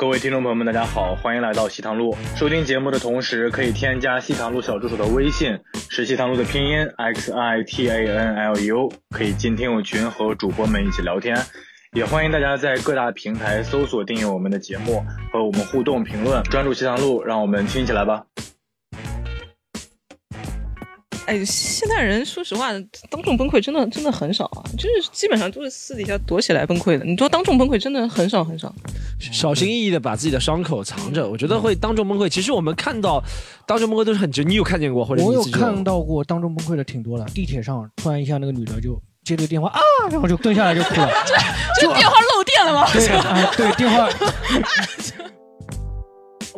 各位听众朋友们，大家好，欢迎来到西塘路。收听节目的同时，可以添加西塘路小助手的微信，是西塘路的拼音 x i t a n l u，可以进听友群和主播们一起聊天。也欢迎大家在各大平台搜索订阅我们的节目，和我们互动评论。专注西塘路，让我们听起来吧。哎，现代人说实话，当众崩溃真的真的很少啊，就是基本上都是私底下躲起来崩溃的。你说当众崩溃真的很少很少，小心翼翼的把自己的伤口藏着，我觉得会当众崩溃。其实我们看到当众崩溃都是很直，你有看见过或者我有看到过当众崩溃的挺多的。地铁上突然一下，那个女的就接这个电话啊，然后就蹲下来就哭了，就 电话漏电了吗？对啊，对电话。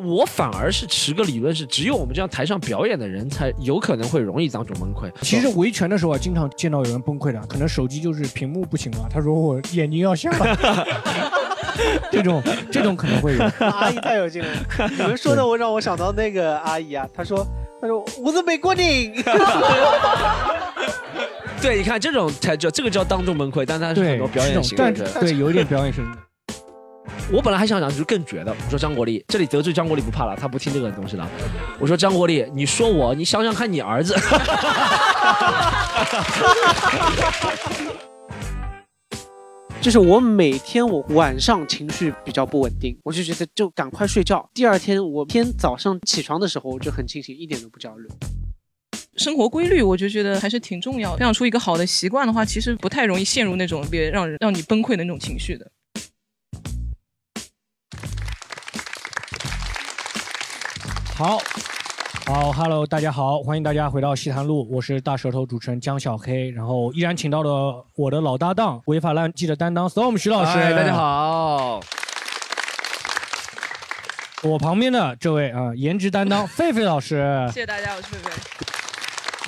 我反而是持个理论，是只有我们这样台上表演的人才有可能会容易当众崩溃。其实维权的时候啊，经常见到有人崩溃的，可能手机就是屏幕不行了。他说我眼睛要瞎了，这种这种可能会有。阿姨太有劲了，你们说的我让我想到那个阿姨啊，她说她说我是美国人。对，你看这种才叫这个叫当众崩溃，但他是很多表演型的，对，有一点表演型。我本来还想讲，就是更绝的。我说张国立，这里得罪张国立不怕了，他不听这个东西了。我说张国立，你说我，你想想看你儿子。就是我每天我晚上情绪比较不稳定，我就觉得就赶快睡觉。第二天我天早上起床的时候就很清醒，一点都不焦虑。生活规律，我就觉得还是挺重要。培养出一个好的习惯的话，其实不太容易陷入那种别让人让你崩溃的那种情绪的。好，好，Hello，大家好，欢迎大家回到西坛路，我是大舌头主持人江小黑，然后依然请到了我的老搭档，违法乱纪的担当 Storm 徐老师，大家好。我旁边的这位啊，颜值担当狒狒老师，谢谢大家，我是狒狒。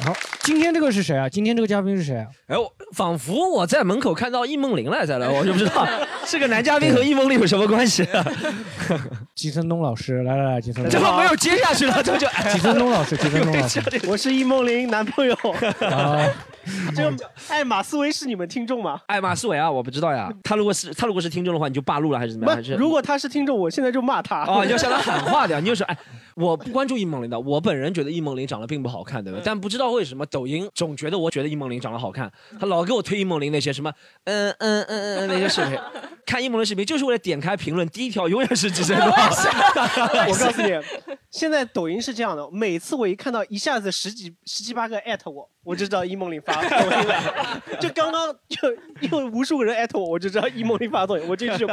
好，今天这个是谁啊？今天这个嘉宾是谁啊？哎，我仿佛我在门口看到易梦玲来在了，我就不知道这个男嘉宾和易梦玲有什么关系。季森东老师，来来来，季森东，这个没有接下去了，这就季森东老师，季森东老师，我是易梦玲男朋友。这个艾玛思维是你们听众吗？艾玛思维啊，我不知道呀。他如果是他如果是听众的话，你就罢录了还是怎么样？还是如果他是听众，我现在就骂他。哦，你要向他喊话的，你就说哎。我不关注易梦玲的，我本人觉得易梦玲长得并不好看，对吧？但不知道为什么抖音总觉得我觉得易梦玲长得好看，他老给我推易梦玲那些什么嗯嗯嗯嗯 那些视频，看易梦玲视频就是为了点开评论，第一条永远是几声。我告诉你，现在抖音是这样的，每次我一看到一下子十几十七八个艾特我，我就知道易梦玲发抖音了。就刚刚就有无数个人艾特我，我就知道易梦玲发抖音。我这是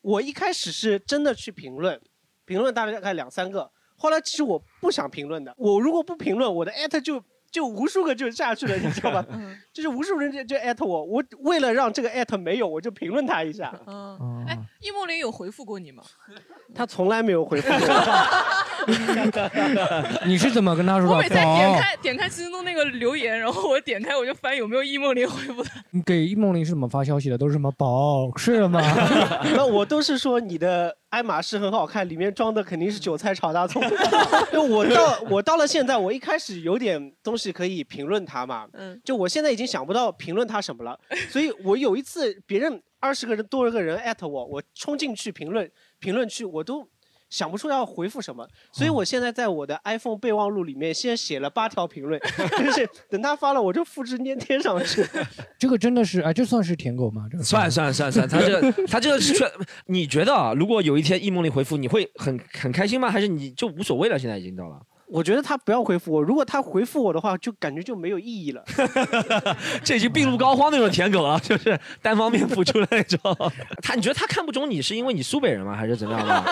我一开始是真的去评论，评论大概两三个。后来其实我不想评论的，我如果不评论，我的艾特就就无数个就下去了，你知道吧？就是无数人就就艾特我，我为了让这个艾特没有，我就评论他一下。嗯，哎，易梦玲有回复过你吗？他从来没有回复过。你是怎么跟他说的？我每次点开点开七分钟那个留言，然后我点开我就翻有没有易梦玲回复的。你给易梦玲是怎么发消息的？都是什么宝睡了吗？那我都是说你的。爱马仕很好看，里面装的肯定是韭菜炒大葱。就我到我到了现在，我一开始有点东西可以评论他嘛，嗯，就我现在已经想不到评论他什么了。所以我有一次别人二十个人多了个人艾特我，我冲进去评论评论区，我都。想不出要回复什么，所以我现在在我的 iPhone 备忘录里面先写了八条评论，就是等他发了我就复制粘贴上去。这个真的是，哎，这算是舔狗吗？这个算算算算，他这个 他这个是，你觉得啊，如果有一天易梦玲回复，你会很很开心吗？还是你就无所谓了？现在已经到了。我觉得他不要回复我，如果他回复我的话，就感觉就没有意义了。这已经病入膏肓那种舔狗了，就是单方面付出的那种。他你觉得他看不中你是因为你苏北人吗？还是怎么样的？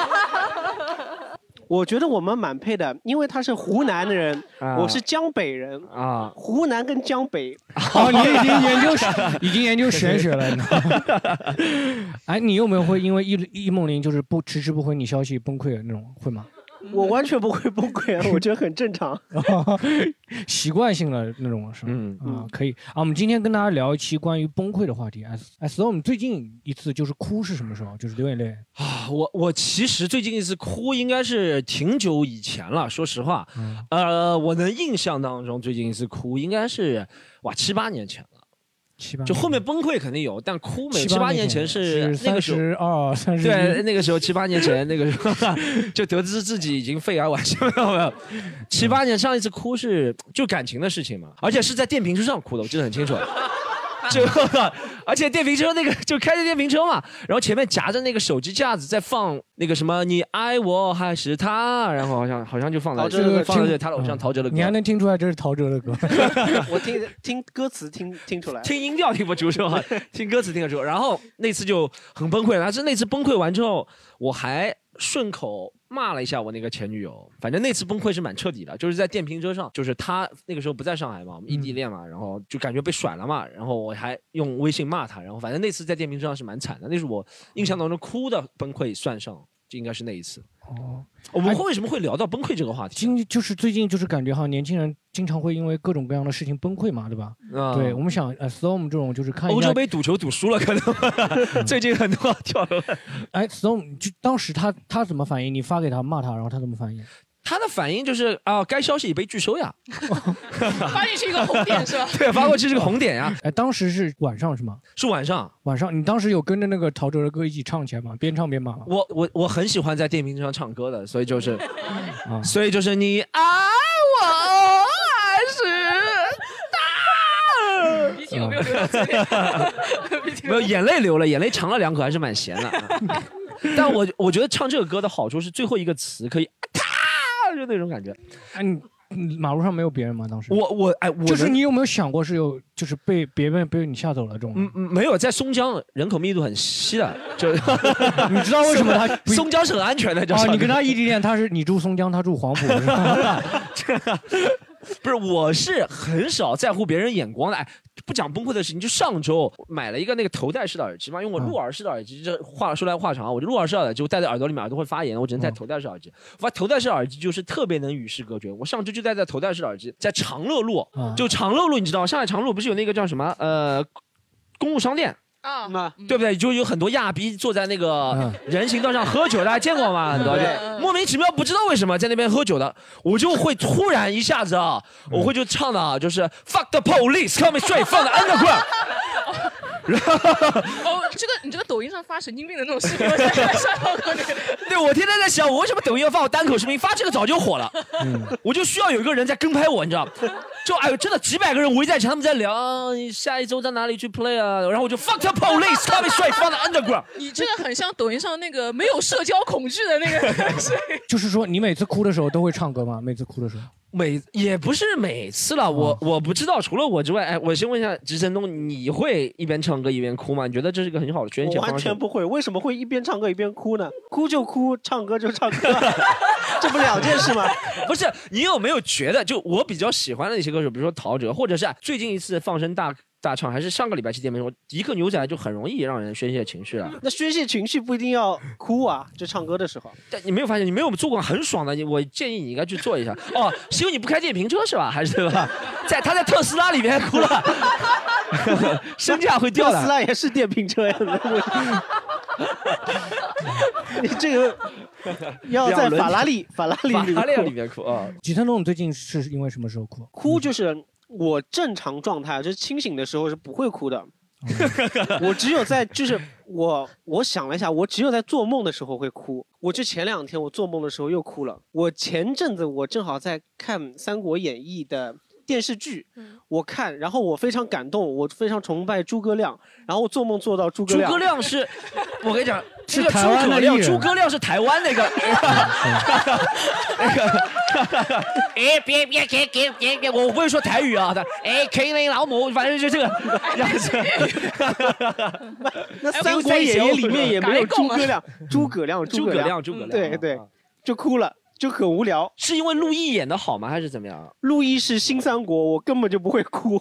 我觉得我们蛮配的，因为他是湖南的人，我是江北人啊。湖南跟江北，哦，你已经研究已经研究玄学了。哎，你有没有会因为易易梦玲就是不迟迟不回你消息崩溃的那种，会吗？我完全不会崩溃啊，我觉得很正常，习惯性的那种是吧？嗯啊，可以啊。我们今天跟大家聊一期关于崩溃的话题。S S O，你最近一次就是哭是什么时候？就是流眼泪啊。我我其实最近一次哭应该是挺久以前了，说实话。呃，我能印象当中最近一次哭应该是哇七八年前了。七八就后面崩溃肯定有，但哭没有。七八年前是是那个时候。十二、三十对，那个时候七八年前，那个时候就得知自己已经肺癌晚期了，没有？七八年上一次哭是就感情的事情嘛，而且是在电瓶车上哭的，我记得很清楚。就，而且电瓶车那个就开着电瓶车嘛，然后前面夹着那个手机架子在放那个什么你爱我还是他，然后好像好像就放在这个放在他的偶像陶喆的歌，你还能听出来这是陶喆的歌？我听听歌词听听出来，听音调听不出是吧？听歌词听得出。然后那次就很崩溃，但是那次崩溃完之后，我还顺口。骂了一下我那个前女友，反正那次崩溃是蛮彻底的，就是在电瓶车上，就是他那个时候不在上海嘛，我们异地恋嘛，然后就感觉被甩了嘛，然后我还用微信骂他，然后反正那次在电瓶车上是蛮惨的，那是我印象当中哭的崩溃算上，就应该是那一次。哦，我们会为什么会聊到崩溃这个话题？今就是最近就是感觉哈，年轻人经常会因为各种各样的事情崩溃嘛，对吧？啊，对，我们想呃，Storm 这种就是看欧洲杯赌球赌输了，可能 最近很多跳楼。哎，Storm 就当时他他怎么反应？你发给他骂他，然后他怎么反应？他的反应就是啊，该消息已被拒收呀，发过去一个红点是吧？对，发过去是个红点呀。哎，当时是晚上是吗？是晚上，晚上。你当时有跟着那个陶喆的歌一起唱起来吗？边唱边骂。我我我很喜欢在电瓶车上唱歌的，所以就是，啊，所以就是你爱我还是他？鼻涕有没有流到嘴里？没有，眼泪流了，眼泪尝了两口，还是蛮咸的。但我我觉得唱这个歌的好处是最后一个词可以，咔就那种感觉。哎，你马路上没有别人吗？当时我我哎，就是你有没有想过是有就是被别人被你吓走了这种？嗯嗯，没有，在松江人口密度很稀的，就 你知道为什么他松江是很安全的？啊，你跟他异地恋，他是你住松江，他住黄埔。不是，我是很少在乎别人眼光的。哎，不讲崩溃的事情，就上周买了一个那个头戴式的耳机嘛，因为我入耳式的耳机，这话说来话长，我就入耳式的耳机，我戴在耳朵里面，耳朵会发炎，我只能戴头戴式耳机。我发头戴式耳机就是特别能与世隔绝。我上周就戴在头戴式耳机，在长乐路，就长乐路，你知道，上海长乐路不是有那个叫什么呃公路商店？啊，对不对？就有很多亚逼坐在那个人行道上喝酒，大家见过吗？很多，莫名其妙不知道为什么在那边喝酒的，我就会突然一下子啊，我会就唱的啊，就是 fuck the police，come straight from the underground。哦，这个你这个抖音上发神经病的那种视频，我刷到过那个。对，我天天在想，我为什么抖音要发我单口视频？发这个早就火了，我就需要有一个人在跟拍我，你知道就哎呦，真的几百个人围在一起，他们在聊下一周在哪里去 play 啊，然后我就 fuck the police，come straight from the underground。你这个很像抖音上那个没有社交恐惧的那个。就是说，你每次哭的时候都会唱歌吗？每次哭的时候。每也不是每次了，我我不知道，除了我之外，哎，我先问一下直升东，你会一边唱歌一边哭吗？你觉得这是一个很好的宣泄方式？完全不会，为什么会一边唱歌一边哭呢？哭就哭，唱歌就唱歌，这不两件事吗？不是，你有没有觉得，就我比较喜欢的一些歌手，比如说陶喆，或者是最近一次放声大。大唱还是上个礼拜去见面说，一个牛仔就很容易让人宣泄情绪啊。那宣泄情绪不一定要哭啊，就唱歌的时候。但你没有发现，你没有做过很爽的，我建议你应该去做一下。哦，是因为你不开电瓶车是吧？还是对吧？在他在特斯拉里面哭了，身价会掉的。特斯拉也是电瓶车呀。你这个 要在法拉利法拉利法拉利里面哭啊。吉特龙最近是因为什么时候哭？哭就是。我正常状态就是清醒的时候是不会哭的，我只有在就是我我想了一下，我只有在做梦的时候会哭。我就前两天我做梦的时候又哭了。我前阵子我正好在看《三国演义》的。电视剧，我看，然后我非常感动，我非常崇拜诸葛亮，然后我做梦做到诸葛亮。诸葛亮是，我跟你讲，是台湾的诸葛亮是台湾那个。那个，哎，别别给给别别，我不会说台语啊，他，哎，可以老母，反正就这个样子。那《三国演义》里面也没有诸葛亮，诸葛亮，诸葛亮，诸葛亮，对对，就哭了。就很无聊，是因为陆毅演的好吗，还是怎么样？陆毅是新三国，我根本就不会哭，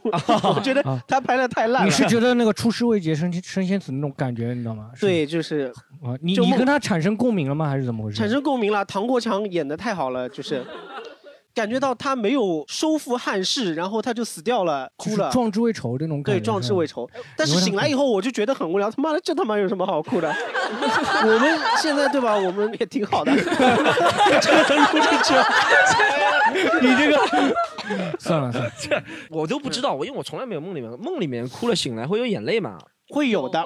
我觉得他拍的太烂了。你是觉得那个出师未捷身身先死那种感觉，你知道吗？对，就是啊，你你跟他产生共鸣了吗？还是怎么回事？产生共鸣了，唐国强演的太好了，就是感觉到他没有收复汉室，然后他就死掉了，哭了。壮志未酬这种感觉。对，壮志未酬。但是醒来以后，我就觉得很无聊。他妈的，这他妈有什么好哭的？我们现在对吧？我们也挺好的。这个能哭进去？你这个 算了算了，这我都不知道。我因为我从来没有梦里面梦里面哭了醒来会有眼泪吗？会有的。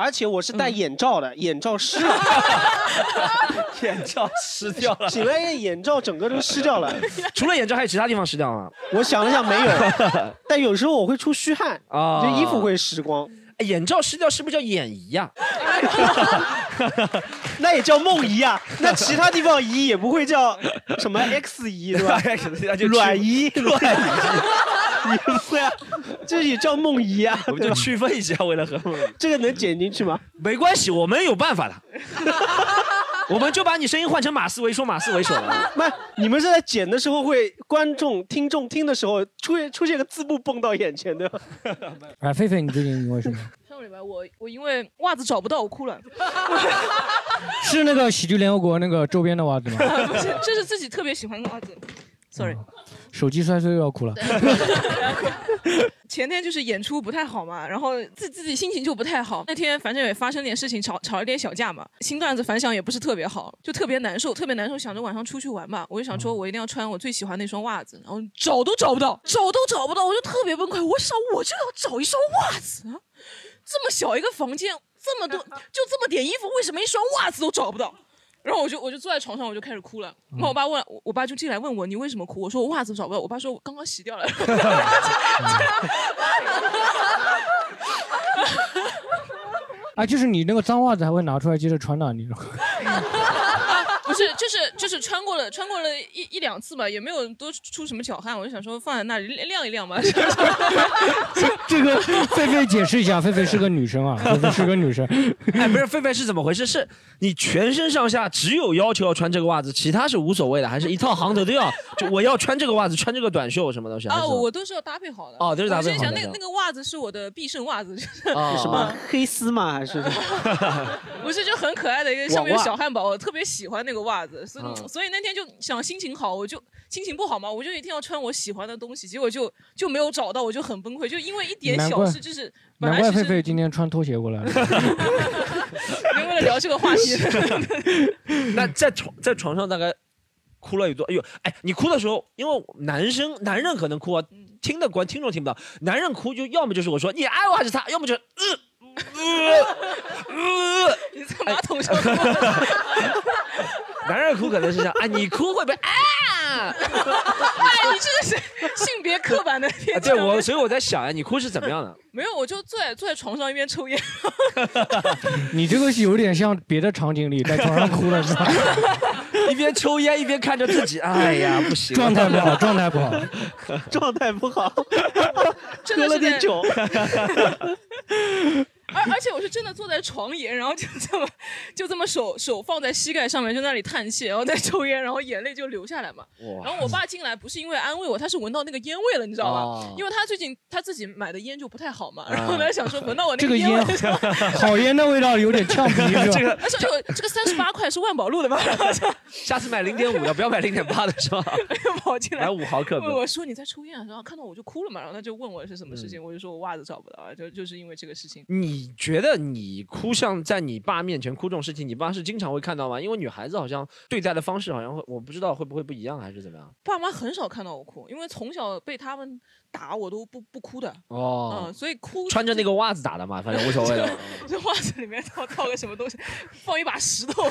而且我是戴眼罩的，眼罩湿了，眼罩湿掉了，醒来眼罩整个都湿掉了。除了眼罩，还有其他地方湿掉吗？我想了想，没有。但有时候我会出虚汗啊，就衣服会湿光。眼罩湿掉是不是叫眼移呀？那也叫梦遗啊。那其他地方移也不会叫什么 X 移对吧？卵移，卵移，会啊？这也叫梦遗啊。我们就区分一下，为了和这个能剪进去吗？没关系，我们有办法的。我们就把你声音换成马思唯，说马思唯说的。不，你们是在剪的时候会观众、听众听的时候出现出现个字幕蹦到眼前对吧。哎，狒狒，你最近因为什么？上个礼拜我我因为袜子找不到，我哭了。是那个喜剧联合国那个周边的袜子吗？不是，这是自己特别喜欢的袜子。Sorry。手机摔碎又要哭了。前天就是演出不太好嘛，然后自自己心情就不太好。那天反正也发生点事情，吵吵了点小架嘛。新段子反响也不是特别好，就特别难受，特别难受。想着晚上出去玩吧，我就想说，我一定要穿我最喜欢那双袜子，然后找都找不到，找都找不到，我就特别崩溃。我想，我就要找一双袜子，这么小一个房间，这么多，就这么点衣服，为什么一双袜子都找不到？然后我就我就坐在床上，我就开始哭了。然后我爸问，我我爸就进来问我，你为什么哭？我说我袜子找不到。我爸说我刚刚洗掉了。啊，就是你那个脏袜子还会拿出来接着穿呢，你。不是，就是就是穿过了，穿过了一一两次吧，也没有多出什么脚汗，我就想说放在那里晾一晾吧。这个狒狒解释一下，狒狒是个女生啊，狒狒是个女生。哎，不是，狒狒是怎么回事？是你全身上下只有要求要穿这个袜子，其他是无所谓的，还是一套行头都要？就我要穿这个袜子，穿这个短袖什么东西？啊，我都是要搭配好的。哦，都是搭配好的。我心想，那个那个袜子是我的必胜袜子，就是什么黑丝吗？还是？不是，就很可爱的一个上面有小汉堡，我特别喜欢那个袜子，所以。所以那天就想心情好，我就心情不好嘛，我就一定要穿我喜欢的东西，结果就就没有找到，我就很崩溃，就因为一点小事，就是难怪狒狒今天穿拖鞋过来了，为了聊这个话题。那在床在床上大概哭了有多？哎呦，哎，你哭的时候，因为男生男人可能哭啊，听的观听众听不到，男人哭就要么就是我说你爱我还是他，要么就呃。你在马桶上。男人哭可能是这样，啊，你哭会不会啊？哎，你这个是性别刻板的偏见。对我，所以我在想啊，你哭是怎么样的？没有，我就坐在坐在床上一边抽烟。你这个是有点像别的场景里在床上哭了是吧？一边抽烟一边看着自己，哎呀，不行，状态不好，状态不好，状态不好，喝了点酒。而而且我是真的坐在床沿，然后就这么就这么手手放在膝盖上面，就那里叹气，然后在抽烟，然后眼泪就流下来嘛。然后我爸进来不是因为安慰我，他是闻到那个烟味了，你知道吧？因为他最近他自己买的烟就不太好嘛，然后他想说闻到我那个烟味，好烟的味道有点呛鼻，这个而且这个这个三十八块是万宝路的吧？下次买零点五的，不要买零点八的是吧？跑进来买五毫克。问我说你在抽烟啊？然后看到我就哭了嘛，然后他就问我是什么事情，我就说我袜子找不到，就就是因为这个事情。你。你觉得你哭像在你爸面前哭这种事情，你爸是经常会看到吗？因为女孩子好像对待的方式好像会，我不知道会不会不一样，还是怎么样？爸妈很少看到我哭，因为从小被他们。打我都不不哭的哦，嗯，所以哭穿着那个袜子打的嘛，反正无所谓的。这袜子里面套套个什么东西，放一把石头，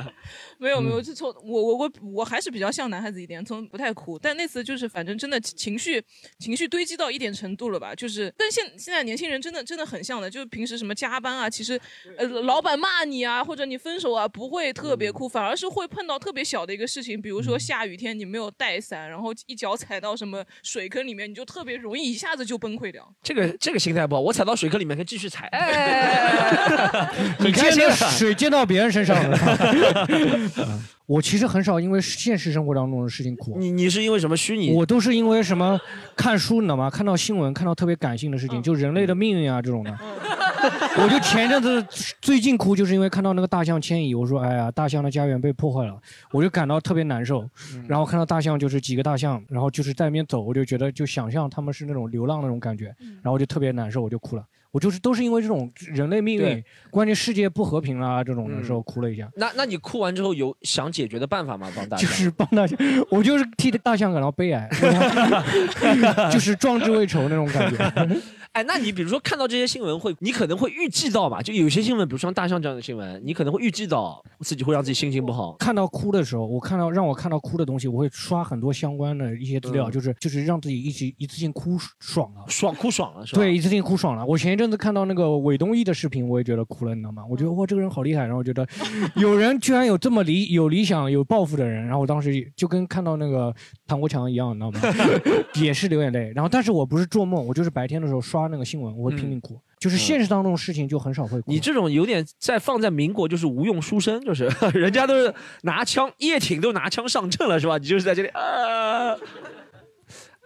没有没有，就从我我我我还是比较像男孩子一点，从不太哭。但那次就是反正真的情绪情绪堆积到一点程度了吧，就是但现现在年轻人真的真的很像的，就是平时什么加班啊，其实呃老板骂你啊，或者你分手啊，不会特别哭，反而是会碰到特别小的一个事情，比如说下雨天你没有带伞，然后一脚踩到什么水坑里面，你就特。特别容易一下子就崩溃掉，这个这个心态不好。我踩到水坑里面可以继续踩，哎，你开心，水溅到别人身上了。我其实很少因为现实生活当中的事情哭。你你是因为什么虚拟？我都是因为什么看书，你知道吗？看到新闻，看到特别感性的事情，就人类的命运啊这种的。我就前阵子最近哭，就是因为看到那个大象迁移，我说哎呀，大象的家园被破坏了，我就感到特别难受。嗯然后看到大象就是几个大象，然后就是在那边走，我就觉得就想象他们是那种流浪那种感觉，然后我就特别难受，我就哭了。我就是都是因为这种人类命运，关键世界不和平啦这种的嗯时候哭了一下。那那你哭完之后有想解决的办法吗？帮大家就是帮大象，我就是替大象感到悲哀，就是壮志未酬那种感觉。哎，那你比如说看到这些新闻会，你可能会预计到吧？就有些新闻，比如像大象这样的新闻，你可能会预计到自己会让自己心情不好。看到哭的时候，我看到让我看到哭的东西，我会刷很多相关的一些资料，嗯就是就是让自己一起一次性哭爽了。爽哭爽了是吧？对，一次性哭爽了。我前一阵子看到那个韦东奕的视频，我也觉得哭了，你知道吗？我觉得哇，这个人好厉害。然后我觉得 有人居然有这么理有理想、有抱负的人。然后我当时就跟看到那个唐国强一样，你知道吗？也是流眼泪。然后，但是我不是做梦，我就是白天的时候刷那个新闻，我会拼命哭。就是现实当中的事情就很少会哭。你这种有点在放在民国就是无用书生，就是 人家都是拿枪，叶挺都拿枪上阵了是吧？你就是在这里啊。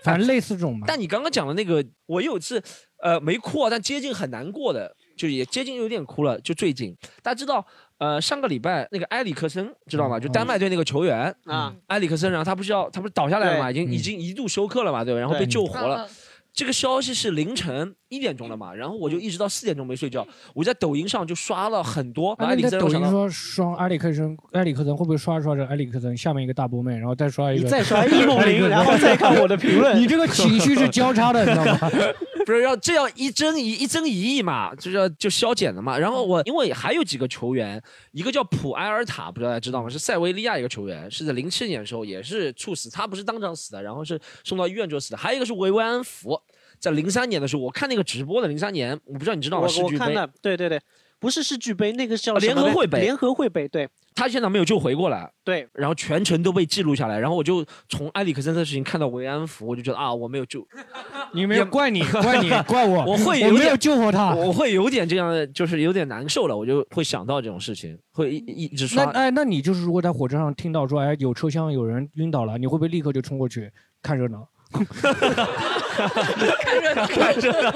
反正类似这种吧。但你刚刚讲的那个，我有一次呃没哭啊，但接近很难过的，就也接近有点哭了。就最近大家知道，呃上个礼拜那个埃里克森知道吗？就丹麦队那个球员啊，埃里克森，然后他不是要他不是倒下来了嘛，已经已经一度休克了嘛，对吧？然后被救活了嗯。这个消息是凌晨一点钟的嘛，然后我就一直到四点钟没睡觉，我在抖音上就刷了很多。啊，那埃里你在抖音克森我想到说刷埃里克森，埃里克森会不会刷着刷着埃里克森下面一个大波妹，然后再刷一个，你再刷易梦玲，然后再看我的评论，你这个情绪是交叉的，你知道吗？不是要这样一增一一增一亿嘛，就是要就消减了嘛。然后我因为还有几个球员，一个叫普埃尔塔，不知道大家知道吗？是塞维利亚一个球员，是在零七年的时候也是猝死，他不是当场死的，然后是送到医院就死的。还有一个是维维安福，在零三年的时候，我看那个直播的零三年，我不知道你知道吗？世俱杯，我我看了，对对对，不是世俱杯，那个叫啊联合会杯联合会杯，对他现场没有救回过来。对，然后全程都被记录下来，然后我就从埃里克森的事情看到维安福，我就觉得啊，我没有救，你没有怪你，怪你，怪我，我会有我没有点救活他。我会有点这样，就是有点难受了，我就会想到这种事情，会一一一直刷。那哎，那你就是如果在火车上听到说哎有车厢有人晕倒了，你会不会立刻就冲过去看热闹？看热闹，看着呢，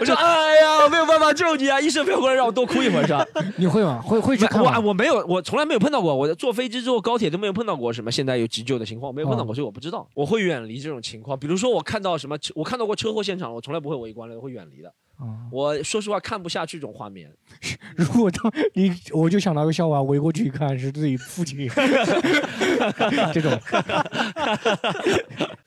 我说哎呀，我没有办法救你啊！医生不要过来让我多哭一会儿是吧？你会吗？会会去看我吗？我没有，我从来没有碰到过。我坐飞机、之后高铁都没有碰到过什么现在有急救的情况，我没有碰到过，所以我不知道。我会远离这种情况。比如说我看到什么，我看到过车祸现场，我从来不会围观的，我会远离的。啊我说实话看不下去这种画面。如果当你，我就想到个笑话，围过去一看是自己父亲，这种。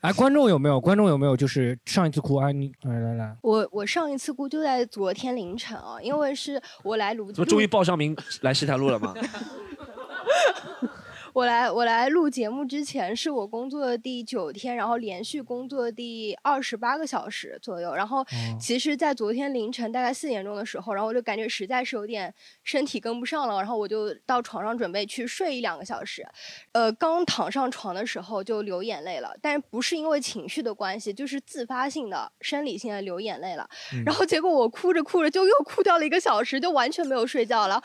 哎，观众有没有？观众有没有？就是上一次哭，啊，你来来来，我我上一次哭就在昨天凌晨啊，因为是我来录，怎么终于报上名来西台路了吗？我来我来录节目之前是我工作的第九天，然后连续工作第二十八个小时左右，然后其实，在昨天凌晨大概四点钟的时候，然后我就感觉实在是有点身体跟不上了，然后我就到床上准备去睡一两个小时，呃，刚躺上床的时候就流眼泪了，但是不是因为情绪的关系，就是自发性的生理性的流眼泪了，然后结果我哭着哭着就又哭掉了一个小时，就完全没有睡觉了。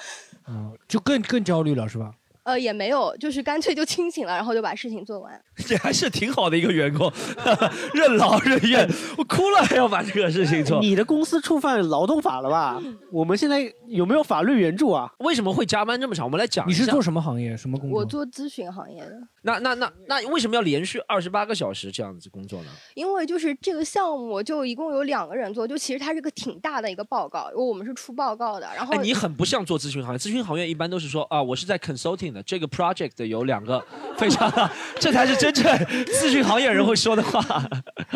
嗯，就更更焦虑了，是吧？呃，也没有，就是干脆就清醒了，然后就把事情做完。这还是挺好的一个员工，任劳任怨。我哭了还要把这个事情做。你的公司触犯劳动法了吧？我们现在有没有法律援助啊？为什么会加班这么长？我们来讲一下。你是做什么行业？什么工我？做咨询行业的，那那那那为什么要连续二十八个小时这样子工作呢？因为就是这个项目就一共有两个人做，就其实它是个挺大的一个报告，因为我们是出报告的，然后哎，你很不像做咨询行业，咨询行业一般都是说啊，我是在 consulting 的，这个 project 有两个非常，这才是真正 咨询行业人会说的话。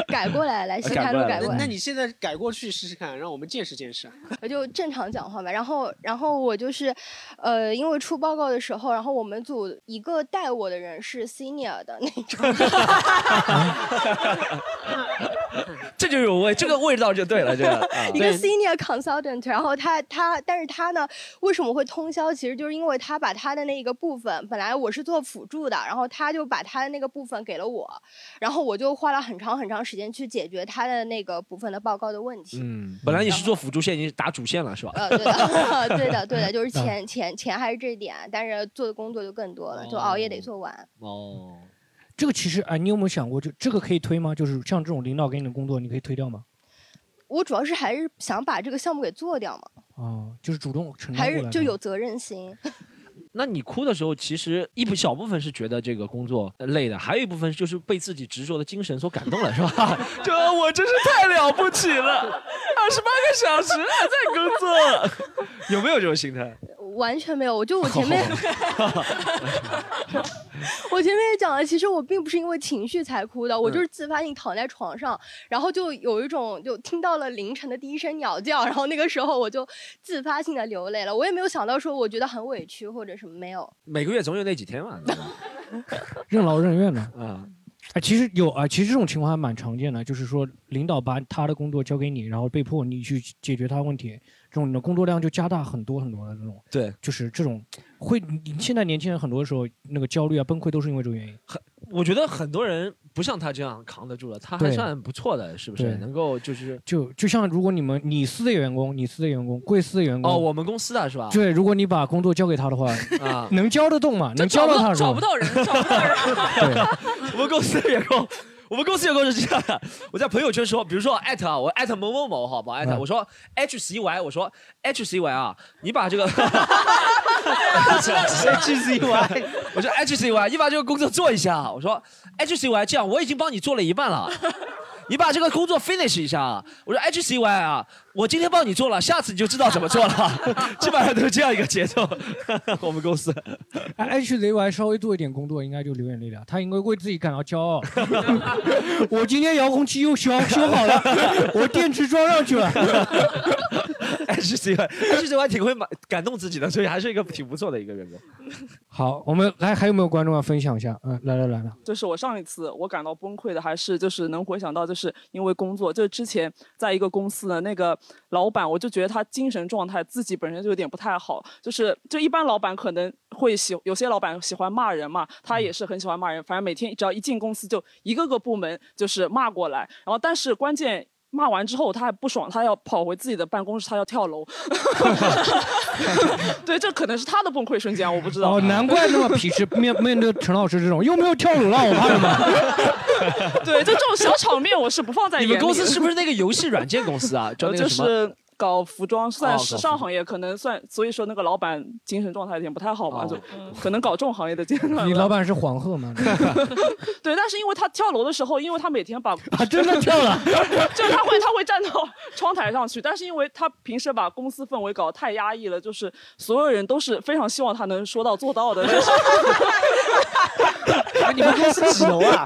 改过来来西改过来了开路改过来，那你现在改过去试试看，让我们见识见识。我 就正常讲话吧。然后，然后我就是，呃，因为出报告的时候，然后我们组一个带我的人是 senior 的那种，这就有味，这个味道就对了，这个。啊一个 senior consultant，然后他他，但是他呢，为什么会通宵？其实就是因为他把他的那个部分，本来我是做辅助的，然后他就把他的那个部分给了我，然后我就花了很长很长时间去解决他的那个部分的报告的问题。嗯，本来你是做辅助线，已经打主线了，是吧？呃，对的，对的，对的，就是钱钱钱还是这一点，但是做的工作就更多了，就熬夜得做完。哦，这个其实哎，你有没有想过，就这个可以推吗？就是像这种领导给你的工作，你可以推掉吗？我主要是还是想把这个项目给做掉嘛。哦，就是主动承担还是就有责任心。那你哭的时候，其实一部小部分是觉得这个工作累的，还有一部分就是被自己执着的精神所感动了，是吧？就我真是太了不起了，二十八个小时还在工作，有没有这种心态？完全没有，我就我前面，我前面也讲了，其实我并不是因为情绪才哭的，我就是自发性躺在床上，然后就有一种就听到了凌晨的第一声鸟叫，然后那个时候我就自发性的流泪了，我也没有想到说我觉得很委屈或者什么，没有。每个月总有那几天嘛。任劳任怨的。啊，哎，其实有啊，其实这种情况还蛮常见的，就是说领导把他的工作交给你，然后被迫你去解决他问题，这种你的工作量就加大很多很多的这种。对，就是这种会，你现在年轻人很多时候那个焦虑啊、崩溃都是因为这个原因。很我觉得很多人不像他这样扛得住了，他还对算不错的，是不是？对能够就是就就像如果你们你司的员工，你司的员工，贵司的员工，哦，我们公司的是吧？对，如果你把工作交给他的话，啊，能教得动吗？能教到他找不，到人，找不到人。对，我们公司的员工，我们公司有工是这样的，我在朋友圈说，比如说艾特啊，我艾特某某某，好不好？艾特嗯我说 H C Y，我说 H C Y 啊，你把这个 H C Y，我说 H C Y，你把这个工作做一下。我说 H C Y，这样我已经帮你做了一半了，你把这个工作 finish 一下。我说 H C Y 啊，我今天帮你做了，下次你就知道怎么做了。基本上都是这样一个节奏。我们公司哎，HZY 稍微做一点工作，应该就流眼泪了。他应该为自己感到骄傲。我今天遥控器又修修好了，我电池装上去了。HZY，HZY 挺会满感动自己的，所以还是一个挺不错的一个员工。好，我们来还有没有观众要分享一下？嗯，来来来了，就是我上一次我感到崩溃的，还是就是能回想到，就是因为工作，就是之前在一个公司的那个老板，我就觉得他精神状态自己本身就有点不太好，就是就一般老板可能会喜，有些老板喜欢骂人嘛，他也是很喜欢骂人，反正每天只要一进公司就一个个部门就是骂过来，然后但是关键。骂完之后，他还不爽，他要跑回自己的办公室，他要跳楼。对，这可能是他的崩溃瞬间，我不知道。哦，难怪那么皮实面面对陈老师这种又没有跳楼了，我怕什么？对，就这种小场面，我是不放在眼里的。你们公司是不是那个游戏软件公司啊？叫那就个什么？是搞服装，算哦时尚行业，可能算，所以说那个老板精神状态有点不太好嘛，哦就可能搞这种行业的阶段。你老板是黄鹤吗？对，但是因为他跳楼的时候，因为他每天把啊，真的跳了。就他会他会站到窗台上去，但是因为他平时把公司氛围搞得太压抑了，就是所有人都是非常希望他能说到做到的，就是哎你们公司几楼啊？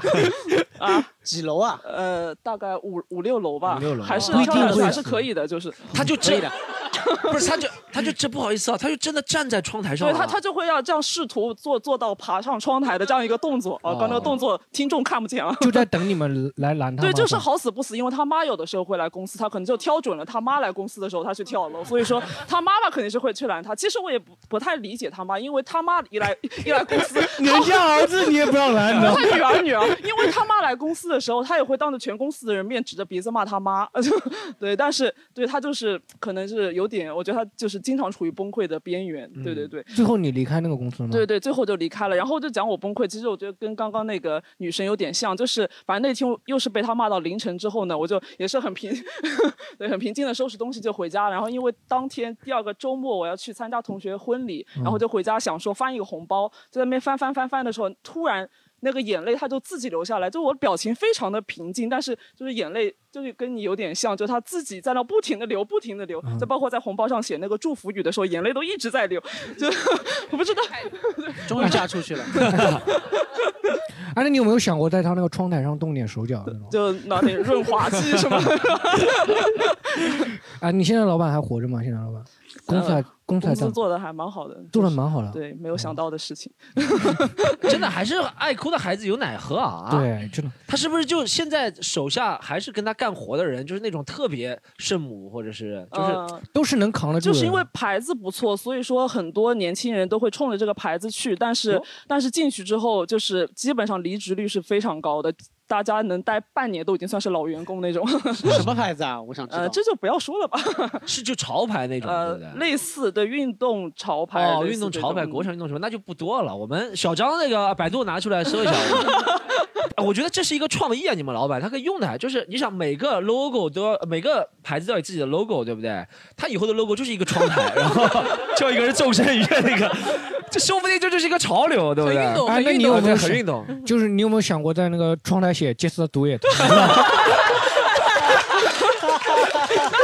啊，几楼啊？呃，大概五五六楼吧，五六楼还是还是可以的，就是他就真的，不是他就他就这 不好意思啊，他就真的站在窗台上了。对他，他就会要这样试图做做到爬上窗台的这样一个动作啊，刚那个动作听众看不见啊。就在等你们来拦他。对，就是好死不死，因为他妈有的时候会来公司，他可能就挑准了他妈来公司的时候，他去跳楼，所以说他妈妈肯定是会去拦他。其实我也不不太理解他妈，因为他妈一来一来公司，人家儿子你也不要拦，你知道吗他女儿女儿，因为他妈来公司的时候，他也会当着全公司的人面指着鼻子骂他妈，就 对，但是对他就是可能是有点，我觉得他就是经常处于崩溃的边缘，对对对。最后你离开那个公司了吗？对对，最后就离开了，然后就讲我崩溃。其实我觉得跟刚刚那个女生有点像，就是反正那天又是被他骂到凌晨之后呢，我就也是很平，对，很平静的收拾东西就回家。然后因为当天第二个周末我要去参加同学婚礼，然后就回家想说翻一个红包，就在那边翻翻翻翻的时候，突然。那个眼泪，他就自己流下来，就我表情非常的平静，但是就是眼泪就是跟你有点像，就他自己在那不停的流，不停的流，就包括在红包上写那个祝福语的时候，眼泪都一直在流，就 我不知道，终于嫁出去了。哎，那你有没有想过在他那个窗台上动点手脚那种？就拿点润滑剂什么的。哎，你现在老板还活着吗？现在老板，公司还公司做的还蛮好的，做的蛮好的。对，没有想到的事情。真的还是爱哭的孩子有奶喝啊！，对，真的。他是不是就现在手下还是跟他干活的人，就是那种特别圣母，或者是就是、呃都是能扛得住的。就是因为牌子不错，所以说很多年轻人都会冲着这个牌子去，但是但是进去之后，就是基本上离职率是非常高的。大家能待半年都已经算是老员工那种。什么牌子啊？我想知道。呃，这就不要说了吧。是就潮牌那种，对呃不对？，类似的运动潮牌。哦，运动潮牌、国产运动什么，那就不多了。我们小张那个百度拿出来搜一下。我 我觉得这是一个创意啊，你们老板他可以用的，就是你想每个 logo 都要每个牌子都有自己的 logo，对不对？他以后的 logo 就是一个窗台，然后就一个人纵身一跃那个，这说不定这就是一个潮流，对不对？运动哎，那你有没有很运动？就是你有没有想过在那个窗台写 “Just do it”？那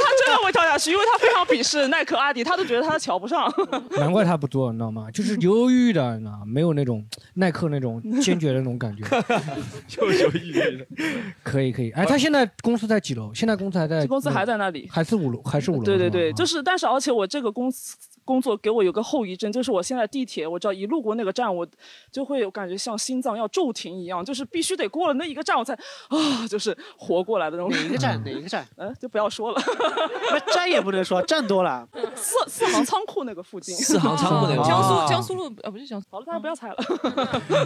他真的会跳下去，因为他非常鄙视耐克、阿迪，他都觉得他瞧不上。难怪他不做，你知道吗？就是犹豫的，你知道吗？没有那种耐克那种 坚决的那种感觉。就有意义的。可以可以，哎，他现在公司在几楼？现在公司还在，公司还在那里。还是五楼，还是五楼？对对对，就是，但是而且我这个公司工作给我有个后遗症，就是我现在地铁，我只要一路过那个站，我就会有感觉像心脏要骤停一样，就是必须得过了那一个站，我才啊，就是活过来的那种。哪一个站？哪一个站？嗯，就不要说了，那站也不能说，站多了。四四行仓库那个附近。四行仓库那个江啊苏江苏路啊，不是江苏，好了，大 家不要猜了。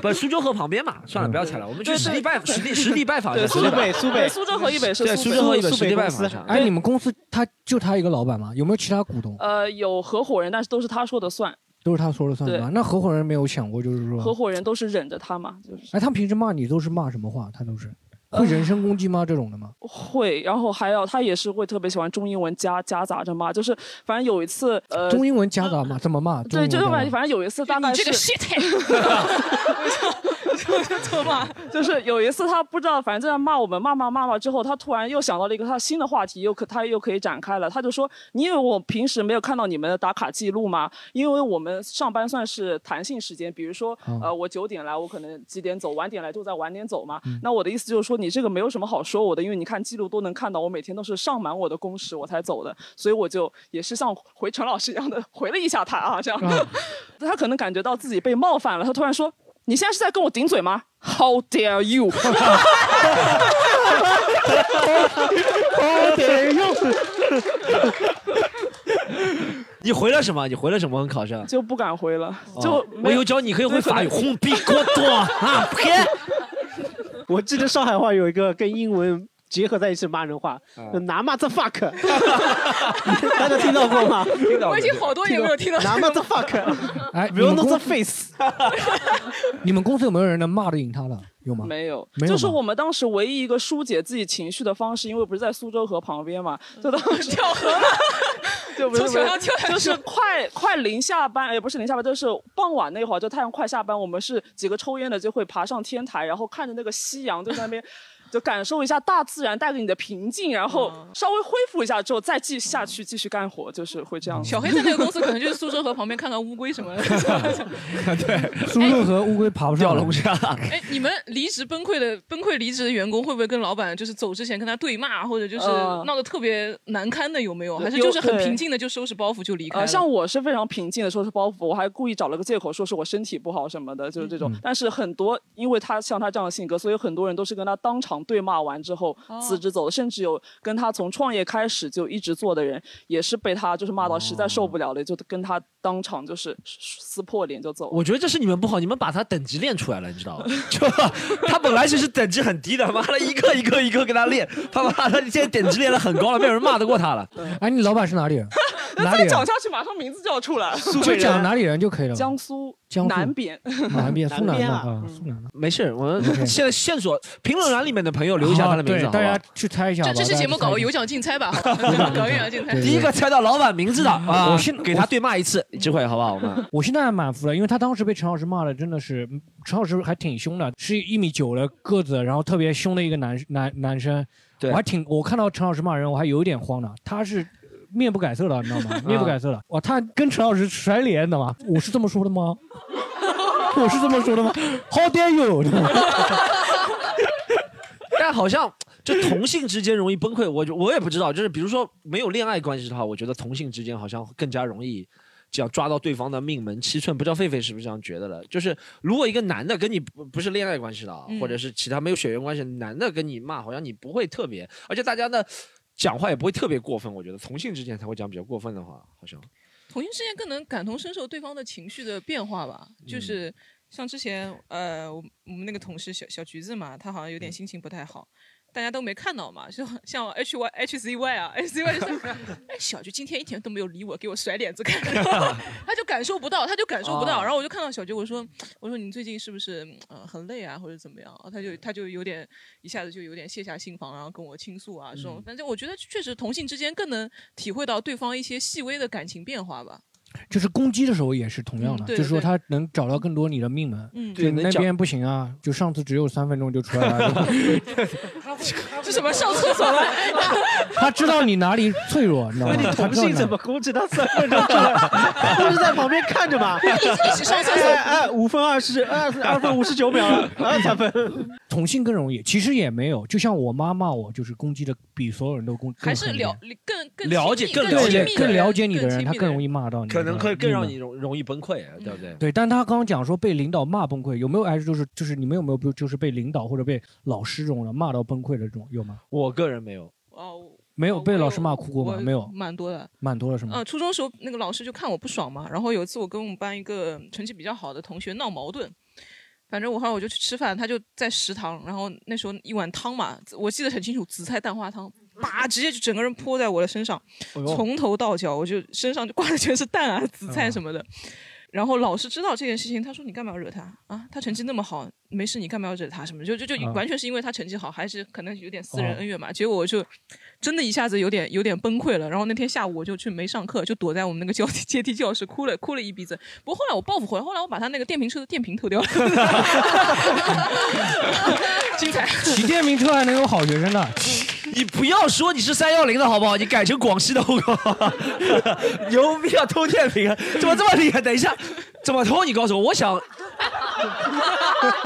不，苏州河旁边嘛，算了，不要猜了，我们去实地拜实地实地拜访一对，下。苏苏北苏北苏州河以北是对，苏北苏州河以北苏实地拜访一下。哎，你们公司他就他一个老板吗？有没有其他股东？呃，有合伙人，但是都是他说的算，都是他说了算对吧？那合伙人没有想过，就是说合，伙人都是忍着他嘛，就是哎，他们平时骂你都是骂什么话？他都是会人身攻击吗？这种的吗？会，然后还有他也是会特别喜欢中英文夹夹杂着骂，就是反正有一次，呃，中英文夹杂嘛？怎么骂？对，就是中英文夹杂反反正有一次大概是你这个 shit，就就错骂。就是有一次他不知道，反正在那骂我们，骂骂骂骂之后，他突然又想到了一个他新的话题，又可他又可以展开了。他就说：“你以为我平时没有看到你们的打卡记录吗？因为我们上班算是弹性时间，比如说，哦呃，我九点来，我可能几点走，晚点来就在晚点走嘛。那我的意思就是说，你这个没有什么好说我的，因为你看记录都能看到，我每天都是上满我的工时我才走的，所以我就也是像回陈老师一样的回了一下他啊，这样。他可能感觉到自己被冒犯了，他突然说：“你现在是在跟我顶嘴吗？How dare you！” 你回了什么？你回了什么？考生。就不敢回了，就哦我没有教你可以会法语，红逼锅多啊呸。我记得上海话有一个跟英文结合在一起骂人话，拿嘛这 fuck，大家听到过吗？听到我已经好多年没有听到拿嘛这 fuck，哎，不用弄这 face。你们公司有没有人能骂得赢他的？有吗？没有，没有就是我们当时唯一一个疏解自己情绪的方式，因为不是在苏州河旁边嘛，就当时跳河嘛，就不是从桥上跳下去就是快快临下班，也不是临下班，就是傍晚那会儿，就太阳快下班，我们是几个抽烟的就会爬上天台，然后看着那个夕阳就在那边。就感受一下大自然带给你的平静，然后稍微恢复一下之后，再继下去继续干活，就是会这样。小黑在那个公司可能就是苏州河旁边看看乌龟什么的。对 苏州河乌龟爬不上龙虾，哎，你们离职崩溃的崩溃离职的员工会不会跟老板就是走之前跟他对骂，或者就是呃闹得特别难堪的有没有？还是就是很平静的就收拾包袱就离开？呃，像我是非常平静的收拾包袱，我还故意找了个借口说是我身体不好什么的，就是这种。但是很多，因为他像他这样的性格，所以很多人都是跟他当场对骂完之后辞职走的，甚至有跟他从创业开始就一直做的人，也是被他就是骂到实在受不了了，就跟他当场就是撕破脸就走了。我觉得这是你们不好，你们把他等级练出来了，你知道吗？就他本来其实等级很低的，妈的一个一个一个给他练，他妈他现在等级练得很高了，没有人骂得过他了。哎，你老板是哪里人？哪里人再讲？下去，马上名字就要出来了。就讲哪里人就可以了。江苏江苏南边，南边，苏南啊啊，苏南的。没事，我们现在线索评论栏里面的朋友留一下他的名字，大家？去猜一下吧。这这期节目搞个有有奖竞猜吧，搞个有奖竞猜。第一个猜到老板名字的啊，我先给他对骂一次机会，好不好？我们 我现在还蛮服的，因为他当时被陈老师骂的真的是，嗯陈老师还挺凶的，是一米九的个子，然后特别凶的一个男男男生。对我还挺，我看到陈老师骂人，我还有一点慌的。他是面不改色了，你知道吗？面不改色了。哇，他跟陈老师甩脸，你知道吗？我是这么说的吗？我是这么说的吗？How dare you！但好像就同性之间容易崩溃，我就我也不知道，就是比如说没有恋爱关系的话，我觉得同性之间好像更加容易。这样抓到对方的命门七寸，不知道狒狒是不是这样觉得的？就是如果一个男的跟你不不是恋爱关系的啊，嗯或者是其他没有血缘关系的男的跟你骂，好像你不会特别，而且大家呢讲话也不会特别过分。我觉得同性之间才会讲比较过分的话，好像。同性之间更能感同身受对方的情绪的变化吧，就是像之前呃，我我们那个同事小小橘子嘛，她好像有点心情不太好，大家都没看到嘛，就 像 H Y H Z Y 啊，H Z Y 就是，哎，小菊今天一天都没有理我，给我甩脸子看，然 后他就感受不到，他就感受不到，哦然后我就看到小菊，我说我说你最近是不是呃很累啊，或者怎么样？他就他就有点一下子就有点卸下心防，然后跟我倾诉啊这种，反正我觉得确实同性之间更能体会到对方一些细微的感情变化吧。就是攻击的时候也是同样的，嗯对就是说他能找到更多你的命门。嗯就对那边不行啊，就上次只有三分钟就出来了。这什么上厕所了？他知道你哪里脆弱，你知道吗？你同性怎么攻击到三分钟出来？不是在旁边看着吗？一起上厕所哎哎，五分二十二二分五十九秒了，啊，三分。同性更容易？其实也没有，就像我妈骂我，就是攻击的比所有人都攻，还是更了更更了解更了解更了解你的人，他更容易骂到你，可能会更让你容容易崩溃，对不对？对，但他刚刚讲说被领导骂崩溃，有没有还是就是就是你们有没有不就是被领导或者被老师这种人骂到崩溃的这种有吗？我个人没有，哦，没有被老师骂哭过吗？没有，蛮多的。蛮多的是吗？嗯，初中时候那个老师就看我不爽嘛，然后有一次我跟我们班一个成绩比较好的同学闹矛盾，反正我后来我就去吃饭，他就在食堂，然后那时候一碗汤嘛，我记得很清楚，紫菜蛋花汤，叭直接就整个人泼在我的身上，哎呦从头到脚我就身上就挂的全是蛋啊、紫菜什么的。然后老师知道这件事情，他说你干嘛要惹他啊？他成绩那么好，没事，你干嘛要惹他？什么就就就啊完全是因为他成绩好，还是可能有点私人哦恩怨嘛？结果我就真的一下子有点有点崩溃了。然后那天下午我就去没上课，就躲在我们那个教阶梯教室哭了哭了一鼻子。不过后来我报复回来，后来我把他那个电瓶车的电瓶偷掉了，精彩。骑电瓶车还能有好学生呢？你不要说你是三幺零的好不好？你改成广西的户口，牛逼啊偷电瓶啊？怎么这么厉害？等一下，怎么偷？你告诉我，我想，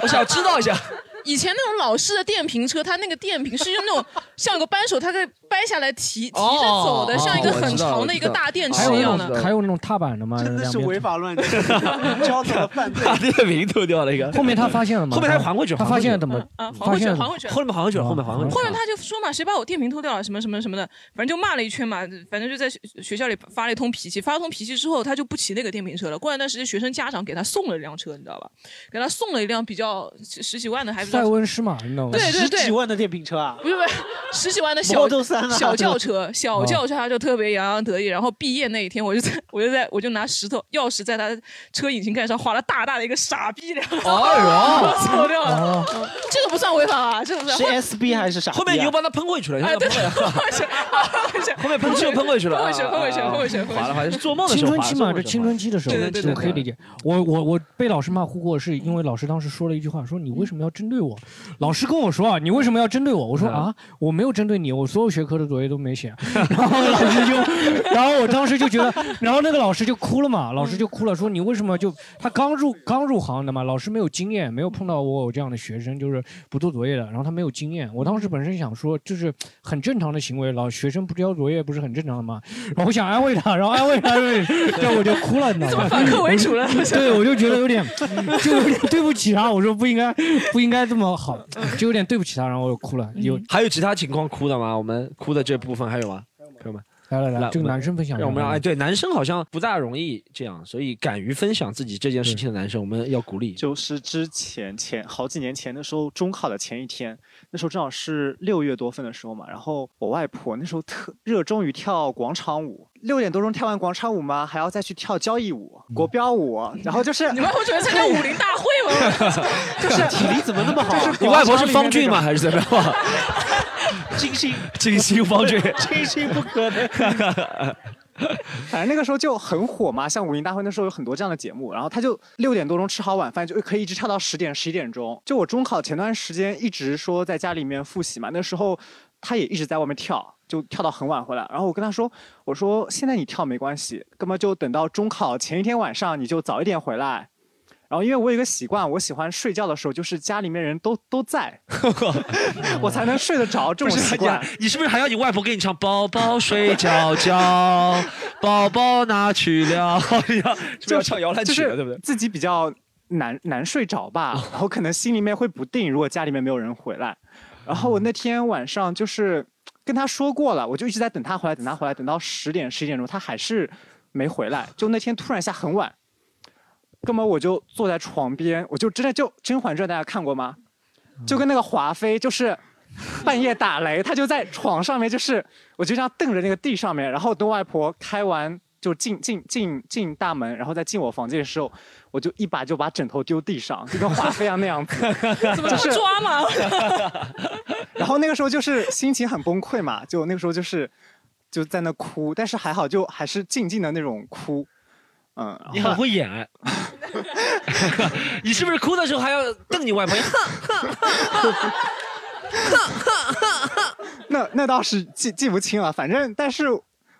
我想知道一下。以前那种老式的电瓶车，它那个电瓶是用那种像有个扳手，它可以掰下来提提着走的，哦像一个很长的一个大电池一样的。还有那种踏板的吗？真的是违法乱 纪，交通了犯罪。把电瓶偷掉了一个，后面他发现了吗？后面他还回去他发现怎么啊，还回去了，还回去了。后面还回去了，后面还回去了。后面他就说嘛，谁把我电瓶偷掉了，什么什么什么的，反正就骂了一圈嘛，反正就在学学校里发了一通脾气，发了通脾气之后，他就不骑那个电瓶车了。过了一段时间，学生家长给他送了一辆车，你知道吧？给他送了一辆比较十十几万的，还不知塞道翁失马，你知道吗？对对对，十几万的电瓶车啊！不是不是十几万的小 Model 3啊 小轿车，小轿车他就特别洋洋得意。然后毕业那一天，我就在 我就在我就拿石头钥匙在他车引擎盖上划了大大的一个傻逼两个字，哎走掉了。哦，这个不算违法啊，这个不算。是 SB 还是啥？后面你又帮他喷回去了，哎，对喷回去，了。后，面喷气又喷回去了，喷过去，喷回去，啊喷过去，喷回去。划了划了，是做梦的时候划青春期嘛，这青春期的时候，对对对我可以理解。我我我被老师骂哭过，是因为老师当时说了一句话，说你为什么要针对我？老师跟我说啊，你为什么要针对我？我说嗯啊，我没有针对你，我所有学科的作业都没写。然后老师就，然后我当时就觉得，然后那个老师就哭了嘛，老师就哭了，说你为什么就他刚入刚入行的嘛，老师没有经验，没有碰到我有这样的学生，就是不做作业的，然后他没有经验。我当时本身想说，就是很正常的行为，老学生不交作业不是很正常的吗？然后我想安慰他，然后安慰他，安慰，对，我就哭了，你知道吗？反客为主了，对，我就觉得有点，就有点对不起他。我说不应该，不应该这么好，就有点对不起他，然后我就哭了。有还有其他情况哭的吗？我们哭的这部分还有吗？朋友们，来来来，来这个男生分享一下，让我们让哎，对，男生好像不大容易这样，所以敢于分享自己这件事情的男生，我们要鼓励。就是之前前好几年前的时候，中考的前一天，那时候正好是六月多份的时候嘛。然后我外婆那时候特热衷于跳广场舞，六点多钟跳完广场舞嘛，还要再去跳交谊舞、国标舞，然后就是你外婆觉得参加武林大会吗？就是体力怎么那么好？你外婆是方俊吗？还是怎么样？金星，金星方俊，金星不可能。反正那个时候就很火嘛，像武林大会那时候有很多这样的节目，然后他就六点多钟吃好晚饭，就可以一直跳到十点、十一点钟。就我中考前段时间一直说在家里面复习嘛，那时候他也一直在外面跳，就跳到很晚回来。然后我跟他说，我说现在你跳没关系，哥们就等到中考前一天晚上你就早一点回来。然后因为我有一个习惯，我喜欢睡觉的时候就是家里面人都都在，我才能睡得着这种习惯。，你是不是还要你外婆给你唱《宝宝睡觉觉，宝宝哪去了》？是不是要唱摇篮曲了，对不对？自己比较难难睡着吧，然后可能心里面会不定，如果家里面没有人回来。然后我那天晚上就是跟他说过了，我就一直在等他回来，等他回来，等到十点十一点钟，他还是没回来。就那天突然一下很晚，根本我就坐在床边，我就真的就《甄嬛传》，大家看过吗？就跟那个华妃，就是半夜打雷，她就在床上面，就是我就这样瞪着那个地上面，然后等外婆开完就进进进进大门，然后再进我房间的时候，我就一把就把枕头丢地上，就跟华妃一样那样子，怎么这就是么抓嘛？然后那个时候就是心情很崩溃嘛，就那个时候就是就在那哭，但是还好就还是静静的那种哭，嗯，你很会演哎，你是不是哭的时候还要瞪你外婆？那那倒是记记不清了，反正但是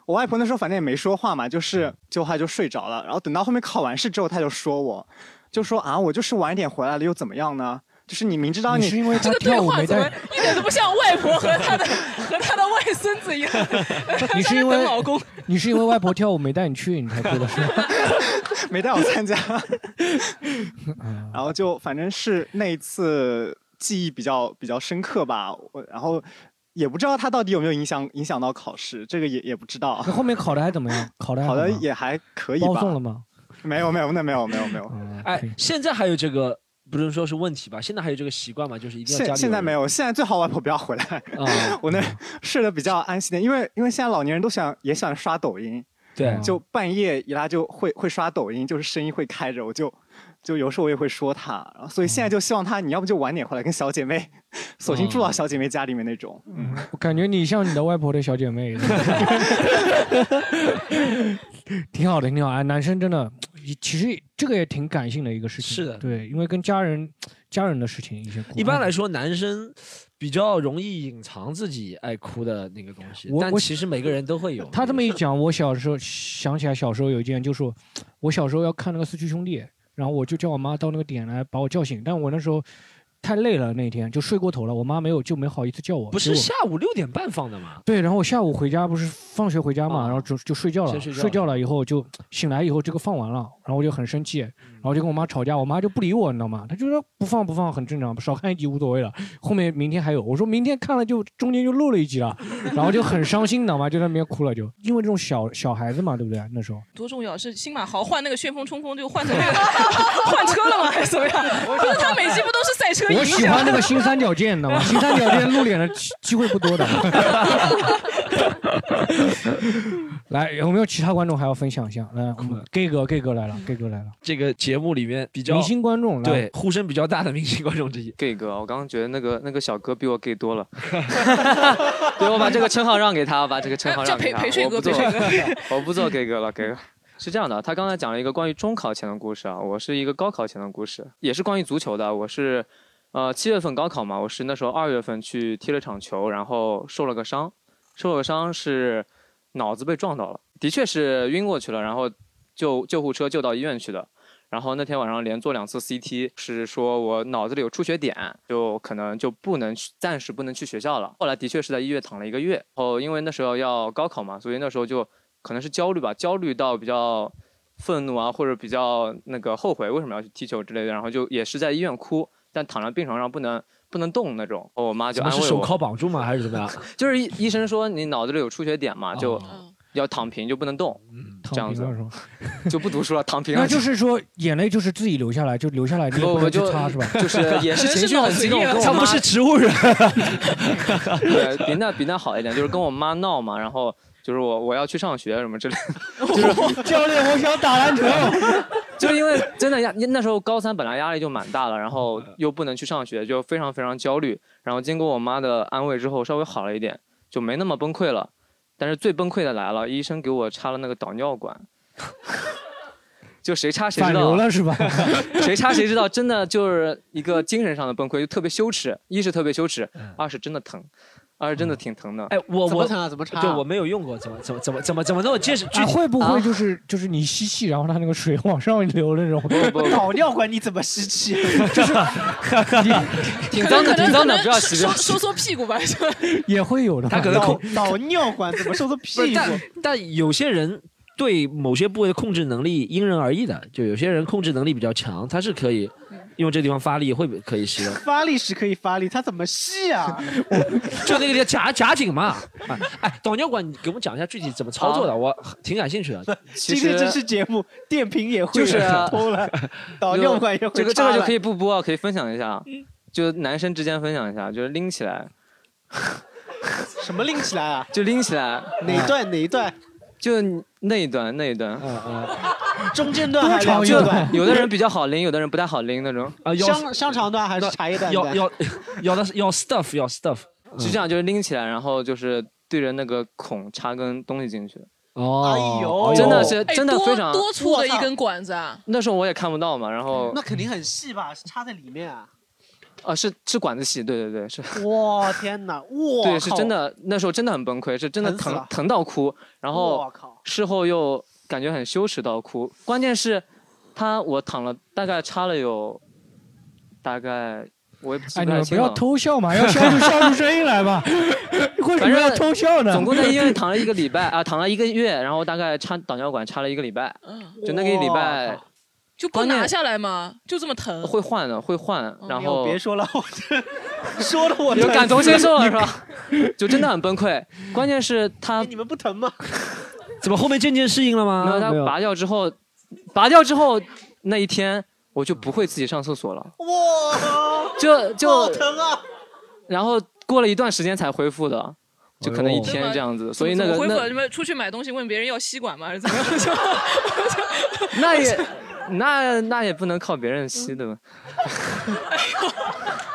我外婆那时候反正也没说话嘛，就是就她就睡着了，然后等到后面考完试之后，她就说我，就说啊我就是晚一点回来了又怎么样呢？就是你明知道你你是因为这个对话怎么一点都不像外婆和她的 和她的外孙子一样？你是因为 老公，你是因为外婆跳舞没带你去，你才哭的是吗？没带我参加，然后就反正是那一次记忆比较比较深刻吧，我然后也不知道他到底有没有影响影响到考试，这个也也不知道那。后面考的还怎么样？考的考的也还可以吧？包送了吗？没有没有那没有没有没有。哎，现在还有这个，不能说是问题吧？现在还有这个习惯吗？就是一定要家里现现在没有，现在最好外婆不要回来。嗯 我那睡得比较安心点，因为因为现在老年人都想也喜欢刷抖音，对就半夜一拉就会会刷抖音，就是声音会开着，我就就有时候我也会说他，然后所以现在就希望他你要不就晚点回来跟小姐妹，索性住到小姐妹家里面那种。嗯，我感觉你像你的外婆的小姐妹，挺好的，挺好。哎，男生真的，其实这个也挺感性的一个事情。是的对，因为跟家人家人的事情一些。一般来说，男生比较容易隐藏自己爱哭的那个东西，我我但其实每个人都会有。他这么一讲，我小时候想起来，小时候有一件，就是我小时候要看那个《四驱兄弟》，然后我就叫我妈到那个点来把我叫醒，但我那时候太累了，那天就睡过头了，我妈没有就没好意思叫我。不是下午六点半放的吗？对，然后我下午回家不是放学回家嘛，然后就就睡觉了，先睡觉了以后就醒来以后这个放完了，然后我就很生气，然后就跟我妈吵架，我妈就不理我，你知道吗？她就说不放不放很正常，少看一集无所谓了。后面明天还有，我说明天看了就中间就漏了一集了，然后就很伤心，你知道吗？就在那边哭了就，因为这种小小孩子嘛，对不对？那时候多重要？是新马豪换那个旋风冲锋就换成那个 换车了吗？还是怎么样？不是他每集不都是赛车赢我喜欢那个新三角剑，你知道吗？新三角剑露脸的机机会不多的。来，有没有其他观众还要分享一下？来，我们 gay 哥，gay 哥来了，gay 哥来了。这个节目里面比较明星观众对呼声比较大的明星观众之一。gay 哥，我刚刚觉得那个那个小哥比我 gay 多了。对，我把这个称号让给他，我把这个称号让给他。叫陪陪睡哥我不做陪睡哥，我不做 gay 哥了，gay 哥。是这样的，他刚才讲了一个关于中考前的故事啊，我是一个高考前的故事，也是关于足球的。我是，呃，七月份高考嘛，我是那时候二月份去踢了场球，然后受了个伤，受了个伤是脑子被撞到了，的确是晕过去了，然后救救护车救到医院去的。然后那天晚上连做两次 CT，是说我脑子里有出血点，就可能就不能去，暂时不能去学校了。后来的确是在医院躺了一个月。然后因为那时候要高考嘛，所以那时候就可能是焦虑吧，焦虑到比较愤怒啊，或者比较那个后悔为什么要去踢球之类的。然后就也是在医院哭，但躺在病床上不能不能动那种。我妈就安慰我，铐绑住吗？还是怎么样？就是医医生说你脑子里有出血点嘛，就要躺平就不能动，这样子就不读书了，躺平了。那就是说眼泪就是自己流下来，就流下来，你也不就擦是吧？就是也是情绪很激动，跟我妈他不是植物人，对，比那比那好一点，就是跟我妈闹嘛，然后就是我我要去上学什么之类的，就是 教练，我想打篮球。就是因为真的压那时候高三本来压力就蛮大了，然后又不能去上学，就非常非常焦虑。然后经过我妈的安慰之后，稍微好了一点，就没那么崩溃了。但是最崩溃的来了，医生给我插了那个导尿管，就谁插谁知道流了是吧？谁插谁知道，真的就是一个精神上的崩溃，就特别羞耻。一是特别羞耻，二是真的疼，二是真的挺疼的。哎，我我怎么疼啊怎么插啊对我没有用过，怎么怎么怎么怎么怎么那么结实？具啊，体会不会啊就是就是你吸气，然后它那个水往上流那种？导尿管你怎么吸气？就是 挺脏的，挺脏的，不要洗，不收要洗收。缩屁股吧，是吧？也会有的吧。他可能控导导尿管怎么收缩，屁股？但但有些人对某些部位的控制能力因人而异的，就有些人控制能力比较强，他是可以用这地方发力会不可以吸的？发力是可以发力，它怎么吸啊？就那个叫夹夹紧嘛。哎哎，导尿管，你给我们讲一下具体怎么操作的，我挺感兴趣的。今天这期节目电瓶也会就是偷了，导尿管也会这个这个就可以。不播，可以分享一下，就男生之间分享一下，就是拎起来，什么拎起来啊？就拎起来，哪一段哪一段？就那一段那一段，嗯嗯，中间段还是两就段？有的人比较好拎，有的人不太好拎那种。啊，要香香肠段还是茶叶段？要要要的是要 stuff 要 stuff，是这样，就是拎起来，然后就是对着那个孔插根东西进去。哦，哎呦真的是真的非常多粗的一根管子啊！那时候我也看不到嘛，然后那肯定很细吧？是插在里面啊！啊是是管子细，对对对是。哇天哪！哇，对，是真。的，那时候真的很崩溃，是真的疼疼到哭，然后我靠！事后又感觉很羞耻到哭。关键是，他我躺了大概插了有，大概我也记哎，不你们不要了。偷笑嘛，要笑出笑出声音来吧。为什反么要偷笑呢？总共在医院躺了一个礼拜 啊，躺了一个月，然后大概插导尿管插了一个礼拜，就那个一礼拜就不拿下来吗？就这么疼？会换的，会换，然后别说了，我这说的我有感同身受了是吧？就真的很崩溃。关键是他哎你们不疼吗？怎么后面渐渐适应了吗？没有他拔掉之后，拔掉之后那一天我就不会自己上厕所了，哇，就就好疼啊！然后过了一段时间才恢复的，就可能一天这样子，所以那个那怎么恢复了？你们出去买东西问别人要吸管吗？还 是怎么样？那也那那也不能靠别人吸对吧？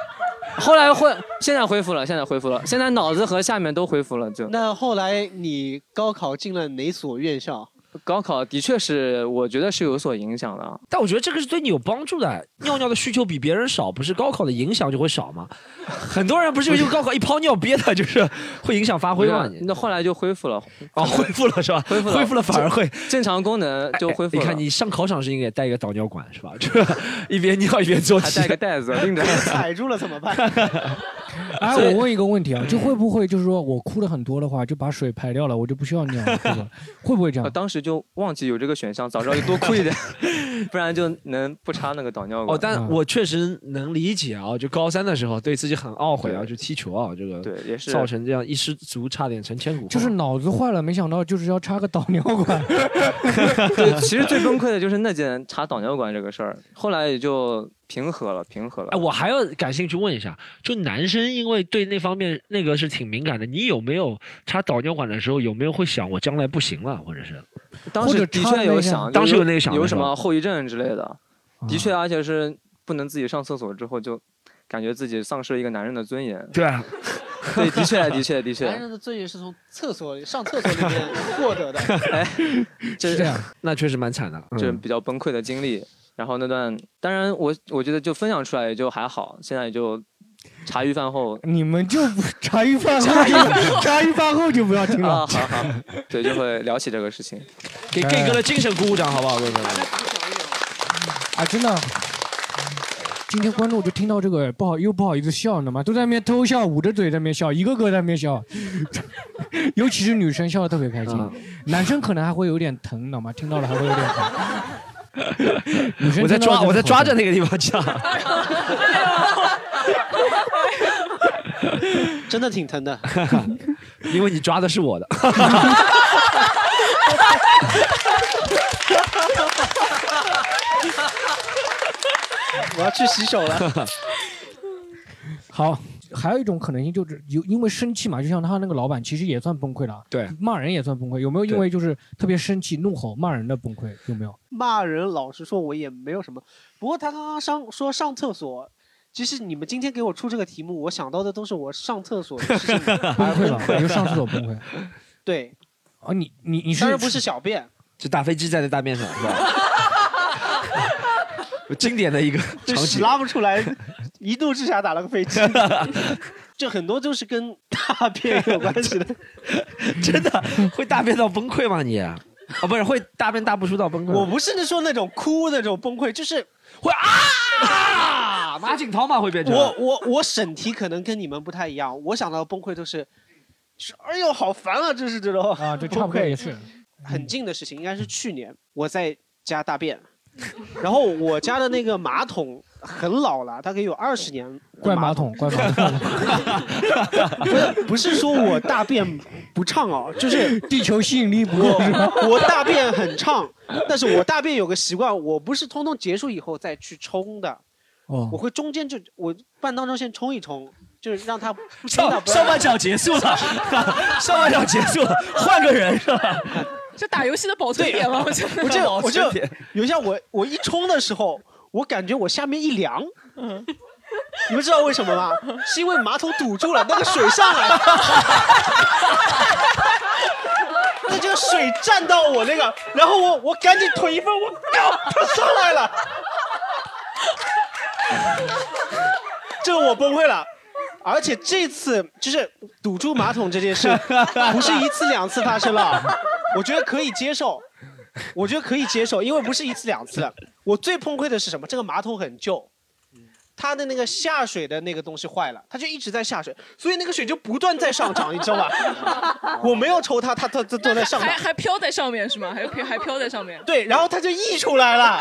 后来会现在恢复了，现在恢复了，现在脑子和下面都恢复了，就那后来你高考进了哪所院校？高考的确是我觉得是有所影响的。但我觉得这个是对你有帮助的。尿尿的需求比别人少，不是高考的影响就会少吗？很多人不是因为高考一泡尿憋的，就是会影响发挥吗？那后来就恢复了，哦，恢复了是吧？恢复了，恢复了反而会正常功能就恢复了。你看你上考场时应该也带一个导尿管是吧？这一边尿一边做题，还带个袋子拎着。踩住了怎么办？哎，我问一个问题啊，就会不会就是说我哭的很多的话，就把水排掉了，我就不需要尿 了，会不会？不会这样？当时就忘记有这个选项，早知道就多哭一点，不然就能不插那个导尿管。哦，但我确实能理解啊，就高三的时候对自己很懊悔啊，就踢球啊，这个对也是造成这样一失足差点成千古恨。就是脑子坏了，没想到就是要插个导尿管。对，其实最崩溃的就是那件插导尿管这个事儿，后来也就平和了，平和了。哎，我还要感兴趣问一下，就男生因为对那方面那个是挺敏感的，你有没有插导尿管的时候有没有会想我将来不行了，或者是？当时的确有想，当时有那个想有什么后遗症之类的，的确，而且是不能自己上厕所之后就感觉自己丧失了一个男人的尊严。对啊，对，的确，的确，的确。男人的尊严是从厕所里上厕所里面获得的。哎，就是这样，那确实蛮惨的，这嗯比较崩溃的经历。然后那段，当然我我觉得就分享出来也就还好，现在也就茶余饭后 你们就不茶余饭后，茶余饭后就不要听了。啊，好好，对，就会聊起这个事情。给 gay 哥的精神鼓鼓掌，好不好，各位？啊，真的。今天观众就听到这个不好又不好意思笑，你知道吗？都在那边偷笑，捂着嘴在那边笑，一个个在那边笑，尤其是女生笑得特别开心，嗯男生可能还会有点疼，你知道吗？听到了还会有点疼。我在抓，我在抓着那个地方讲。真的挺疼的，因为你抓的是我的。我要去洗手了。好，还有一种可能性就是有因为生气嘛，就像他那个老板其实也算崩溃了，对，骂人也算崩溃。有没有因为就是特别生气、怒吼、骂人的崩溃？有没有？骂人，老实说，我也没有什么。不过他刚刚上说上厕所，其实你们今天给我出这个题目，我想到的都是我上厕所的事情，崩溃了，你就上厕所崩溃。对，哦，你你你是当然不是小便，是大飞机在那大便上是吧？经典的一个。拉不出来，一怒之下打了个飞机。就很多都是跟大便有关系的。真的会大便到崩溃吗你？啊，不是会大便大不出到崩溃。我不是说那种哭那种崩溃，就是会啊，马景涛嘛会变成。我我我审题可能跟你们不太一样，我想到崩溃都是，是哎呦好烦啊，就是这种啊，这差不多也是。很近的事情，应该是去年我在家大便，然后我家的那个马桶很老了，大概有二十年。怪马桶，怪 马桶。不是不是说我大便不畅哦，就是地球吸引力不够我我大便很畅，但是我大便有个习惯，我不是通通结束以后再去冲的，哦我会中间就我半当中先冲一冲，就是让它上上半场结束了，上半场结束了，换个人是吧？这打游戏的保存点吗？我觉得我就我就有一下我我一冲的时候，我感觉我下面一凉，嗯，你们知道为什么吗？是因为马桶堵住了，那个水上来了，那这个水站到我那个，然后我我赶紧腿一分，我靠，它上来了，这个我崩溃了。而且这次就是堵住马桶这件事，不是一次两次发生了，我觉得可以接受，我觉得可以接受，因为不是一次两次了。我最崩溃的是什么？这个马桶很旧，它的那个下水的那个东西坏了，它就一直在下水，所以那个水就不断在上涨，你知道吧？我没有抽它，它它它都在上涨还。还飘在上面是吗？还飘还飘在上面。对，然后它就溢出来了，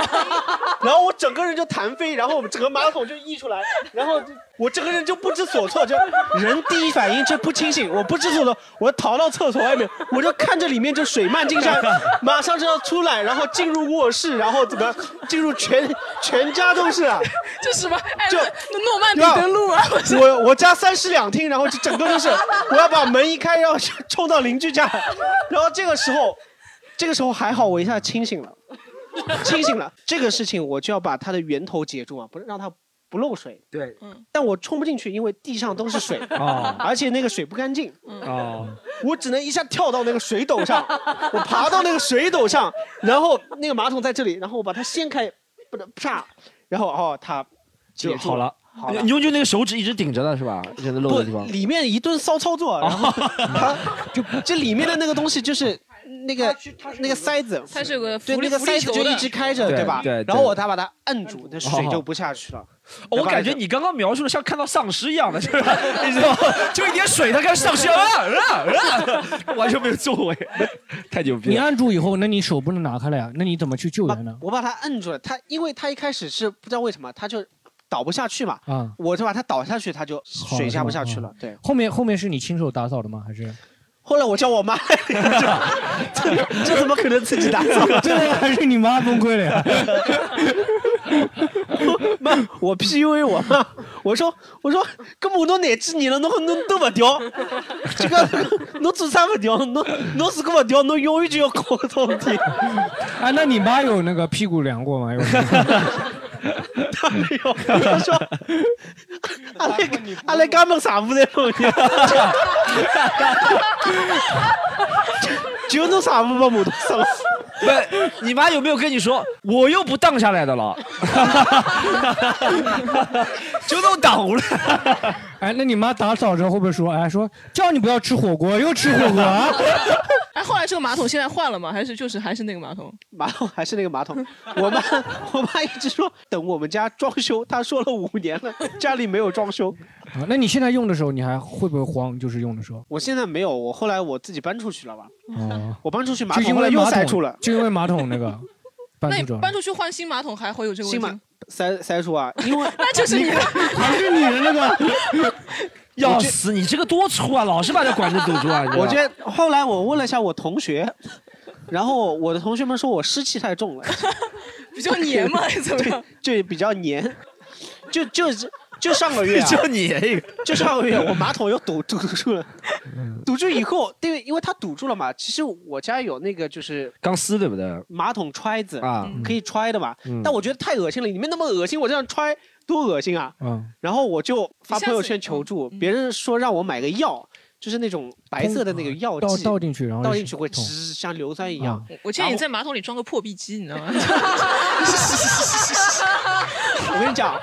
然后我整个人就弹飞，然后我们整个马桶就溢出来，然后就我这个人就不知所措，就人第一反应就不清醒，我不知所措，我逃到厕所外面，我就看着里面就水漫金山，马上就要出来，然后进入卧室，然后怎么进入全全家都是啊，这 什么？哎，就那诺曼底登陆啊！我我家三室两厅，然后就整个都是，我要把门一开，要冲到邻居家，然后这个时候，这个时候还好，我一下清醒了，清醒了。这个事情我就要把它的源头截住啊，不是让它不漏水。对，但我冲不进去，因为地上都是水，哦而且那个水不干净，哦，我只能一下跳到那个水斗上，我爬到那个水斗上，然后那个马桶在这里，然后我把它掀开，不能啪，然后哦它就好了。好了你用就那个手指一直顶着的是吧？现在漏的地方。里面一顿骚操作，然后它 就这里面的那个东西就是那个那个塞子，它是有个对那个浮力浮力球的塞子就一直开着，对吧？对对然后我再把它摁住，那水就不下去了。哦我感觉你刚刚描述的像看到丧尸一样的，就 是 你知道吗？就一点水，他开始丧尸啊啊 啊，完全没有作为，太牛逼了。你按住以后，那你手不能拿开了呀？那你怎么去救援呢？我把他摁住了，他因为他一开始是不知道为什么，他就倒不下去嘛。啊，我就把他倒下去，他就水下不下去了啊。对，后面后面是你亲手打扫的吗？还是？后来我叫我妈，这这怎么可能自己打扫？这还是你妈崩溃了呀？妈，我 PUA 我，我说我说，搿么多廿几年了，侬侬都不掉，这个侬做啥不掉？侬侬如果不掉，侬永远就要搞搿种问题。哎，那你妈有那个屁股凉过吗？有 他没有，他说阿拉阿拉家门啥不的朋友，就弄啥物把木头上了。不，你妈有没有跟你说，我又不荡下来的了？就弄倒了。哎，那你妈打扫时候会不会说，哎，说叫你不要吃火锅，又吃火锅啊？哎，后来这个马桶现在换了吗？还是就是还是那个马桶？马桶还是那个马桶。我妈 我妈一直说等我们家装修，她说了五年了，家里没有装修。啊那你现在用的时候，你还会不会慌？就是用的时候，我现在没有，我后来我自己搬出去了吧？哦，我搬出去马桶后来又塞住了，就因为马桶那个搬那你出去。搬出去换新马桶还会有这个问新题马？塞塞住啊，因为那就是你的，还是你的那个。要死！你这个多粗啊，老是把这管子堵住啊！我觉得后来我问了一下我同学，然后我的同学们说我湿气太重了，比较黏嘛？还是怎么样？就比较黏，就就是就上个月啊，就你一个，就上个月我马桶又堵堵住了，堵住以后，对，因为它堵住了嘛，其实我家有那个就是钢丝对不对？马桶揣子啊可以揣的嘛，嗯。但我觉得太恶心了，里面那么恶心，我这样揣多恶心啊！嗯，然后我就发朋友圈求助，别人说让我买个药，就是那种白色的那个药剂，倒进去，然后倒进去会像硫酸一样。我建议你在马桶里装个破壁机，你知道吗？我跟你讲，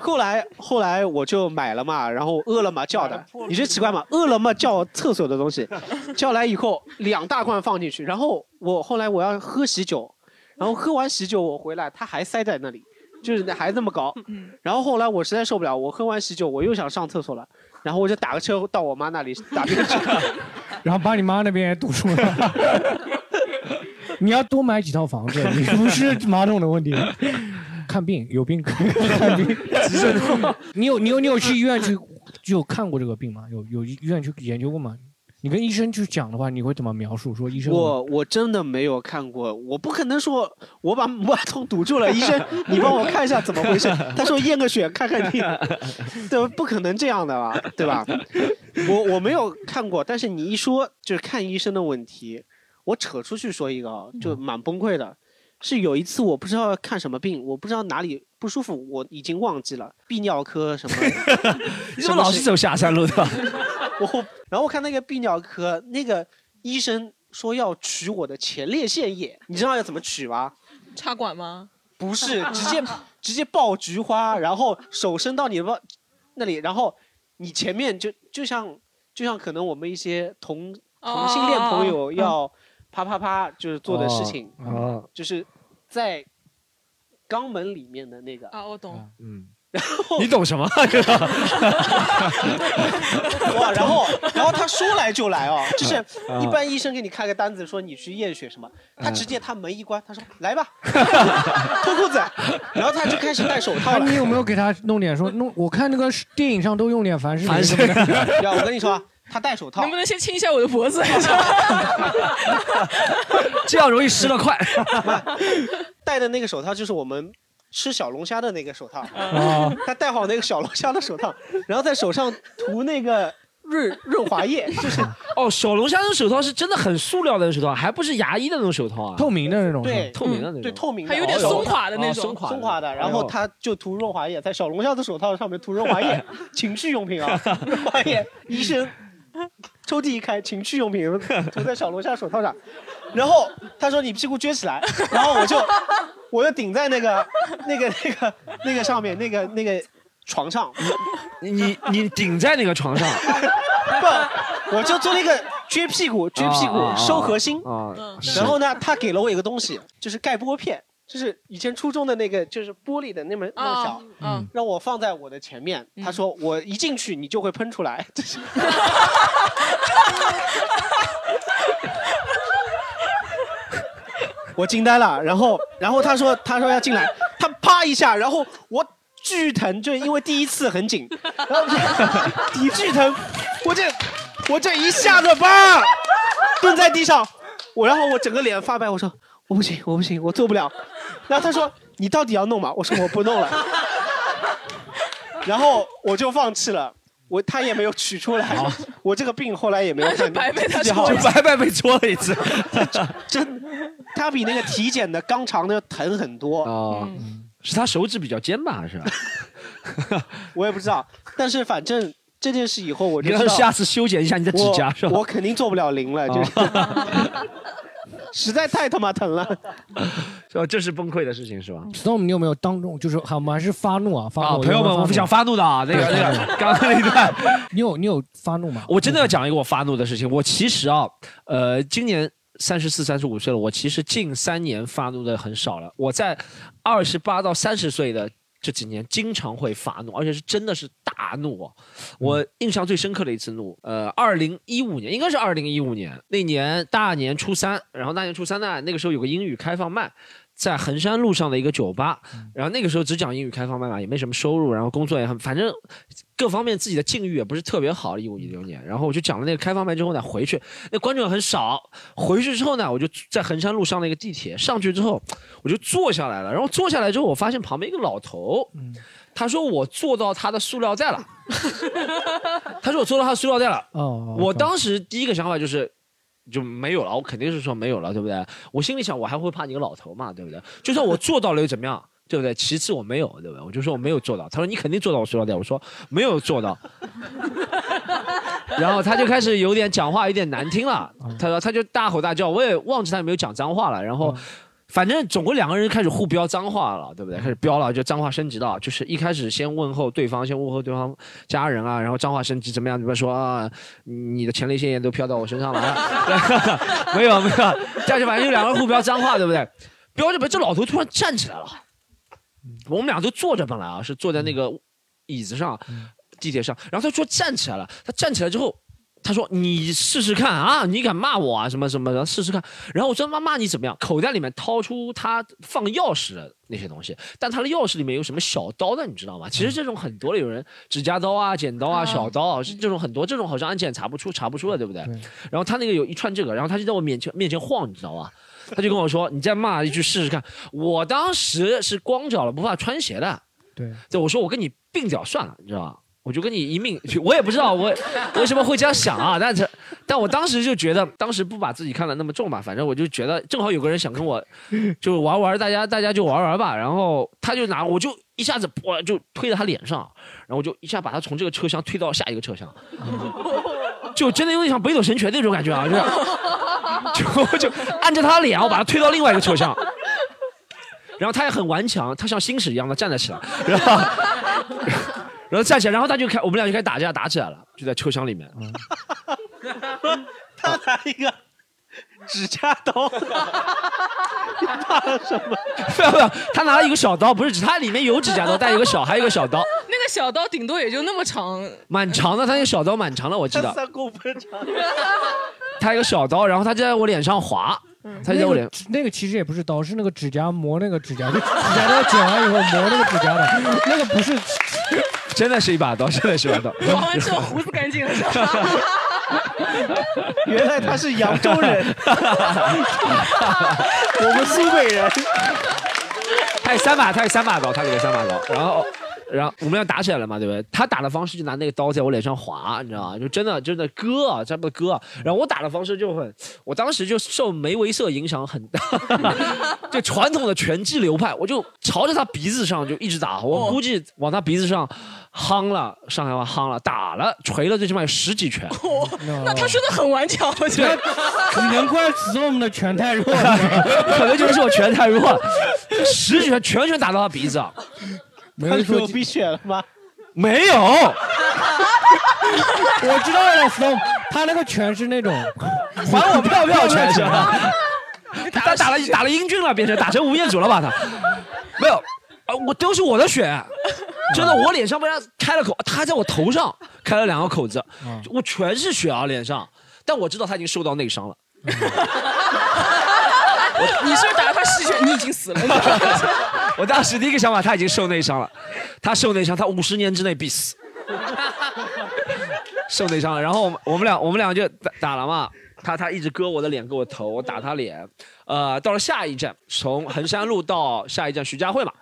后来后来我就买了嘛，然后饿了么叫的，你觉得奇怪吗？饿了么叫厕所的东西，叫来以后两大罐放进去，然后我后来我要喝喜酒，然后喝完喜酒我回来，它还塞在那里，就是还这么高。然后后来我实在受不了，我喝完喜酒我又想上厕所了，然后我就打个车到我妈那里打便去。然后把你妈那边也堵住了。你要多买几套房子，你不是马桶的问题。看病，有病可 以看病。你有你有你有去医院去 就看过这个病吗？有有医院去研究过吗？你跟医生去讲的话，你会怎么描述？说医生我我真的没有看过，我不可能说我把马桶堵住了，医生你帮我看一下怎么回事。他说验个血看看你，对吧？不可能这样的吧，对吧？我我没有看过，但是你一说就是看医生的问题，我扯出去说一个啊，就蛮崩溃的。是有一次我不知道看什么病，我不知道哪里不舒服，我已经忘记了，泌尿科什么。你怎么老是走下山路的？我然后我看那个泌尿科那个医生说要取我的前列腺液，你知道要怎么取吗？插管吗？不是，直接 直接抱菊花，然后手伸到你的那里，然后你前面就就像就像可能我们一些同同性恋朋友要啪啪啪就是做的事情，哦就是在肛门里面的那个。啊，我懂。嗯，然后你懂什么？这 个哇，然后然后他说来就来哦，就是啊一般医生给你开个单子说你去验血什么，他直接他门一关，他说来吧，脱裤子，然后他就开始戴手套了。你有没有给他弄点说弄？我看那个电影上都用点凡士林什么的。要我跟你说啊，他戴手套，能不能先亲一下我的脖子？这样容易湿得快。戴的那个手套就是我们吃小龙虾的那个手套。哦，他戴好那个小龙虾的手套，然后在手上涂那个润润滑液，就是哦，小龙虾那种手套是真的很塑料的那种手套，还不是牙医的那种手套啊，透明的那种对。透明的那种，对透明的，还有点松垮的那种。哦松垮松垮的，然后他就涂润滑液，在小龙虾的手套上面涂润滑液，情趣用品啊，润滑液，医生抽屉一开，情趣用品都在小龙虾手套上，然后他说你屁股撅起来，然后我就我就顶在那个那个那个那个上面那个那个床上，你你你顶在那个床上，不，我就做了一个撅屁股撅屁股啊啊啊收核心，啊，然后呢，他给了我一个东西，就是盖玻片，就是以前初中的那个，就是玻璃的那么那么小，嗯，让我放在我的前面。他说我一进去你就会喷出来，就是。我惊呆了，然后，然后他说，他说要进来，他啪一下，然后我巨疼，就因为第一次很紧，然后 巨疼，我这我这一下子吧，蹲在地上，我然后我整个脸发白，我说我不行，我不行，我做不了。然后他说你到底要弄吗？我说我不弄了。然后我就放弃了，我他也没有取出来，我这个病后来也没有看，白被他白白被戳了一次。真，他比那个体检的肛肠的要疼很多。哦，是他手指比较尖吧？是吧？我也不知道，但是反正这件事以后我你就知道，让下次修剪一下你的指甲是吧？哦我肯定做不了零了，就是、实在太他妈疼了。是吧？这是崩溃的事情是吧？Storm，你有没有当众就是我们还是发怒啊？发啊，怒！朋友们，我不想发怒的啊，那个那个，刚刚那一段，你有你有发怒吗？我真的要讲一个我发怒的事情。我其实啊，呃，今年三十四、三十五岁了，我其实近三年发怒的很少了。我在二十八到三十岁的这几年，经常会发怒，而且是真的是大怒哦。我印象最深刻的一次怒，呃，二零一五年，应该是二零一五年那年大年初三，然后大年初三呢，那个时候有个英语开放麦。在衡山路上的一个酒吧，然后那个时候只讲英语开放麦嘛，也没什么收入，然后工作也很，反正各方面自己的境遇也不是特别好。一五一六年，然后我就讲了那个开放麦之后呢，回去那观众很少，回去之后呢，我就在衡山路上那个地铁上去之后，我就坐下来了，然后坐下来之后，我发现旁边一个老头，他说我坐到他的塑料袋了，他说我坐到他的塑料袋了，哦，我当时第一个想法就是。就没有了，我肯定是说没有了，对不对？我心里想，我还会怕你个老头嘛，对不对？就算我做到了又怎么样，对不对？其次我没有，对不对？我就说我没有做到。他说你肯定做到我塑料袋，我说没有做到。然后他就开始有点讲话有点难听了，他说他就大吼大叫，我也忘记他有没有讲脏话了。然后反正总共两个人开始互飙脏话了，对不对？开始飙了，就脏话升级到，就是一开始先问候对方，先问候对方家人啊，然后脏话升级怎么样？怎么说啊？你的前列腺炎都飘到我身上了啊？没有没有，但是反正就两个人互飙脏话，对不对？飙着飙，这老头突然站起来了，我们俩都坐着，本来啊是坐在那个椅子上，地铁上，然后他说站起来了，他站起来之后。他说你试试看啊，你敢骂我啊什么什么的，试试看。然后我说妈骂你怎么样？口袋里面掏出他放钥匙的那些东西，但他的钥匙里面有什么小刀的，你知道吗？其实这种很多的，有人指甲刀啊、剪刀啊、小刀啊，是这种很多，这种好像安检查不出、查不出的，对不对？然后他那个有一串这个，然后他就在我面前面前晃，你知道吗？他就跟我说：“你再骂一句试试看。”我当时是光脚了，不怕穿鞋的。对，对，我说我跟你并脚算了，你知道吧？我就跟你一命，我也不知道我为什么会这样想啊，但是，但我当时就觉得，当时不把自己看得那么重吧，反正我就觉得正好有个人想跟我，就玩玩，大家大家就玩玩吧。然后他就拿，我就一下子我就推在他脸上，然后我就一下把他从这个车厢推到下一个车厢，就真的有点像北斗神拳那种感觉啊，就就就按着他脸，我把他推到另外一个车厢。然后他也很顽强，他像星矢一样的站了起来，然后，然后站起来，然后他就开，我们俩就开始打架，打起来了，就在车厢里面。他拿一个指甲刀，你怕了什么？没有没有，他拿了一个小刀，不是指他里面有指甲刀，但有个小，还有一个小刀，那个小刀顶多也就那么长，蛮长的，他那个小刀蛮长的，我记得。三公分长。他有个小刀，然后他就在我脸上划，他就在我脸。那个其实也不是刀，是那个指甲磨那个指甲，就指甲刀剪完以后磨那个指甲的，那个不是，真的是一把刀，真的是一把刀。划完之后胡子干净了。原来他是扬州人，我们苏北人。他有三把，他有三把刀，他有三把刀，然后。然后我们俩打起来了嘛，对不对？他打的方式就拿那个刀在我脸上划，你知道吗？就真的真的割啊，差不多割。然后我打的方式就很，我当时就受梅威瑟影响很大，就传统的拳击流派，我就朝着他鼻子上就一直打，我估计往他鼻子上夯了，上海话夯了，打了锤了最起码有十几拳。那他真的很顽强，我觉得。难怪子我们的拳太弱了，可能就是我拳太弱了，十几拳全拳打到他鼻子上。他有鼻血了吗？没有。我知道了，Stone，他那个拳是那种还我票票拳是吧？他打了打了英俊了，变成打成吴彦祖了吧？他没有啊，我都是我的血，真的，我脸上被他开了口，他在我头上开了两个口子，我全是血啊脸上，但我知道他已经受到内伤了。你是不是打了他失血？你已经死了。我当时第一个想法，他已经受内伤了，他受内伤，他五十年之内必死，受内伤了。然后我们我们俩我们俩就打打了嘛，他他一直割我的脸，割我头，我打他脸。呃，到了下一站，从衡山路到下一站徐家汇嘛，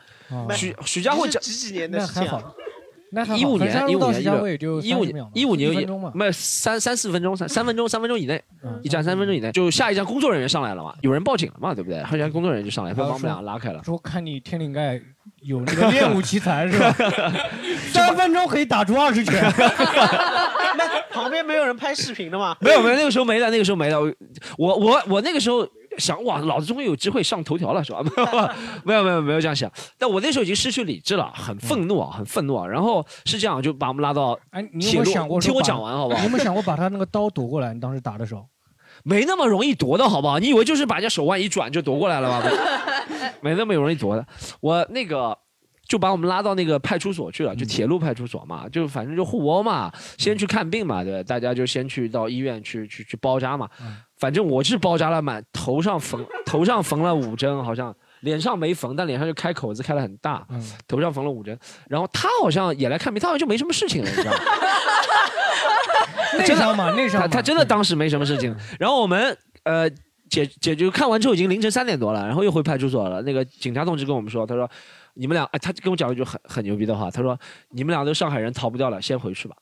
徐徐家汇这几几年的事情？一五年，一五年，一五年，一五年，没有三三四分钟，三三分钟，三分钟以内，一站三分钟以内，就下一站工作人员上来了嘛，有人报警了嘛，对不对？后来工作人员就上来，把我们俩拉开了。说看你天灵盖有那个 练武奇才是吧？三分钟可以打出二十拳。那旁边没有人拍视频的吗？没有没有，那个时候没的，那个时候没的。我我我那个时候。想哇，老子终于有机会上头条了，是吧？没有没有没有这样想，但我那时候已经失去理智了，很愤怒啊，很愤怒啊。然后是这样，就把我们拉到哎，你有没有想过听我讲完好不好？你有没有想过把他那个刀夺过来？你当时打的时候，没那么容易夺的好不好？你以为就是把人家手腕一转就夺过来了吗？没那么容易夺的。我那个就把我们拉到那个派出所去了，就铁路派出所嘛，就反正就互殴嘛，先去看病嘛，对大家就先去到医院去去去包扎嘛。反正我是包扎了满，头上缝头上缝了五针，好像脸上没缝，但脸上就开口子开的很大。头上缝了五针，然后他好像也来看病，他好像就没什么事情了，你知道吗？内伤嘛，内伤。他他真的当时没什么事情。然后我们呃解解决看完之后已经凌晨三点多了，然后又回派出所了。那个警察同志跟我们说，他说你们俩哎，他跟我讲了一句很很牛逼的话，他说你们俩都上海人逃不掉了，先回去吧。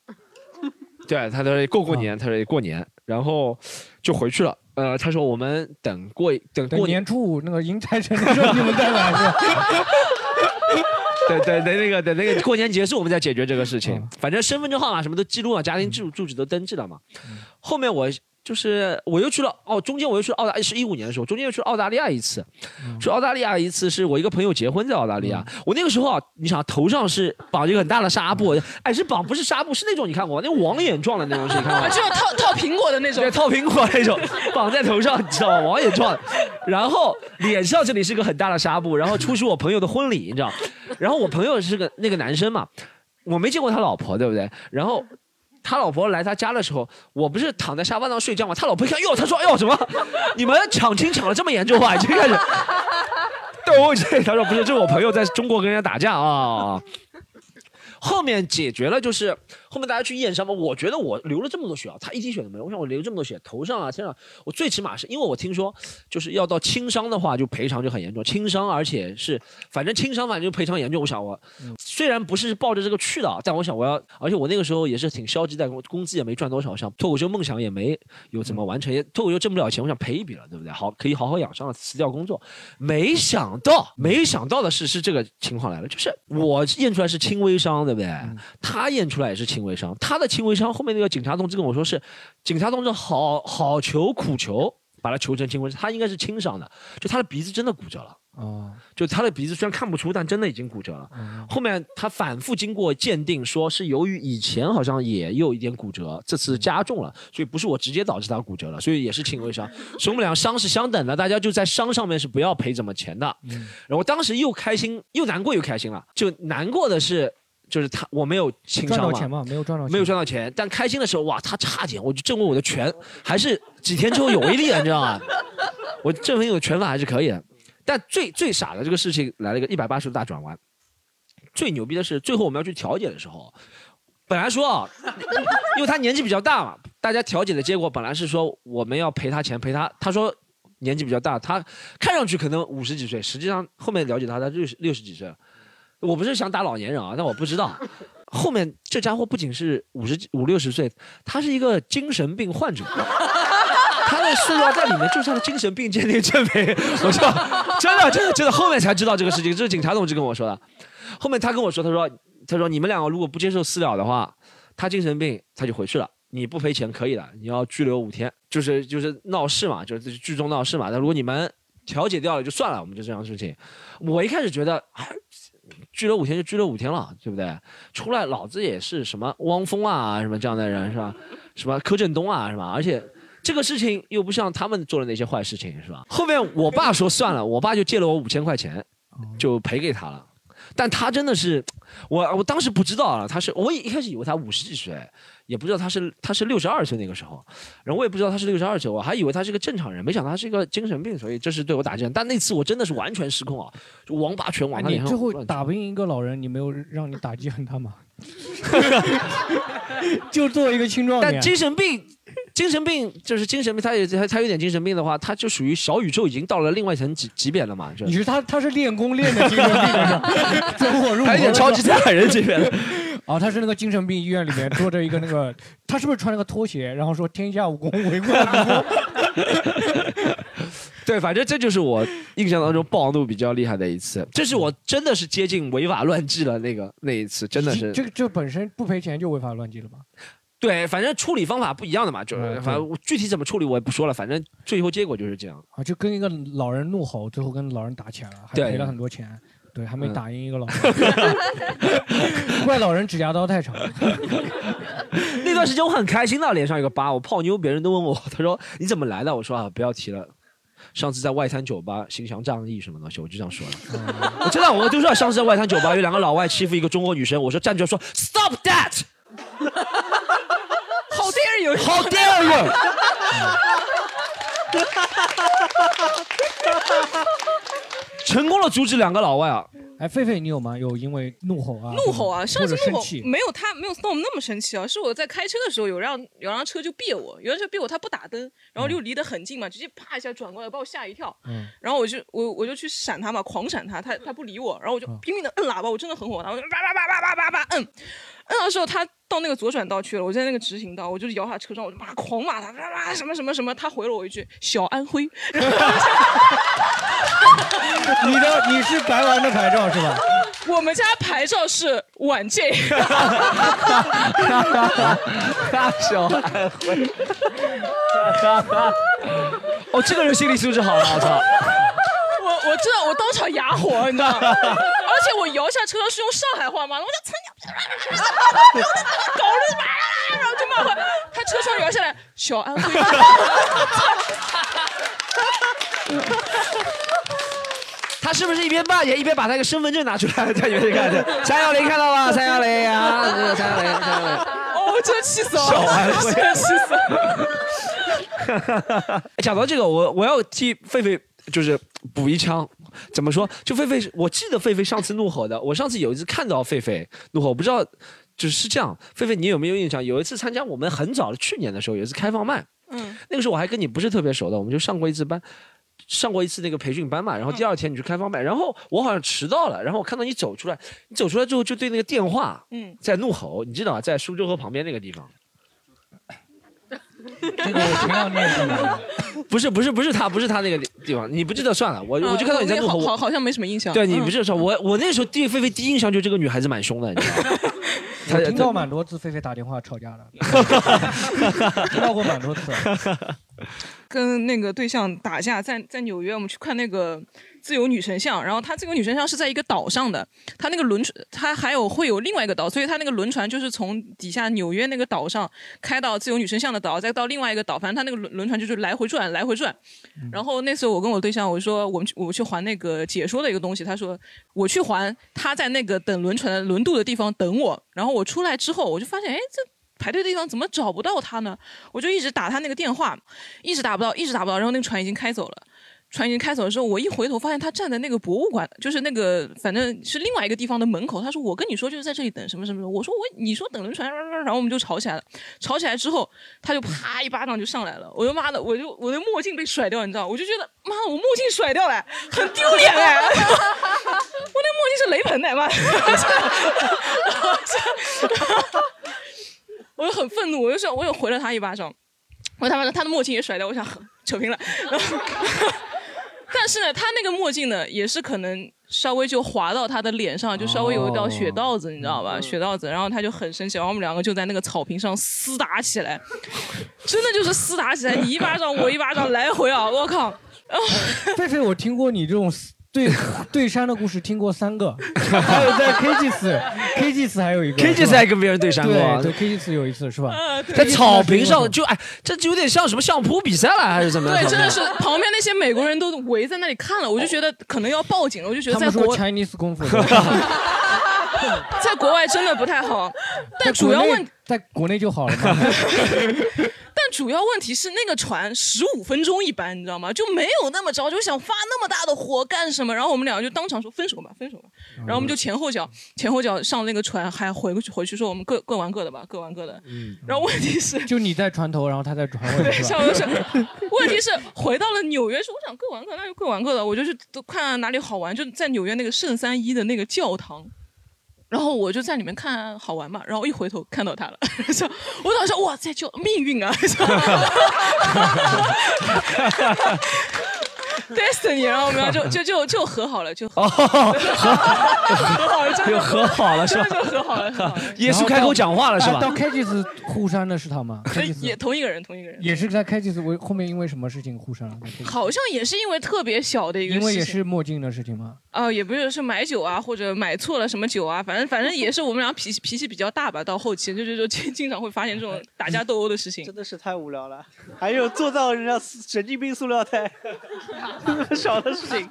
对，他说过过年，他说过年。然后就回去了。呃，他说我们等过等过年初五那个迎财神的时候你们再来是吧？对对对，那个等那个过年结束我们再解决这个事情。反正身份证号码什么都记录了，家庭住住址都登记了嘛。后面我。就是我又去了哦，中间我又去澳大，是一五年的时候，中间又去澳大利亚一次，去澳大利亚一次是我一个朋友结婚在澳大利亚，我那个时候啊，你想头上是绑一个很大的纱布，哎是绑不是纱布是那种你看过那网眼状的那种，你看过？就套套苹果的那种，对，套苹果那种，绑在头上，你知道吗？网眼状，然后脸上这里是个很大的纱布，然后出席我朋友的婚礼，你知道，然后我朋友是个那个男生嘛，我没见过他老婆，对不对？然后。他老婆来他家的时候，我不是躺在沙发上睡觉吗？他老婆一看，哟，他说，哎呦，什么？你们抢亲抢的这么严重啊？已经开始。对，我这他说不是，这是我朋友在中国跟人家打架啊。后面解决了，就是后面大家去验伤嘛。我觉得我流了这么多血啊，他一滴血都没有。我想我流这么多血，头上啊、身上，我最起码是因为我听说，就是要到轻伤的话，就赔偿就很严重。轻伤，而且是反正轻伤，反正就赔偿严重。我想我虽然不是抱着这个去的啊，但我想我要，而且我那个时候也是挺消极，但工工资也没赚多少，想脱口秀梦想也没有怎么完成，也脱口秀挣不了钱，我想赔一笔了，对不对？好，可以好好养伤了，辞掉工作。没想到，没想到的是是这个情况来了，就是我验出来是轻微伤，对不对？他验出来也是轻微伤，他的轻微伤后面那个警察同志跟我说是，警察同志好好求苦求，把他求成轻微伤，他应该是轻伤的，就他的鼻子真的骨折了。哦，就他的鼻子虽然看不出，但真的已经骨折了。后面他反复经过鉴定，说是由于以前好像也有一点骨折，这次加重了，所以不是我直接导致他骨折了，所以也是轻微伤。所以我们俩伤是相等的，大家就在伤上面是不要赔怎么钱的。然后当时又开心又难过又开心了，就难过的是。就是他，我没有轻伤嘛，赚到钱吗？没有赚到钱，没有赚到钱。但开心的时候，哇，他差点，我就证明我的拳还是几天之后有威力了，你知道吗？我证明我的拳法还是可以的。但最最傻的这个事情来了一个一百八十度大转弯。最牛逼的是，最后我们要去调解的时候，本来说啊，因为他年纪比较大嘛，大家调解的结果本来是说我们要赔他钱，赔他。他说年纪比较大，他看上去可能五十几岁，实际上后面了解他，他六十六十几岁了。我不是想打老年人啊，但我不知道，后面这家伙不仅是五十五六十岁，他是一个精神病患者，他的塑料袋里面就是他的精神病鉴定证明。我说真的真的真的，后面才知道这个事情，这是警察同志跟我说的。后面他跟我说，他说他说你们两个如果不接受私了的话，他精神病他就回去了，你不赔钱可以的，你要拘留五天，就是就是闹事嘛，就是聚众闹事嘛。那如果你们调解掉了就算了，我们就这样事情。我一开始觉得。拘留五天就拘留五天了，对不对？出来老子也是什么汪峰啊，什么这样的人是吧？什么柯震东啊，是吧？而且这个事情又不像他们做的那些坏事情，是吧？后面我爸说算了，我爸就借了我五千块钱，就赔给他了。但他真的是，我我当时不知道啊，他是我一开始以为他五十几岁，也不知道他是他是六十二岁那个时候，然后我也不知道他是六十二岁，我还以为他是个正常人，没想到他是一个精神病，所以这是对我打击。但那次我真的是完全失控啊，就王八拳往他脸上。你最后打不赢一个老人，你没有让你打击很大吗？就作为一个青壮年，但精神病。精神病就是精神病，他也他他有点精神病的话，他就属于小宇宙已经到了另外一层级级别了嘛。你是他他是练功练的精神病，走火入魔，还有点超级赛亚人级别的。哦，他是那个精神病医院里面 坐着一个那个，他是不是穿了个拖鞋，然后说天下武功唯过独孤？对，反正这就是我印象当中暴怒比较厉害的一次，这是我真的是接近违法乱纪了那个那一次，真的是。这个这本身不赔钱就违法乱纪了吗？对，反正处理方法不一样的嘛，就是反正具体怎么处理我也不说了，反正最后结果就是这样啊，就跟一个老人怒吼，最后跟老人打起来了，还赔了很多钱，对，还没打赢一个老人，怪老人指甲刀太长。那段时间我很开心的，脸上有个疤，我泡妞，别人都问我，他说你怎么来的？我说啊，不要提了，上次在外滩酒吧行侠仗义什么东西，我就这样说了。我真的，我就知道，上次在外滩酒吧有两个老外欺负一个中国女生，我说站住，说 stop that。How dare you! How dare you! 成功的阻止两个老外啊！哎，狒狒，你有吗？有因为怒吼啊？怒吼啊！上次怒吼没有他没有 Storm 那么生气啊，是我在开车的时候有辆有辆车就别我，有辆车别我，他不打灯，然后又离得很近嘛，直接啪一下转过来把我吓一跳。嗯。然后我就我我就去闪他嘛，狂闪他，他他不理我，然后我就拼命的摁喇叭，我真的很火大，我就叭叭叭叭叭叭叭摁。摁的时候，他到那个左转道去了，我在那个直行道，我就摇下车窗，我就骂狂骂他，哇哇什么什么什么，他回了我一句“小安徽”。你的你是白玩的牌照是吧？我们家牌照是晚 J。小安徽。哦，这个人心理素质好了，我操！我我知道，我当场哑火，你知道吗？而且我摇下车窗是用上海话骂的，我就操你，搞了嘛，然后就骂回，他车窗摇下来，小安徽。他是不是一边骂也一边把那个身份证拿出来在里面看？三幺零看到了？三幺零啊，三幺零，三幺零。哦，我真气死我了，小安徽真的气死我了。讲到这个，我我要替狒狒就是补一枪。怎么说？就狒狒，我记得狒狒上次怒吼的，我上次有一次看到狒狒怒吼，我不知道就是是这样。狒狒，你有没有印象？有一次参加我们很早的去年的时候，有一次开放麦，嗯，那个时候我还跟你不是特别熟的，我们就上过一次班，上过一次那个培训班嘛。然后第二天你去开放麦，然后我好像迟到了，然后我看到你走出来，你走出来之后就对那个电话，嗯，在怒吼，你知道吗？在苏州河旁边那个地方。这个我前两天也看到不是不是不是他不是他那个地方，你不记得算了，我我就看到你在怒吼，好好好像没什么印象。对你嗯不是说，我我那时候对菲菲第一印象就这个女孩子蛮凶的，你知道吗？我听到蛮多次菲菲打电话吵架的，听到过蛮多次。跟那个对象打架，在在纽约，我们去看那个自由女神像，然后它自由女神像是在一个岛上的，它那个轮船，它还有会有另外一个岛，所以它那个轮船就是从底下纽约那个岛上开到自由女神像的岛，再到另外一个岛，反正它那个轮轮船就是来回转，来回转。然后那时候我跟我对象我说我们去我去还那个解说的一个东西，他说我去还，他在那个等轮船轮渡的地方等我，然后我出来之后我就发现，哎这。排队的地方怎么找不到他呢？我就一直打他那个电话，一直打不到，一直打不到。然后那个船已经开走了，船已经开走的时候，我一回头发现他站在那个博物馆，就是那个反正是另外一个地方的门口。他说：“我跟你说就是在这里等什么什么什么。”我说：“我你说等轮船。”然后我们就吵起来了。吵起来之后，他就啪一巴掌就上来了。我就妈的，我就我的墨镜被甩掉，你知道？我就觉得妈，我墨镜甩掉了，很丢脸哎！我那墨镜是雷朋的妈。我就很愤怒，我就说，我又回了他一巴掌，我他妈的他的墨镜也甩掉，我想扯平了。然后，但是呢，他那个墨镜呢，也是可能稍微就滑到他的脸上，就稍微有一道血道子，你知道吧？血道子，然后他就很生气，然后我们两个就在那个草坪上厮打起来，真的就是厮打起来，你一巴掌我一巴掌来回啊！我靠！狒狒，我听过你这种对 对山的故事，听过三个，还有在 KGS，KGS 还有一个 KGS 还跟别人对山过啊对对，KG 寺有一次是吧？在草坪上就哎，这就有点像什么相扑比赛了，还是怎么样？对，真的是旁边那些美国人都围在那里看了，我就觉得可能要报警了，我就觉得在国 Chinese 功夫，在国外真的不太好，但主要问在国内就好了嘛。但主要问题是那个船十五分钟一班，你知道吗？就没有那么着，就想发那么大的火干什么？然后我们两个就当场说分手吧，分手吧。然后我们就前后脚前后脚上那个船，还回去回去说我们各各玩各的吧，各玩各的。嗯，然后问题是，就你在船头，然后他在船尾，笑的是，问题是回到了纽约，说我想各玩各，那就各玩各的。我就去都看哪里好玩，就在纽约那个圣三一的那个教堂。然后我就在里面看好玩嘛，然后一回头看到他了，我当时说哇，这就命运啊！destiny，然后我们俩就就就就和好了，就和好了，真的又和好了是吧真的就和好了，和好了耶稣开口讲话了是吧哎到 KG 寺互删的是他吗也同一个人，同一个人，也是在 KG 寺，为后面因为什么事情互删了？好像也是因为特别小的一个事情，因为也是墨镜的事情吗？哦、也不是是买酒啊，或者买错了什么酒啊，反正反正也是我们俩脾气脾气比较大吧。到后期就就就经经常会发现这种打架斗殴的事情。真的是太无聊了。还有做到人家神经病塑料袋，那么小的事情。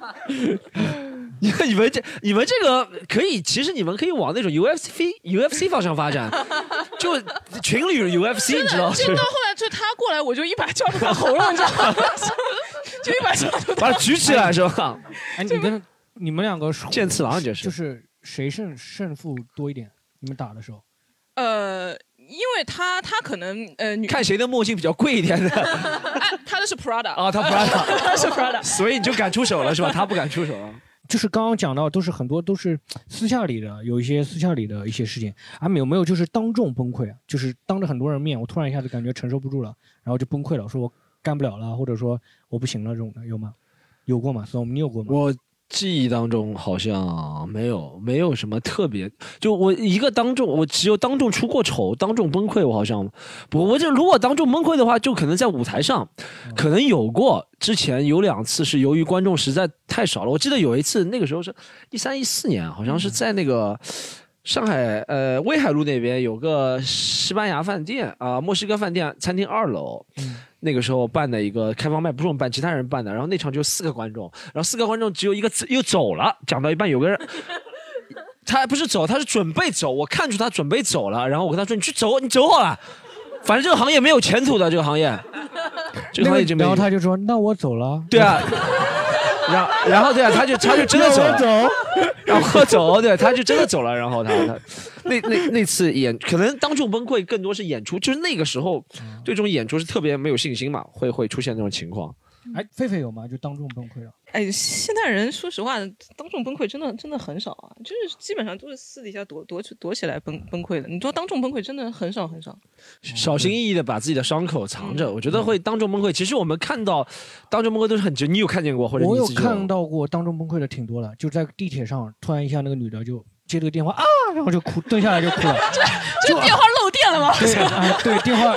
你 你们这你们这个可以，其实你们可以往那种 UFC UFC 方向发展，就群里 UFC 你知道吗？结果到后来就他过来，我就一把叫住他喉咙，你知道吗？就一把抓住他，把他举起来是吧？哎，你跟你们两个剑次郎就是就是谁胜胜负多一点？你们打的时候，呃，因为他他可能呃女看谁的墨镜比较贵一点的 哎，他的是 Prada 啊，他 Prada，他是 Prada，所以你就敢出手了是吧？他不敢出手啊。就是刚刚讲到，都是很多都是私下里的，有一些私下里的一些事情，啊，有没有就是当众崩溃啊？就是当着很多人面，我突然一下子感觉承受不住了，然后就崩溃了，说我干不了了，或者说我不行了这种的，有吗？有过吗？松，你有过吗？我记忆当中好像没有，没有什么特别。就我一个当众，我只有当众出过丑，当众崩溃，我好像不。我这如果当众崩溃的话，就可能在舞台上，可能有过。之前有两次是由于观众实在太少了。我记得有一次，那个时候是一三一四年，好像是在那个。上海呃威海路那边有个西班牙饭店啊、墨西哥饭店餐厅二楼，那个时候办的一个开放麦，不是我们办，其他人办的。然后那场就四个观众，然后四个观众只有一个又走了，讲到一半有个人他不是走，他是准备走。我看出他准备走了，然后我跟他说：“你去走，你走好了。反正这个行业没有前途的，这个行业，这个行业已经没有然后他就说：“那我走了。”对啊，然后然后对啊，他就他就真的走了，走，然后喝走，对，他就真的走了。然后他他那那那次演，可能当众崩溃更多是演出，就是那个时候对这种演出是特别没有信心嘛，会会出现这种情况。哎，狒狒有吗？就当众崩溃了。哎，现代人说实话，当众崩溃真的真的很少啊，就是基本上都是私底下躲躲起躲起来崩崩溃的。你说当众崩溃真的很少很少。小心翼翼的把自己的伤口藏着，我觉得会当众崩溃。其实我们看到当众崩溃都是很直，你有看见过或者我有看到过当众崩溃的挺多了，就在地铁上，突然一下那个女的就接这个电话啊，然后就哭，蹲下来就哭了。这电话漏电了吗？对 啊，对电话，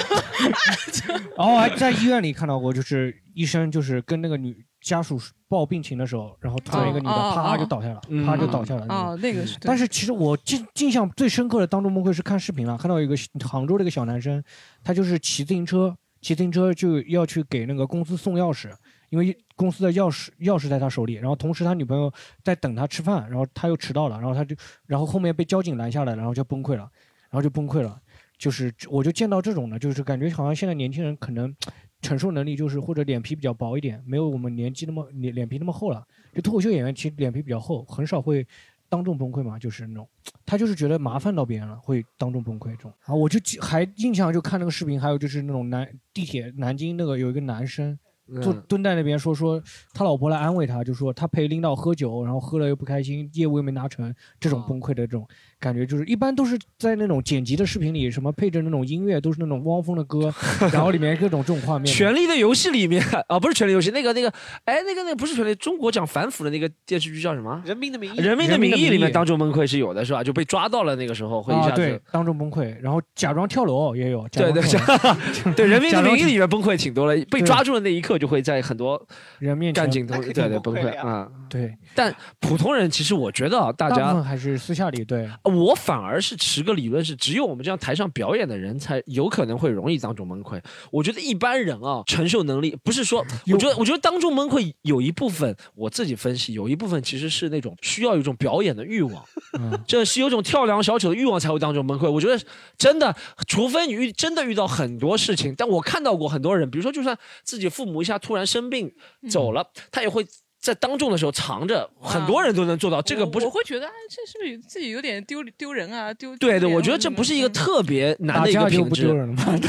然后还在医院里看到过，就是医生就是跟那个女家属报病情的时候，然后突然一个女的哦哦啪哦就倒下了，嗯啪就倒下了。哦，那个是。但是其实我印印象最深刻的当众崩溃是看视频了，看到有一个杭州的一个小男生，他就是骑自行车，骑自行车就要去给那个公司送钥匙，因为公司的钥匙钥匙在他手里，然后同时他女朋友在等他吃饭，然后他又迟到了，然后他就然后后面被交警拦下来，然后就崩溃了，然后就崩溃了。就是我就见到这种的，就是感觉好像现在年轻人可能承受能力就是或者脸皮比较薄一点，没有我们年纪那么脸脸皮那么厚了。就脱口秀演员其实脸皮比较厚，很少会当众崩溃嘛，就是那种他就是觉得麻烦到别人了，会当众崩溃这种。啊我就记还印象就看那个视频，还有就是那种南地铁南京那个有一个男生。坐嗯蹲在那边说说他老婆来安慰他，就说他陪领导喝酒，然后喝了又不开心，业务又没拿成，这种崩溃的这种感觉，就是一般都是在那种剪辑的视频里，什么配着那种音乐，都是那种汪峰的歌，然后里面各种这种画面。权力的游戏里面啊，不是权力游戏，那个那个，哎，那个那个不是权力，中国讲反腐的那个电视剧叫什么？人民的名义，人民的名义里人民的名义面当众崩溃是有的，是吧？就被抓到了那个时候会一啊，下对子。，当众崩溃，然后假装跳楼也有。假对对装跳 对，人民的名义里面崩溃挺多了，被抓住的那一刻就会在很多人面前干镜头，对对崩溃啊。对，但普通人其实我觉得啊，大家分还是私下里对。我反而是持个理论是，只有我们这样台上表演的人才有可能会容易当众崩溃。我觉得一般人啊，承受能力不是说，我觉得我觉得当众崩溃有一部分我自己分析，有一部分其实是那种需要有一种表演的欲望，嗯这是有种跳梁小丑的欲望才会当众崩溃。我觉得真的，除非你遇真的遇到很多事情，但我看到过很多人，比如说就算自己父母一下突然生病走了，他也会。在当众的时候藏着，很多人都能做到。这个不是我会觉得，哎，这是不是自己有点丢丢人啊？丢对对，我觉得这不是一个特别难的一个品质不丢。人吗？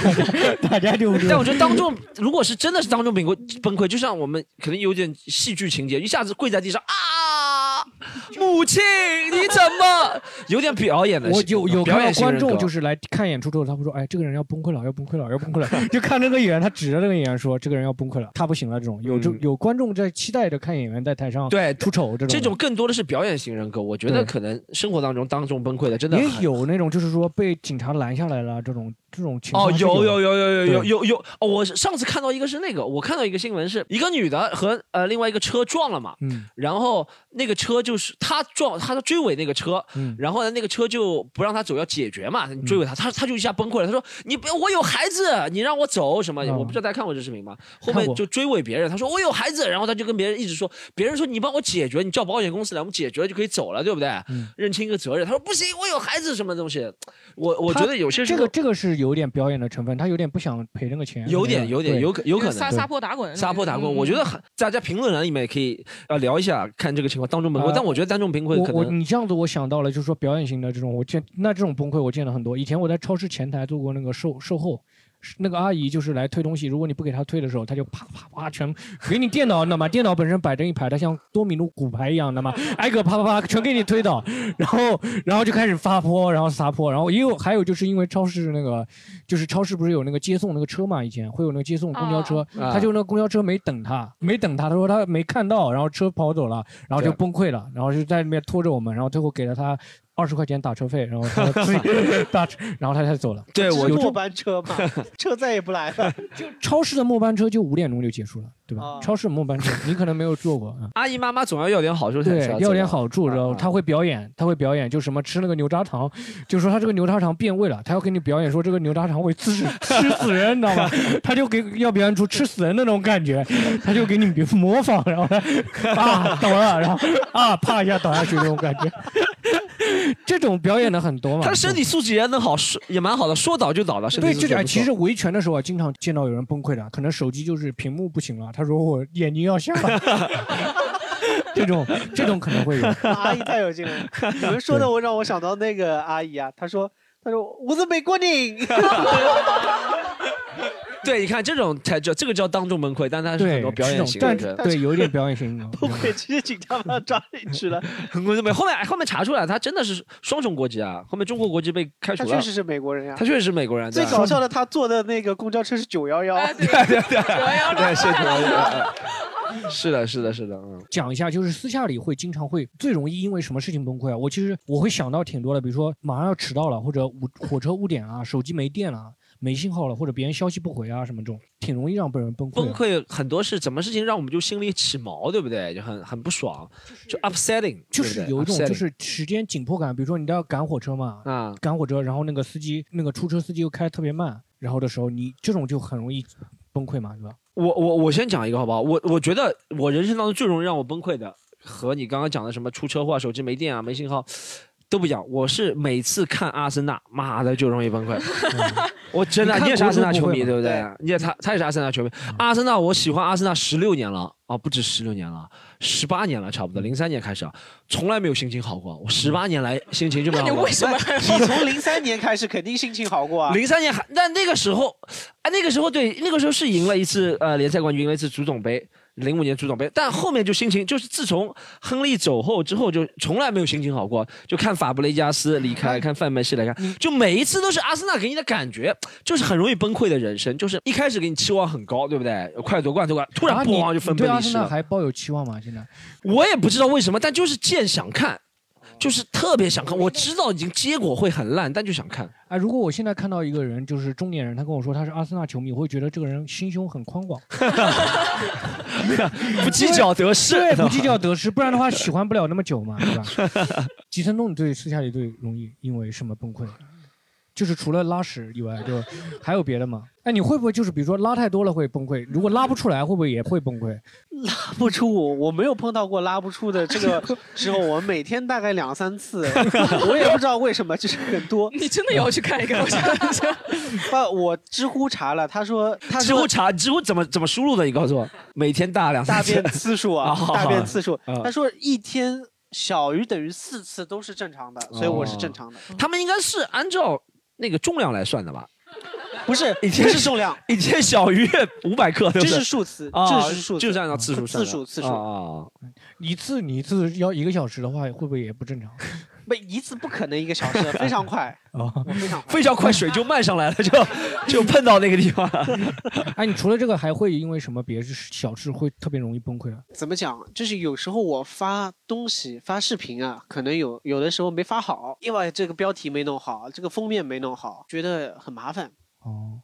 大家就不丢人。但我觉得当众，如果是真的是当众崩溃崩溃，就像我们可能有点戏剧情节，一下子跪在地上啊，母亲你怎么 有点表演的？我有有表看到观人格众就是来看演出之后，他会说：“哎，这个人要崩溃了，要崩溃了，要崩溃了。”就看那个演员，他指着那个演员说：“这个人要崩溃了，他不行了。”这种有有观众在期待着看演员在台上对出丑这种这种更多的是表演型人格。我觉得对可能生活当中当众崩溃的真的也很有那种就是说被警察拦下来了这种这种情哦，况是有有有有有有有哦！我上次看到一个是那个，我看到一个新闻是一个女的和呃另外一个车撞了嘛，嗯然后那个车就是他撞，他追尾那个车，嗯然后呢那个车就不让他走，要解决嘛，你追尾他，他他就一下崩溃了，他说你不要，我有孩子，你让我走什么？嗯我不知道大家看过这视频吗？后面就追尾别人，他说我有孩子，然后他就跟别人一直说，别人说你帮我解决，你叫保险公司来，我们解决了就可以走了，对不对？嗯认清一个责任。他说不行，我有孩子，什么东西？我我觉得有些时候这个这个是有点表演的成分，他有点不想赔那个钱，有点有点有可有可能撒撒泼打滚，撒泼打滚，嗯我觉得很大家评论栏里面也可以呃聊一下，看这个情况当众崩溃。呃但我觉得单众崩溃可我我你这样子，我想到了，就是说表演型的这种，我见那这种崩溃我见了很多。以前我在超市前台做过那个售售后，是那个阿姨就是来推东西，如果你不给她推的时候，她就啪啪啪全给你电脑，你知道吗？电脑本身摆成一排，它像多米诺骨牌一样的嘛，挨个啪啪啪全给你推倒，然后然后就开始发泼，然后撒泼，然后也有还有就是因为超市那个就是超市不是有那个接送那个车嘛，以前会有那个接送公交车，啊他就那个公交车没等他，没等他，他说他没看到，然后车跑走了，然后就崩溃了，然后就在那边拖着我们，然后最后给了他二十块钱打车费，然后他 自己打车，然后他才走了。对我这是末班车嘛，车再也不来了。就超市的末班车就五点钟就结束了，对吧？哦超市末班车你可能没有坐过啊。阿姨妈妈总要要点好处才对，要点好处，然后啊他会表演，他会表演，就什么吃那个牛轧糖，就说他这个牛轧糖变味了，他要给你表演说这个牛轧糖会吃吃 死人，你知道吗？他就给要表现出吃死人的那种感觉，他就给你模仿，然后他啊倒了，然后啊啪一下倒下去那种感觉。这种表演的很多嘛。他身体素质也能好，说也蛮好的，说倒就倒的。身体对，素质不错这点其实维权的时候啊，经常见到有人崩溃的，可能手机就是屏幕不行了，他说我眼睛要瞎了，这种这种可能会有。阿姨太有劲了，你们说的我让我想到那个阿姨啊，她说她说我是美国人，对，你看这种才叫这个叫当众崩溃，但他是，很多表演型这的人。对，有一点表演型的。不会，其实警察把他抓进去了。我 没后面后面查出来，他真的是双重国籍啊，后面中国国籍被开除了。他确实是美国人呀、他确实是美国人。最搞笑的，他坐的那个公交车是九幺幺，对对对，对是九幺幺，是的，是的，是的，嗯。讲一下，就是私下里会经常会最容易因为什么事情崩溃啊？我其实我会想到挺多的，比如说马上要迟到了，或者误火车误点啊，手机没电了。没信号了，或者别人消息不回啊，什么这种，挺容易让别人崩溃。崩溃很多是怎么事情让我们就心里起毛，对不对？就很很不爽，就 upsetting，就是有一种就是时间紧迫感。比如说你都要赶火车嘛，啊，赶火车，然后那个司机那个出车司机又开的特别慢，然后的时候你这种就很容易崩溃嘛，对吧？我我我先讲一个好不好？我我觉得我人生当中最容易让我崩溃的，和你刚刚讲的什么出车祸、手机没电啊、没信号。都不一样，我是每次看阿森纳，妈的就容易崩溃。我真的，你也是阿森纳球迷对不对？你也他他也是阿森纳球迷。阿森纳，我喜欢阿森纳十六年了啊，不止十六年了，十八年了，差不多零三年开始啊，从来没有心情好过。我十八年来心情就没好 过。你为什么？你从零三年开始肯定心情好过啊。零三年还，但那个时候，哎，那个时候对，那个时候是赢了一次呃联赛冠军，赢了一次足总杯。零五年足总杯，但后面就心情就是自从亨利走后之后，就从来没有心情好过。就看法布雷加斯离开，看范梅西来看，就每一次都是阿森纳给你的感觉，就是很容易崩溃的人生。就是一开始给你期望很高，对不对？快夺冠夺冠，突然咣就分崩离析了。对阿森纳还抱有期望吗？现在我也不知道为什么，但就是见想看。就是特别想看，我知道已经结果会很烂，但就想看。哎，如果我现在看到一个人，就是中年人，他跟我说他是阿森纳球迷，我会觉得这个人心胸很宽广，不计较得失，对，不计较得失，不然的话喜欢不了那么久嘛，对吧？吉森东，你对私下里最容易因为什么崩溃？就是除了拉屎以外，就还有别的吗？哎，你会不会就是比如说拉太多了会崩溃？如果拉不出来，会不会也会崩溃？拉不出，我我没有碰到过拉不出的这个时候，我每天大概两三次，我也不知道为什么，就是很多。你真的要去看一看？不，我知乎查了，他说，他知乎查，知乎怎么怎么输入的？你告诉我，每天大两大便次数啊，大便次数。他说一天小于等于四次都是正常的，所以我是正常的。他们应该是按照。那个重量来算的吧？不是，一天是重量，一天小于五百克，这是数词，这是数，就是按照次数次数次数啊。一次你一次要一个小时的话，会不会也不正常？不，一次不可能一个小时，非常快 哦，非常非常快，水就漫上来了，就 就碰到那个地方。哎，你除了这个，还会因为什么别的小事会特别容易崩溃啊？怎么讲？就是有时候我发东西、发视频啊，可能有有的时候没发好，因为这个标题没弄好，这个封面没弄好，觉得很麻烦。哦。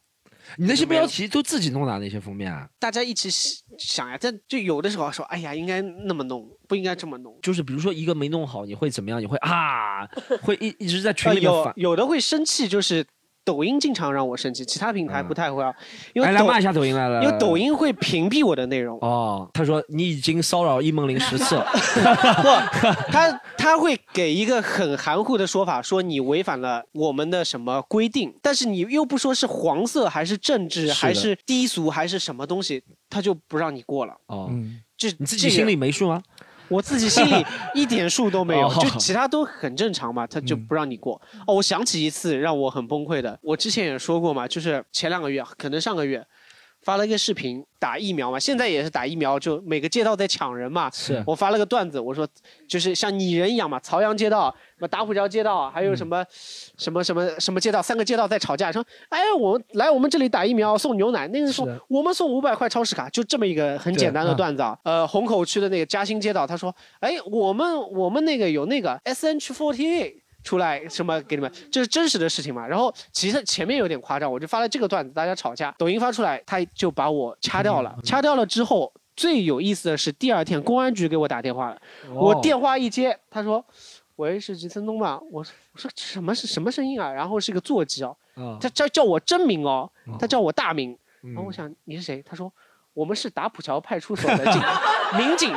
你那些标题都自己弄的那些封面啊？大家一起想呀，但就有的时候说，哎呀，应该那么弄，不应该这么弄。就是比如说一个没弄好，你会怎么样？你会啊，会一一直在群里面有有的会生气，就是。抖音经常让我生气，其他平台不太会啊。因为来骂一下抖音来了。因为抖音会屏蔽我的内容。哦，他说你已经骚扰易梦玲十次。不，他他会给一个很含糊的说法，说你违反了我们的什么规定，但是你又不说是黄色还是政治还是低俗还是什么东西，他就不让你过了。哦，这你自己心里没数啊？我自己心里一点数都没有，就其他都很正常嘛，他就不让你过。哦，我想起一次让我很崩溃的，我之前也说过嘛，就是前两个月，可能上个月。发了一个视频打疫苗嘛，现在也是打疫苗，就每个街道在抢人嘛。是我发了个段子，我说就是像拟人一样嘛，朝阳街道、什么打虎桥街道，还有什么什么什么什么街道，三个街道在吵架，说哎，我来我们这里打疫苗送牛奶，那个说我们送五百块超市卡，就这么一个很简单的段子啊。呃，虹口区的那个嘉兴街道，他说哎，我们我们那个有那个 S H forty eight。出来什么给你们？这是真实的事情嘛？然后其实前面有点夸张，我就发了这个段子，大家吵架，抖音发出来，他就把我掐掉了。掐掉了之后，最有意思的是第二天公安局给我打电话了，我电话一接，他说：“喂，是吉森东吗？”我说：“我说什么是什么声音啊？”然后是个座机哦，他叫叫我真名哦，他叫我大名。然后我想你是谁？他说：“我们是打浦桥派出所的警民警。”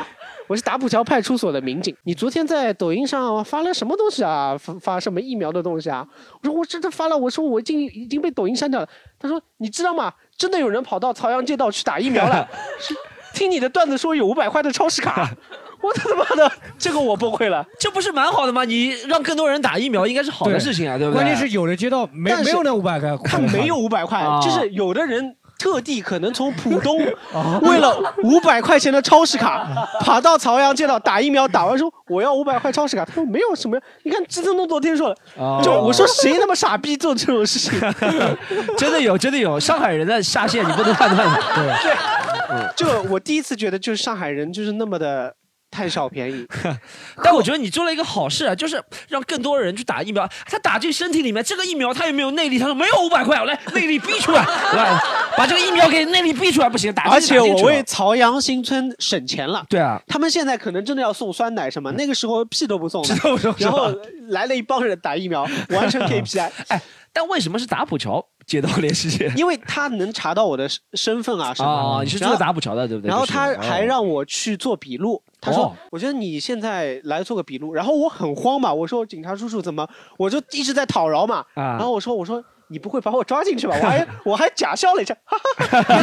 我是打浦桥派出所的民警。你昨天在抖音上发了什么东西啊？发发什么疫苗的东西啊？我说我真的发了，我说我已经已经被抖音删掉了。他说你知道吗？真的有人跑到朝阳街道去打疫苗了。是听你的段子说有五百块的超市卡，我他妈的这个我崩溃了。这不是蛮好的吗？你让更多人打疫苗，应该是好的事情啊，对不对？关键是有的街道没没有那五百块，他没有五百块啊，就是有的人特地可能从浦东 为了五百块钱的超市卡，跑到朝阳街道打疫苗，打完说我要五百块超市卡，他说没有什么，你看志增东昨天说了，哦。就我说谁那么傻逼做这种事情，真的有，真的有，上海人的下限你不能判断。对，对，就我第一次觉得就是上海人就是那么的贪小便宜，但我觉得你做了一个好事啊，就是让更多人去打疫苗。他打进身体里面，这个疫苗他有没有内力？他说没有五百块，我来内力逼出来，来把这个疫苗给内力逼出来，不行，打进而且我为朝阳新村省钱了。对啊，他们现在可能真的要送酸奶什么，那个时候屁都不送，屁都不送然后来了一帮人打疫苗，完成 KPI。哎，但为什么是打浦桥接到联系线？因为他能查到我的身身份啊什么哦，的。你是住在打浦桥的，对不对？然后他还让我去做笔录，他说哦：“我觉得你现在来做个笔录。”然后我很慌嘛，我说：“警察叔叔怎么？”我就一直在讨饶嘛。啊然后我说：“我说你不会把我抓进去吧？”我还 我还假笑了一下，哈哈哈。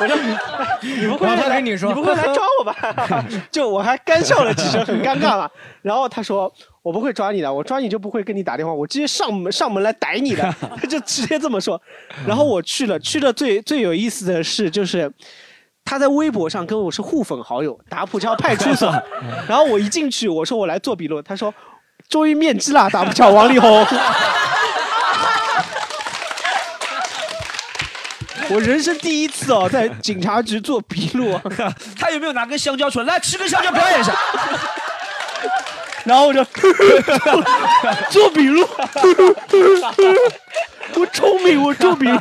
我说：“你不会来跟你不会来抓我吧？” 就我还干笑了几声，很尴尬嘛。然后他说：“我不会抓你的，我抓你就不会跟你打电话，我直接上门上门来逮你的。”他就直接这么说。然后我去了，去了最最有意思的是就是。他在微博上跟我是互粉好友，打浦桥派出所。然后我一进去，我说我来做笔录，他说终于面基了，打浦桥王力宏。我人生第一次哦，在警察局做笔录，他有没有拿根香蕉出来？来吃根香蕉表演一下。然后我就做笔录，我聪明，我做笔录。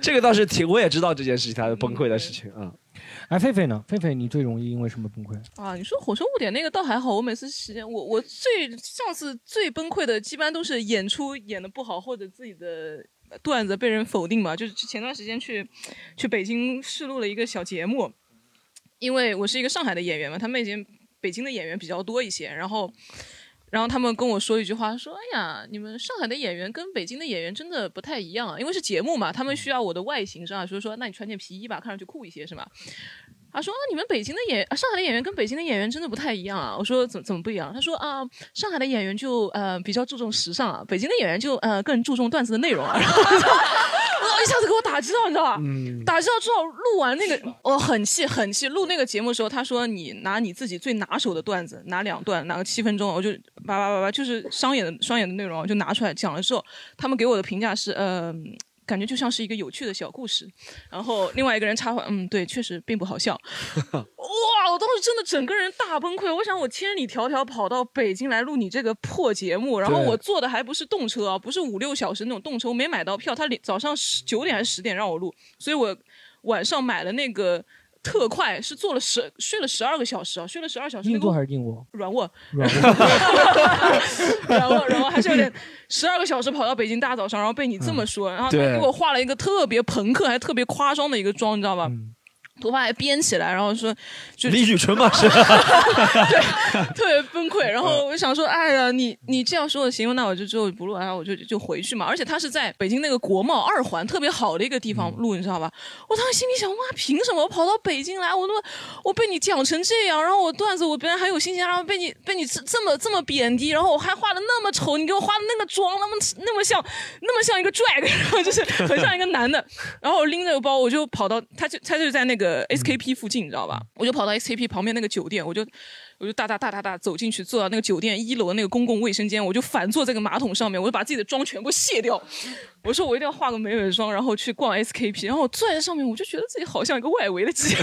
这个倒是挺，我也知道这件事情，他崩溃的事情啊。哎，狒狒呢？狒狒，你最容易因为什么崩溃？啊，你说火车误点那个倒还好，我每次时间我我最上次最崩溃的，基本上都是演出演的不好，或者自己的段子被人否定嘛。就是前段时间去去北京试录了一个小节目，因为我是一个上海的演员嘛，他们已经北京的演员比较多一些，然后。然后他们跟我说一句话，说：“哎呀，你们上海的演员跟北京的演员真的不太一样啊，因为是节目嘛，他们需要我的外形是吧？所以说，那你穿件皮衣吧，看上去酷一些是吧？”他说：“啊，你们北京的演，啊上海的演员跟北京的演员真的不太一样啊。”我说：“怎怎么不一样？”他说：“啊，上海的演员就呃比较注重时尚啊，北京的演员就呃更注重段子的内容啊。”然后我就我一下子给我打击到，你知道吧？嗯打击到之后，录完那个我很气很气。录那个节目的时候，他说你拿你自己最拿手的段子，拿两段，拿个七分钟，我就叭叭叭叭，就是商演的商演的内容，就拿出来讲了之后，他们给我的评价是，呃，感觉就像是一个有趣的小故事。然后另外一个人插话，嗯，对，确实并不好笑。哇！我当时真的整个人大崩溃。我想我千里迢迢跑到北京来录你这个破节目，然后我坐的还不是动车啊，不是五六小时那种动车，我没买到票。他连早上十九点还是十点让我录，所以我晚上买了那个特快，是坐了十睡了十二个小时啊，睡了十二小时。那个硬卧还是硬卧？软卧，软然后然后还是有点十二个小时跑到北京大早上，然后被你这么说，然后他给我画了一个特别朋克还特别夸张的一个妆，你知道吧？头发还编起来，然后说就李宇春嘛 是，对特别崩溃。然后我就想说，哎呀，你你这样说的行，那我就就不录，然后我就就回去嘛。而且他是在北京那个国贸二环特别好的一个地方录，你知道吧？我当时心里想，哇，凭什么我跑到北京来，我那么我被你讲成这样，然后我段子我本来还有信心，然后被你被你这这么这么贬低，然后我还画的那么丑，你给我画的那个妆那么那么像那么像一个 drag，然后就是很像一个男的，然后我拎着个包我就跑到他就他就在那个 SKP 附近，你知道吧？我就跑到 SKP 旁边那个酒店，我就我就哒哒哒哒哒走进去，坐到那个酒店一楼的那个公共卫生间，我就反坐这个马桶上面，我就把自己的妆全部卸掉。我说我一定要化个美美妆，然后去逛 SKP，然后我坐在上面，我就觉得自己好像一个外围的鸡。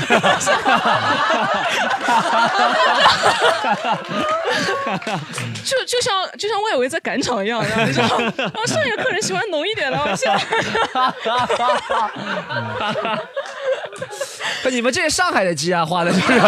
就就像就像外围在赶场一样，然后然后然后上一个客人喜欢浓一点的，我现在可你们这些上海的鸡啊，画的就是。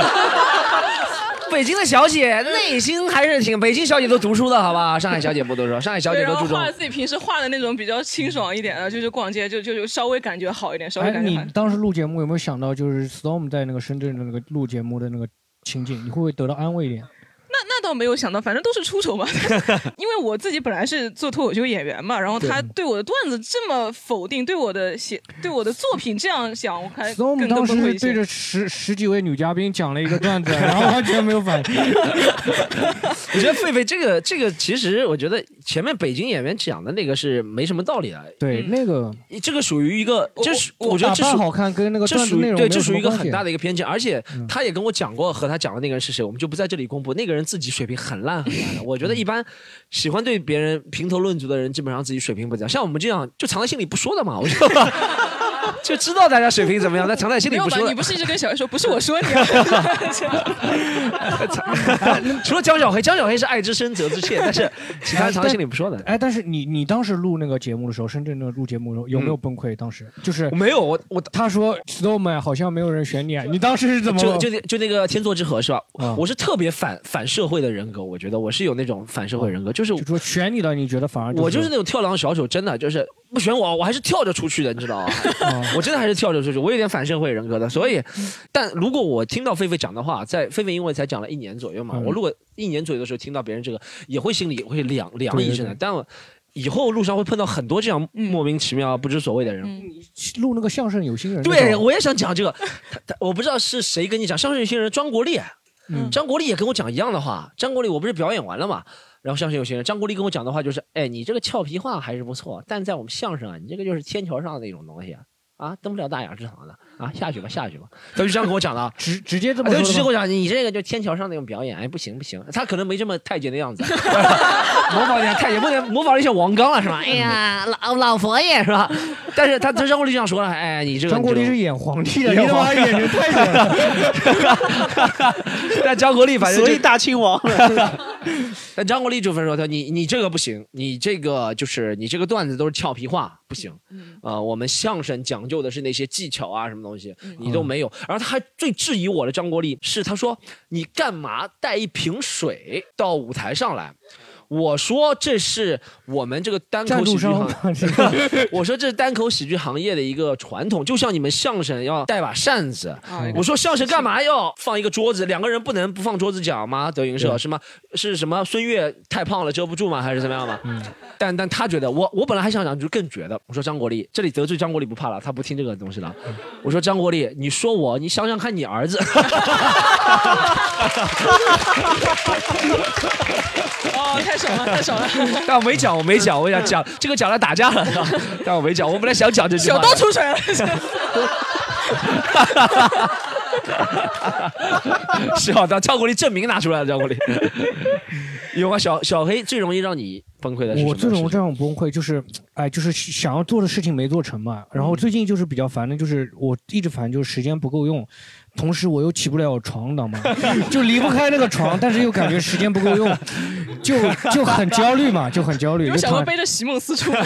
北京的小姐 内心还是挺，北京小姐都读书的好吧？上海小姐不读书，上海小姐对，都注重然后画。自己平时画的那种比较清爽一点的，就是逛街就就就稍微感觉好一点，稍微哎，你感觉好一点。当时录节目有没有想到，就是 Storm 在那个深圳的那个录节目的那个情景，你会不会得到安慰一点？那那倒没有想到，反正都是出丑嘛。因为我自己本来是做脱口秀演员嘛，然后他对我的段子这么否定，对我的写对我的作品这样想，我还 Storm 更当时更崩溃一些。对着十十几位女嘉宾讲了一个段子，然后完全没有反应。我觉得狒狒这个这个，其实我觉得前面北京演员讲的那个是没什么道理的。对，那个这个属于一个，这是我觉得这属打扮好看跟那个这段内容属于对，这属于一个很大的一个偏见，而且他也跟我讲过和他讲的那个人是谁，我们就不在这里公布。那个人自己水平很烂很烂的，我觉得一般喜欢对别人评头论足的人，基本上自己水平不怎样。像我们这样就藏在心里不说的嘛，我就 就知道大家水平怎么样，但藏在心？里不说。你不是一直跟小黑说，不是我说你啊？除了江小黑，江小黑是爱之深责之切，但是其他人藏在心里不说的。哎，但是你你当时录那个节目的时候，深圳那个录节目的时候有没有崩溃？当时就是没有，我我他说 Storm 好像没有人选你，啊，你当时是怎么？就就那就那个天作之合是吧？啊我是特别反反社会的人格，我觉得我是有那种反社会人格，就是就说选你了，你觉得反而我就是那种跳梁小丑，真的就是不选我，我还是跳着出去的，你知道吗？我真的还是跳着出去，我有点反社会人格的。所以，但如果我听到狒狒讲的话，在狒狒因为才讲了一年左右嘛，嗯我如果一年左右的时候听到别人这个，也会心里会凉凉一阵的。但我以后路上会碰到很多这样莫名其妙、不知所谓的人。录那个相声有心人对，我也想讲这个。他他我不知道是谁跟你讲，相声有心人张国立，嗯张国立也跟我讲一样的话。张国立我不是表演完了嘛，然后相声有新人，张国立跟我讲的话就是，哎，你这个俏皮话还是不错，但在我们相声啊，你这个就是天桥上的那种东西啊。啊，登不了大雅之堂的啊，下去吧，下去吧。他就这样跟我讲的啊，直直接这么就直接跟我讲，你这个就天桥上那种表演，哎，不行不行。他可能没这么太监的样子，模仿一下太监，不能模仿一下王刚了是吧？哎呀，老老佛爷是吧？但是他他张国立这样说了，哎，你这个张国立是演皇帝的，演你他妈皇演成太监了。但张国立反正就所以大清王 但张国立就分说他你你这个不行，你这个就是你这个段子都是俏皮话，不行。呃，我们相声讲究的是那些技巧啊，什么东西你都没有。然后他还最质疑我的张国立是他说你干嘛带一瓶水到舞台上来？我说这是我们这个单口喜剧 我说这是单口喜剧行业的一个传统，就像你们相声要带把扇子。我说相声干嘛要放一个桌子？两个人不能不放桌子讲吗？德云社对是吗？是什么？孙越太胖了遮不住吗？还是怎么样吗？但但他觉得我我本来还想讲就更觉得，我说张国立这里得罪张国立不怕了，他不听这个东西了。我说张国立，你说我，你想想看你儿子。哦，太爽了，太爽了！但我没讲，我没讲，我想讲这个讲了打架了，但我没讲。我本来想讲这句话的。小刀出水了。是啊，当张国立证明拿出来了，张国立。有啊，小小黑最容易让你崩溃的是什么我事情？这种这种崩溃就是，哎，就是想要做的事情没做成嘛。然后最近就是比较烦的，就是我一直烦，就是时间不够用，同时我又起不了床，你知道吗？就离不开那个床，但是又感觉时间不够用，就就很焦虑嘛，就很焦虑。有就想过背着席梦思出来？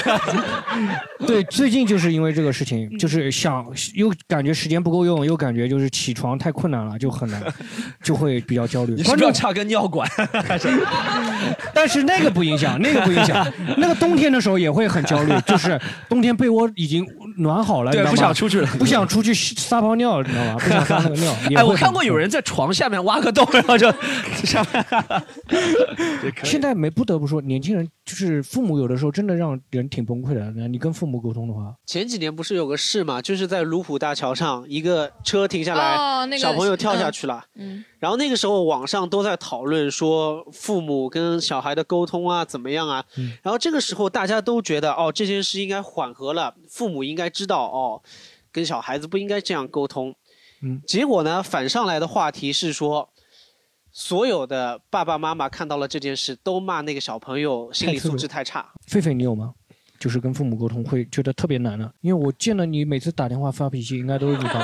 对，最近就是因为这个事情，就是想又感觉时间不够用，又感觉就是起床太困难了，就很难，就会比较焦虑。你是不是要插根尿管？但是那个不影响，那个不影响。那个冬天的时候也会很焦虑，就是冬天被窝已经暖好了，对你知道吗不想出去了不想出去撒泡尿，你知道吗？不想撒那个尿。哎，我看过有人在床下面挖个洞，然后就下面。现在没不得不说，年轻人就是父母有的时候真的让人挺崩溃的。你跟父母沟通的话，前几年不是有个事嘛，就是在卢浦大桥上，一个车停下来，哦那个小朋友跳下去了。嗯，然后那个时候网上都在讨论说父母跟小孩的沟通啊怎么样啊，嗯然后这个时候大家都觉得哦这件事应该缓和了，父母应该知道哦，跟小孩子不应该这样沟通。嗯，结果呢反上来的话题是说，所有的爸爸妈妈看到了这件事，都骂那个小朋友心理素质太差。狒狒你有吗？就是跟父母沟通会觉得特别难的，因为我见了你每次打电话发脾气，应该都是你发。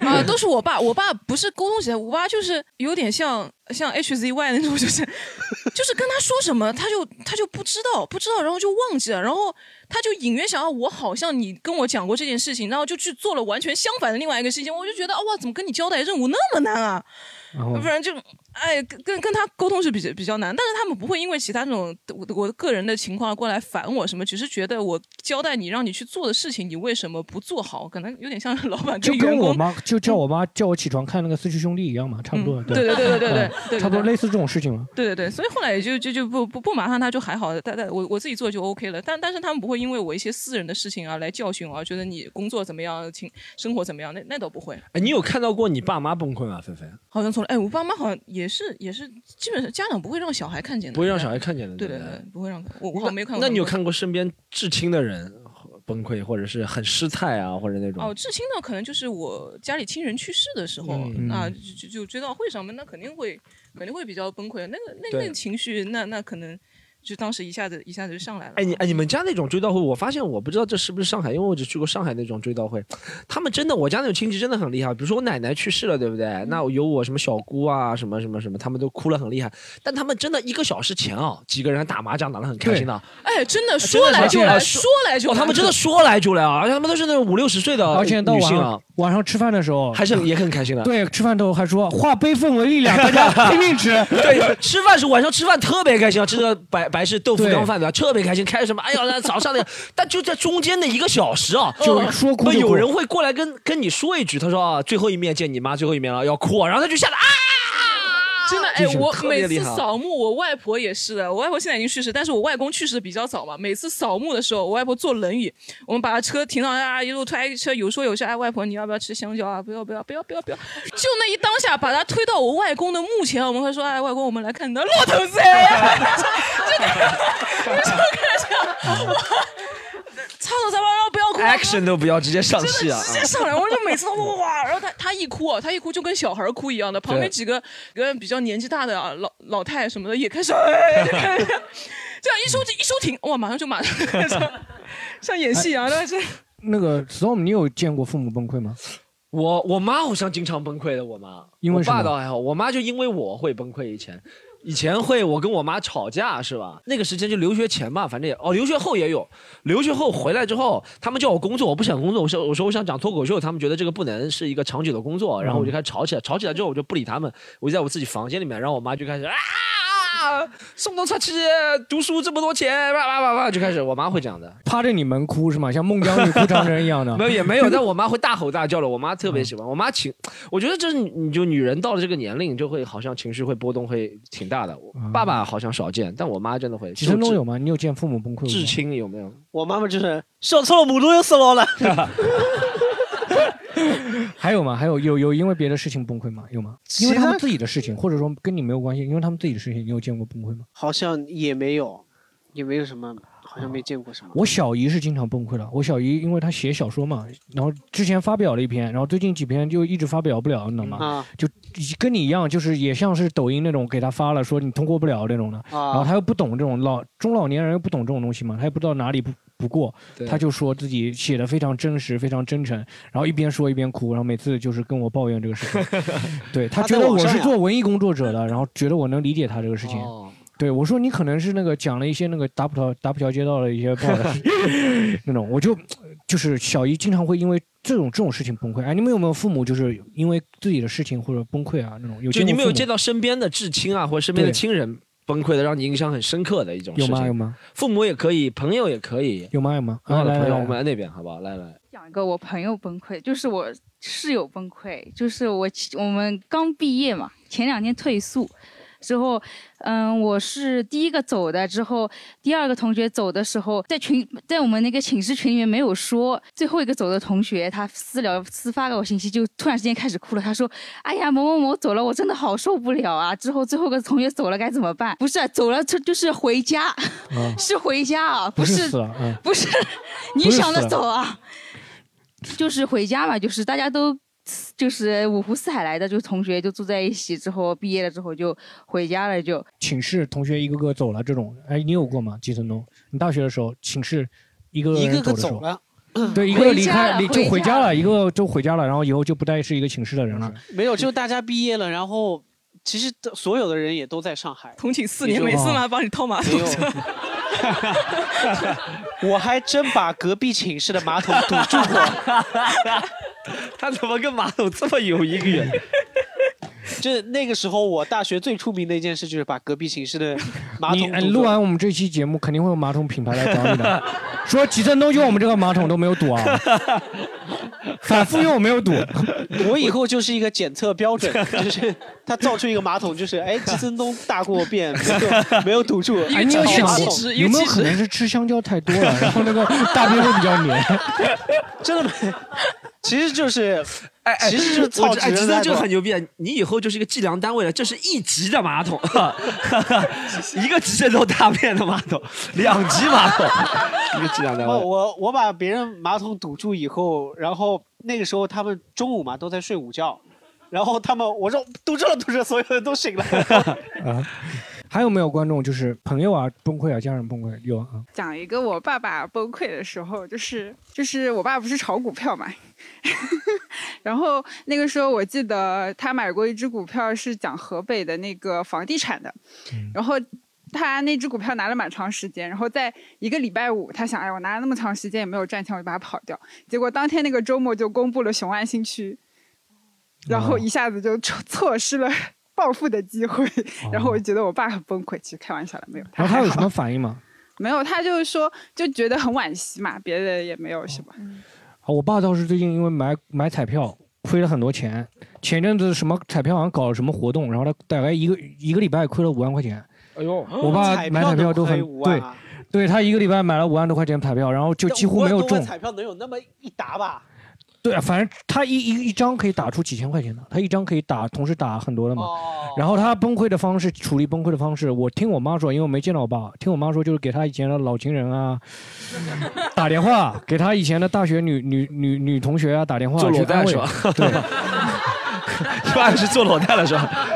啊，都是我爸，我爸不是沟通起来，我爸就是有点像像 HZY 那种，就是就是跟他说什么，他就他就不知道，不知道，然后就忘记了，然后他就隐约想要我好像你跟我讲过这件事情，然后就去做了完全相反的另外一个事情，我就觉得啊哇，怎么跟你交代任务那么难啊？然后不然就哎，跟跟跟他沟通是比较比较难，但是他们不会因为其他那种我我个人的情况过来烦我什么，只是觉得我交代你让你去做的事情，你为什么不做好？可能有点像老板就跟。我妈就叫我妈叫我起床看那个《四驱兄弟》一样嘛，差不多。嗯对对对对对对嗯对对差不多类似这种事情嘛。对对对，所以后来也就就就不不不麻烦他就还好，但但我我自己做就 OK 了。但但是他们不会因为我一些私人的事情啊来教训我，觉得你工作怎么样，情生活怎么样，那那倒不会。哎，你有看到过你爸妈崩溃吗？菲菲，好像从来哎，我爸妈好像也是也是，基本上家长不会让小孩看见的，不会让小孩看见的。对对对不对对，不会让我我好像没有看过。那你有看过身边至亲的人崩溃，或者是很失态啊，或者那种？哦，至亲的，可能就是我家里亲人去世的时候，嗯啊，就就就追悼会上面，那肯定会肯定会比较崩溃，那个那那个情绪，那那可能就当时一下子一下子就上来了。哎，你哎，你们家那种追悼会，我发现我不知道这是不是上海，因为我只去过上海那种追悼会，他们真的，我家那种亲戚真的很厉害。比如说我奶奶去世了，对不对？那有我什么小姑啊，什么什么什么，他们都哭了很厉害。但他们真的一个小时前啊，几个人还打麻将打得很开心的。哎，真的说来就来，说来就哦，来。他们真的说来就来啊，而且他们都是那种五六十岁的而且到晚女性啊上，晚上吃饭的时候还是也很开心的。对，吃饭的时候还说化悲愤为力量，大家 拼命吃。对，吃饭是晚上吃饭特别开心啊，吃个白白氏豆腐对缸饭对吧？特别开心，开什么？哎呀，那早上那个，但就在中间的一个小时啊，就说哭就哭有人会过来跟跟你说一句，他说啊，最后一面见你妈，最后一面了，要哭啊，然后他就吓得啊。真的哎我每次扫墓，我外婆也是的。我外婆现在已经去世，但是我外公去世的比较早嘛。每次扫墓的时候，我外婆坐轮椅，我们把车停到啊，一路推车，有说有笑。哎，外婆你要不要吃香蕉啊？不要不要不要不要不要！就那一当下，把他推到我外公的墓前，我们会说，哎，外公，我们来看你的骆驼赛呀！就 就开始，操操操，然后不要哭。action 都不要，直接上戏啊！直接上来，我就每次都哇，然后他他一哭啊，他一哭就跟小孩哭一样的，旁边几个个比较年纪大的啊老老太什么的也开始，哎，开始这样一收一收停，哇，马上就马上开始像演戏一样，但是那个 storm，你有见过父母崩溃吗？我我妈好像经常崩溃的，我妈，因为什么爸倒还好，我妈就因为我会崩溃。以前，以前会我跟我妈吵架是吧？那个时间就留学前吧，反正也哦，留学后也有。留学后回来之后，他们叫我工作，我不想工作，我说我说我想讲脱口秀，他们觉得这个不能是一个长久的工作，然后我就开始吵起来，吵起来之后我就不理他们，我就在我自己房间里面，然后我妈就开始啊。送东出去，读书这么多钱，哇哇哇哇，就开始，我妈会这样的。趴着你们哭是吗？像孟姜女哭长城一样的？没有也没有，但我妈会大吼大叫的。我妈特别喜欢，我妈情，我觉得这是你你就女人到了这个年龄，就会好像情绪会波动会挺大的。爸爸好像少见，但我妈真的会。几生都有吗？你有见父母崩溃吗？至亲有没有？我妈妈就是笑错了，母猪又死牢了。还有吗？还有有有因为别的事情崩溃吗？有吗？因为他们自己的事情，或者说跟你没有关系，因为他们自己的事情，你有见过崩溃吗？好像也没有，也没有什么，好像没见过什么。我小姨是经常崩溃的。我小姨因为她写小说嘛，然后之前发表了一篇，然后最近几篇就一直发表不了，你知道吗？啊就跟你一样，就是也像是抖音那种给她发了，说你通过不了那种的。啊然后她又不懂这种老中老年人又不懂这种东西嘛，她也不知道哪里不不过他，就说自己写的非常真实，非常真诚，然后一边说一边哭，然后每次就是跟我抱怨这个事情。对她她觉得我是做文艺工作者的，然后觉得我能理解他这个事情。哦对，我说你可能是那个讲了一些那个打浦条打浦桥街道的一些报道 那种，我就就是小姨经常会因为这种这种事情崩溃。哎，你们有没有父母就是因为自己的事情或者崩溃啊那种？有就你没有见到到身边的至亲啊，或者身边的亲人崩溃的，让你印象很深刻的一种事情。有吗？有吗？父母也可以，朋友也可以。有吗？有吗？很好的朋友，来来来我们来那边好不好？来来，讲一个我朋友崩溃，就是我室友崩溃，就是我我们刚毕业嘛，前两天退宿之后，嗯，我是第一个走的，之后第二个同学走的时候，在群在我们那个寝室群里面没有说，最后一个走的同学他私聊私发给我信息，就突然之间开始哭了，他说：“哎呀，某某某走了，我真的好受不了啊！之后最后一个同学走了该怎么办？不是走了，就就是回家，是回家啊，不是不是你想的走啊，就是回家嘛，就是大家都就是五湖四海来的，就同学就住在一起，之后毕业了之后就回家了就，寝室同学一个个走了这种，哎，你有过吗？季承东，你大学的时候寝室一个一个个人的时候走了，对，一个离开离就回家了，一个就回家了，然后以后就不再是一个寝室的人了。没有，就大家毕业了，然后其实所有的人也都在上海。同寝四年，也就每次嘛帮你掏马桶没有。我还真把隔壁寝室的马桶堵住过。他怎么跟马桶这么有姻缘？这 那个时候我大学最出名的一件事就是把隔壁寝室的 马桶堵住录完我们这期节目，肯定会有马桶品牌来找你的，说几层东用我们这个马桶都没有堵啊，反复用没有堵。我以后就是一个检测标准，就是他造出一个马桶，就是哎，季森东大过便，没有没有堵住。哎，你有想过有没有可能是吃香蕉太多了，然后那个大便会比较黏？真的没？其实就是，哎哎，其实就是操我哎，直吉森这个在做很牛逼啊！你以后就是一个计量单位了，这是一级的马桶，一个集都大便的马桶，两级马桶，一个计量单哦，位。我我把别人马桶堵住以后，然后那个时候他们中午嘛都在睡午觉，然后他们我说堵住了堵住了，所有人都醒了。啊，还有没有观众就是朋友啊崩溃啊，家人崩溃有啊？讲一个我爸爸崩溃的时候，就是就是我爸不是炒股票嘛，然后那个时候我记得他买过一只股票是讲河北的那个房地产的，然后他那只股票拿了蛮长时间，然后在一个礼拜五，他想，哎，我拿了那么长时间也没有赚钱，我就把它跑掉。结果当天那个周末就公布了雄安新区，然后一下子就错错失了暴富的机会，然后我就觉得我爸很崩溃。其实开玩笑了，没有。然后他有什么反应吗？没有，他就是说就觉得很惋惜嘛，别的也没有什么。啊，我爸倒是最近因为买买彩票亏了很多钱，前阵子什么彩票好像搞了什么活动，然后他大概一个一个礼拜亏了五万块钱。哎呦，我爸买彩票都很对，对他一个礼拜买了五万多块钱彩票，然后就几乎没有中。彩票能有那么一沓吧？对啊，反正他一一一张可以打出几千块钱的，他一张可以打同时打很多的嘛。然后他崩溃的方式，处理崩溃的方式，我听我妈说，因为我没见到我爸，听我妈说就是给他以前的老情人啊 打电话，给他以前的大学女女女女同学啊打电话做裸贷是吧对，一般是做裸贷了是吧？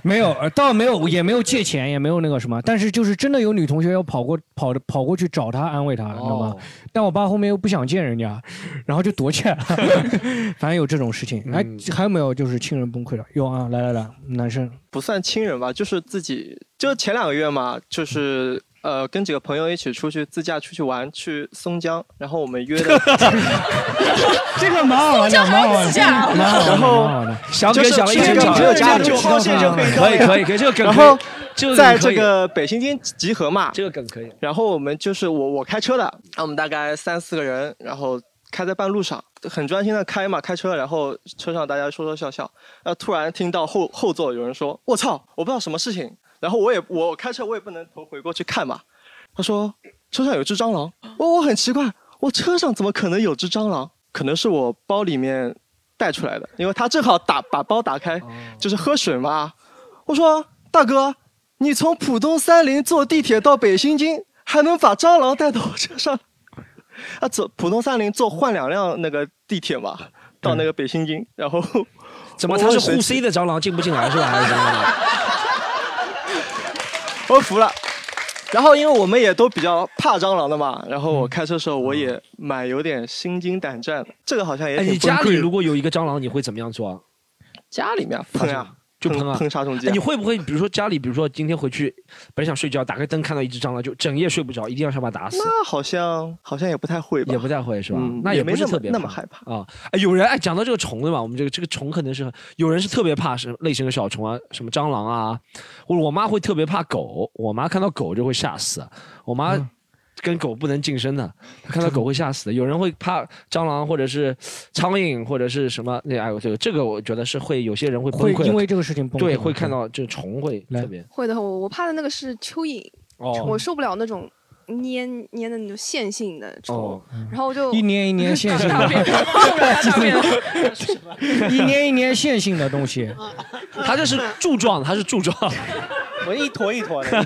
没有，呃倒没有，也没有借钱，也没有那个什么，但是就是真的有女同学要跑过跑的跑过去找他安慰他，你知道吗？但我爸后面又不想见人家，然后就躲起来了。反正有这种事情。哎，还有没有就是亲人崩溃了？有啊，来来来，男生。不算亲人吧，就是自己，就前两个月嘛，就是呃跟几个朋友一起出去自驾出去玩，去松江，然后我们约的，这个蛮好玩的，蛮好玩的，蛮好玩的，然后蛮好玩的。翔哥想了一整场只有家里九号线就可以到可以可以可以这个梗然可以后在这个北新街集合嘛，这个梗可以。然后我们就是我我开车的，然后我们大概三四个人，然后开在半路上，很专心的开嘛，开车，然后车上大家说说笑笑，然后突然听到后后座有人说：“我操，我不知道什么事情。”然后我也我开车我也不能头回过去看嘛，他说车上有只蟑螂，我我很奇怪，我车上怎么可能有只蟑螂？可能是我包里面带出来的，因为他正好打把包打开，就是喝水嘛。我说大哥，你从浦东三林坐地铁到北新泾，还能把蟑螂带到我车上？啊，走浦东三林坐换两辆那个地铁嘛，到那个北新泾，然后 怎么他是沪 C 的蟑螂进不进来是吧？还是怎么样？我服了。然后因为我们也都比较怕蟑螂的嘛，然后我开车的时候我也蛮有点心惊胆战的。这个好像也哎，挺你家里的如果有一个蟑螂，你会怎么样做啊？家里面喷啊，就喷啊，喷杀虫剂啊哎你会不会比如说家里，比如说今天回去本来想睡觉，打开灯看到一只蟑螂，就整夜睡不着，一定要想把它打死？那好像好像也不太会吧？也不太会是吧？嗯那不是也没那么特别那么害怕啊。哎，有人哎讲到这个虫子嘛，我们这个这个虫可能是有人是特别怕什么类型的小虫啊，什么蟑螂啊，或者我妈会特别怕狗，我妈看到狗就会吓死，我妈。嗯跟狗不能近身的，他看到狗会吓死的。有人会怕蟑螂，或者是苍蝇，或者是什么？那哎，我这个这个，我觉得是会有些人会崩溃，会因为这个事情崩溃对，会看到这虫会特别会的，我我怕的那个是蚯蚓，哦我受不了那种粘粘的那种线性的虫，哦然后我就一粘一粘线性的 一粘一粘线性的东西。它这是柱状，它是柱状。我一坨一坨的。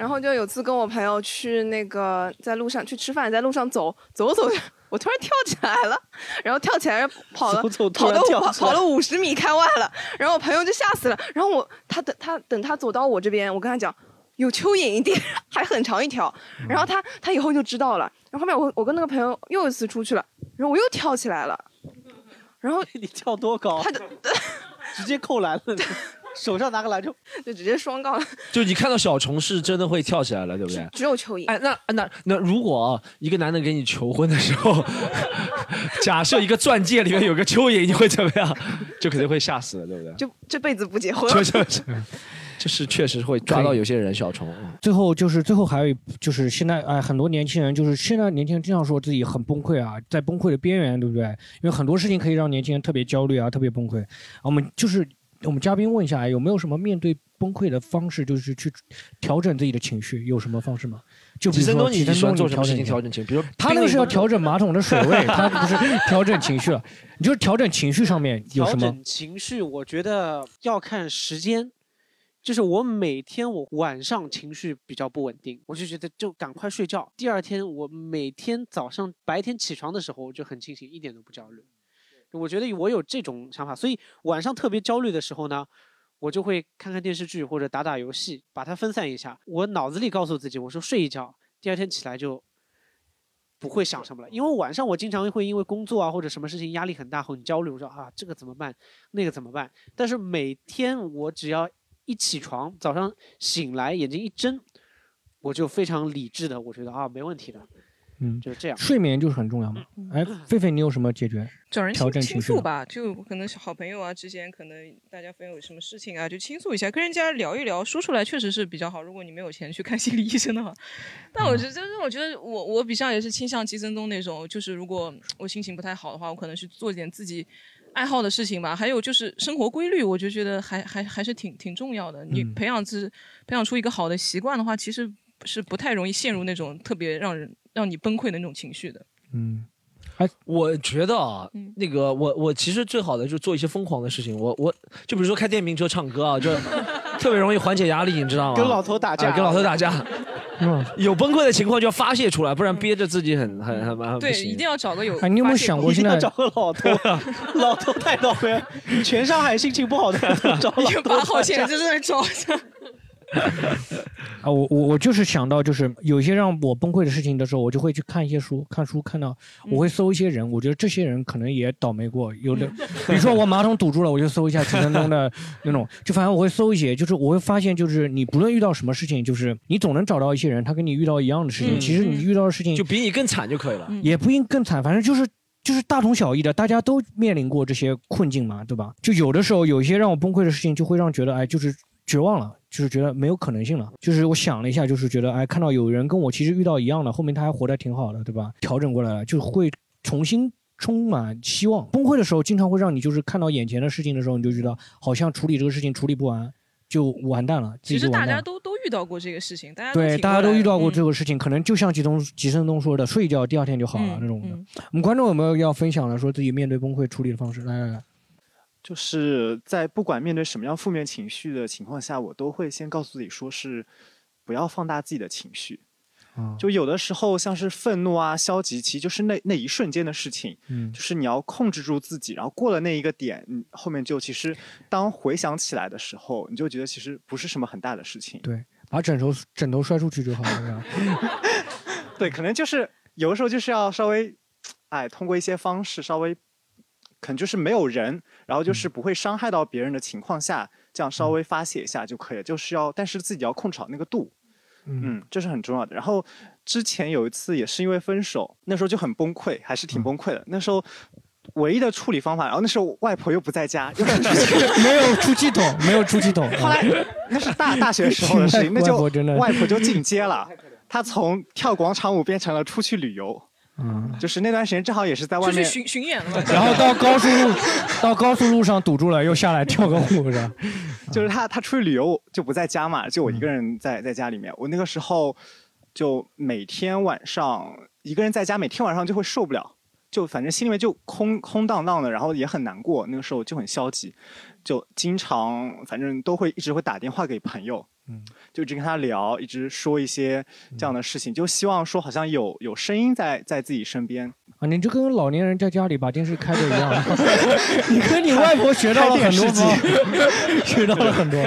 然后就有次跟我朋友去那个在路上去吃饭，在路上走走走，我突然跳起来了，然后跳起来跑了走走跑了跑跑了五十米开外了，然后我朋友就吓死了，然后我他等他等他走到我这边，我跟他讲。有蚯蚓一点，还很长一条，然后他他以后就知道了。然后后面我我跟那个朋友又一次出去了，然后我又跳起来了，然后 你跳多高？他就直接扣篮了。手上拿个篮球，就直接双杠。就你看到小虫是真的会跳起来了，对不对？只有蚯蚓。哎，那那那如果啊一个男的给你求婚的时候，假设一个钻戒里面有个蚯蚓，你会怎么样？就肯定会吓死了，对不对？就这辈子不结婚。就就是就是确实会抓到有些人小虫。嗯最后就是最后还有一就是现在哎，很多年轻人就是现在年轻人经常说自己很崩溃啊，在崩溃的边缘，对不对？因为很多事情可以让年轻人特别焦虑啊，特别崩溃。我们就是我们嘉宾问一下，有没有什么面对崩溃的方式，就是去调整自己的情绪，有什么方式吗？就比如说你喜欢做什么事情调调整情绪？比如他那个是要调整马桶的水位，他不是调整情绪了。你就是调整情绪上面有什么调整？情绪，我觉得要看时间。就是我每天我晚上情绪比较不稳定，我就觉得就赶快睡觉。第二天我每天早上白天起床的时候我就很清醒，一点都不焦虑。我觉得我有这种想法，所以晚上特别焦虑的时候呢，我就会看看电视剧或者打打游戏，把它分散一下。我脑子里告诉自己，我说睡一觉，第二天起来就不会想什么了。因为晚上我经常会因为工作啊或者什么事情压力很大，很焦虑，我说啊这个怎么办，那个怎么办？但是每天我只要一起床，早上醒来眼睛一睁，我就非常理智的，我觉得啊没问题的，嗯，就是这样。睡眠就是很重要嘛。哎，狒狒，你有什么解决？找人调整倾？倾诉吧，就可能是好朋友啊，之间可能大家分有什么事情啊，就倾诉一下，跟人家聊一聊，说出来确实是比较好。如果你没有钱去看心理医生的话，但我觉得，就是我觉得我我比较也是倾向季森东那种，就是如果我心情不太好的话，我可能去做点自己爱好的事情吧。还有就是生活规律，我就觉得还还还是挺挺重要的。你嗯培养自培养出一个好的习惯的话，其实是不太容易陷入那种特别让人让你崩溃的那种情绪的。嗯，还，我觉得啊，嗯那个我我其实最好的就是做一些疯狂的事情。我我就比如说开电瓶车唱歌啊，就 特别容易缓解压力，你知道吗？跟老头打架哎跟老头打架。有崩溃的情况就要发泄出来，不然憋着自己很很很很对，一定要找个有。哎你有没有想过现在要找个老头，老头太倒霉了，全上海心情不好的人都找老头八号线就在那找。啊，我我我就是想到，就是有些让我崩溃的事情的时候，我就会去看一些书，看书看到，我会搜一些人，我觉得这些人可能也倒霉过，有的，比如说我马桶堵住了，我就搜一下几分钟的 那种，就反正我会搜一些，就是我会发现，就是你不论遇到什么事情，就是你总能找到一些人，他跟你遇到一样的事情，嗯其实你遇到的事情就比你更惨就可以了。也不一定更惨，反正就是就是大同小异的，大家都面临过这些困境嘛，对吧？就有的时候有一些让我崩溃的事情，就会让觉得哎，就是绝望了，就是觉得没有可能性了。就是我想了一下，就是觉得哎，看到有人跟我其实遇到一样的，后面他还活得挺好的，对吧？调整过来了，就会重新。充满希望，崩溃的时候经常会让你就是看到眼前的事情的时候，你就觉得好像处理这个事情处理不完，就完蛋了，自其实大。家都都遇到过这个事情，大家对，大家都遇到过这个事情，可能就像吉东吉森东说的，睡一觉第二天就好了、嗯那种的。我们观众有没有要分享的，说自己面对崩溃处理的方式？来来来，就是在不管面对什么样负面情绪的情况下，我都会先告诉自己说是不要放大自己的情绪。嗯就有的时候像是愤怒啊、消极，其实就是那那一瞬间的事情。嗯就是你要控制住自己，然后过了那一个点，你后面就其实当回想起来的时候，你就觉得其实不是什么很大的事情。对，把枕头枕头摔出去就好了。对，可能就是有的时候就是要稍微，哎，通过一些方式稍微，可能就是没有人，然后就是不会伤害到别人的情况下，这样稍微发泄一下就可以了。就是要，但是自己要控制好那个度。嗯，这是很重要的。然后之前有一次也是因为分手，那时候就很崩溃，还是挺崩溃的。那时候唯一的处理方法，然后那时候外婆又不在家，没有出气筒，没有出气筒。后来那是大大学时候的事情，那就外婆就进阶了，她从跳广场舞变成了出去旅游。嗯，就是那段时间正好也是在外面出去巡巡演了嘛。然后到高速路，到高速路上堵住了，又下来跳个舞是吧？就是他他出去旅游就不在家嘛，就我一个人在在家里面。我那个时候就每天晚上一个人在家，每天晚上就会受不了，就反正心里面就空空荡荡的，然后也很难过。那个时候就很消极，就经常反正都会一直会打电话给朋友，嗯，就一直跟他聊，一直说一些这样的事情，就希望说好像有有声音在在自己身边。啊，你就跟老年人在家里把电视开着一样，你跟你外婆学到了很多学到了很多。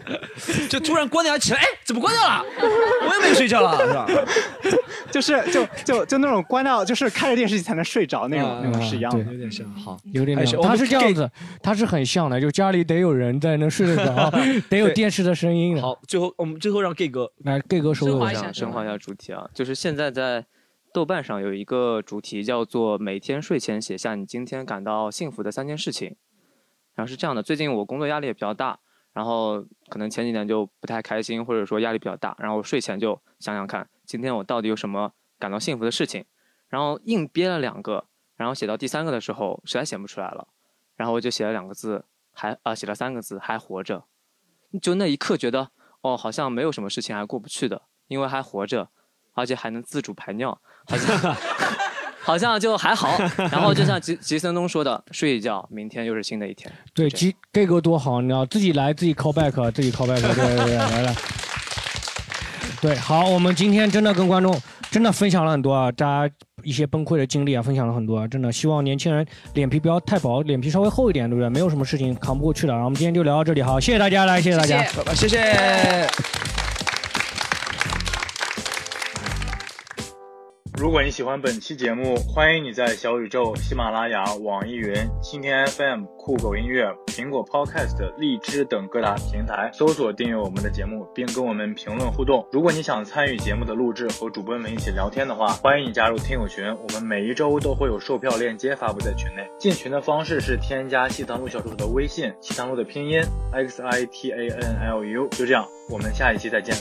就突然关掉起来，哎，怎么关掉了？我又没睡觉了，是吧？就是就就就那种关掉就是开着电视机才能睡着那种那种是一样的，有点像。好，有点像，他是这样子，他是很像的，就家里得有人在那睡得着，得有电视的声音。好，最后我们最后让 gay 哥来，gay 哥收尾我想升华一下主题啊，就是现在在豆瓣上有一个主题叫做“每天睡前写下你今天感到幸福的三件事情”。然后是这样的，最近我工作压力也比较大，然后可能前几年就不太开心，或者说压力比较大，然后睡前就想想看，今天我到底有什么感到幸福的事情，然后硬憋了两个，然后写到第三个的时候实在写不出来了，然后我就写了两个字，还啊、写了三个字，还活着。就那一刻觉得，哦，好像没有什么事情还过不去的，因为还活着，而且还能自主排尿，好像 好像就还好。然后就像吉吉森东说的，睡一觉，明天又是新的一天。对，gay gay 哥多好，你知道，自己来自己 call back，自己 call back，对对对，来来。对，好，我们今天真的跟观众真的分享了很多啊，大家一些崩溃的经历啊，分享了很多啊，真的希望年轻人脸皮不要太薄，脸皮稍微厚一点，对不对？没有什么事情扛不过去的。然后我们今天就聊到这里，好，谢谢大家，来，谢谢大家，拜拜，谢谢。如果你喜欢本期节目，欢迎你在小宇宙、喜马拉雅、网易云、蜻蜓 FM、酷狗音乐、苹果 Podcast、荔枝等各大平台搜索订阅我们的节目，并跟我们评论互动。如果你想参与节目的录制和主播们一起聊天的话，欢迎你加入听友群，我们每一周都会有售票链接发布在群内。进群的方式是添加西塘路小助手的微信，西塘路的拼音 x i t a n l u。就这样，我们下一期再见。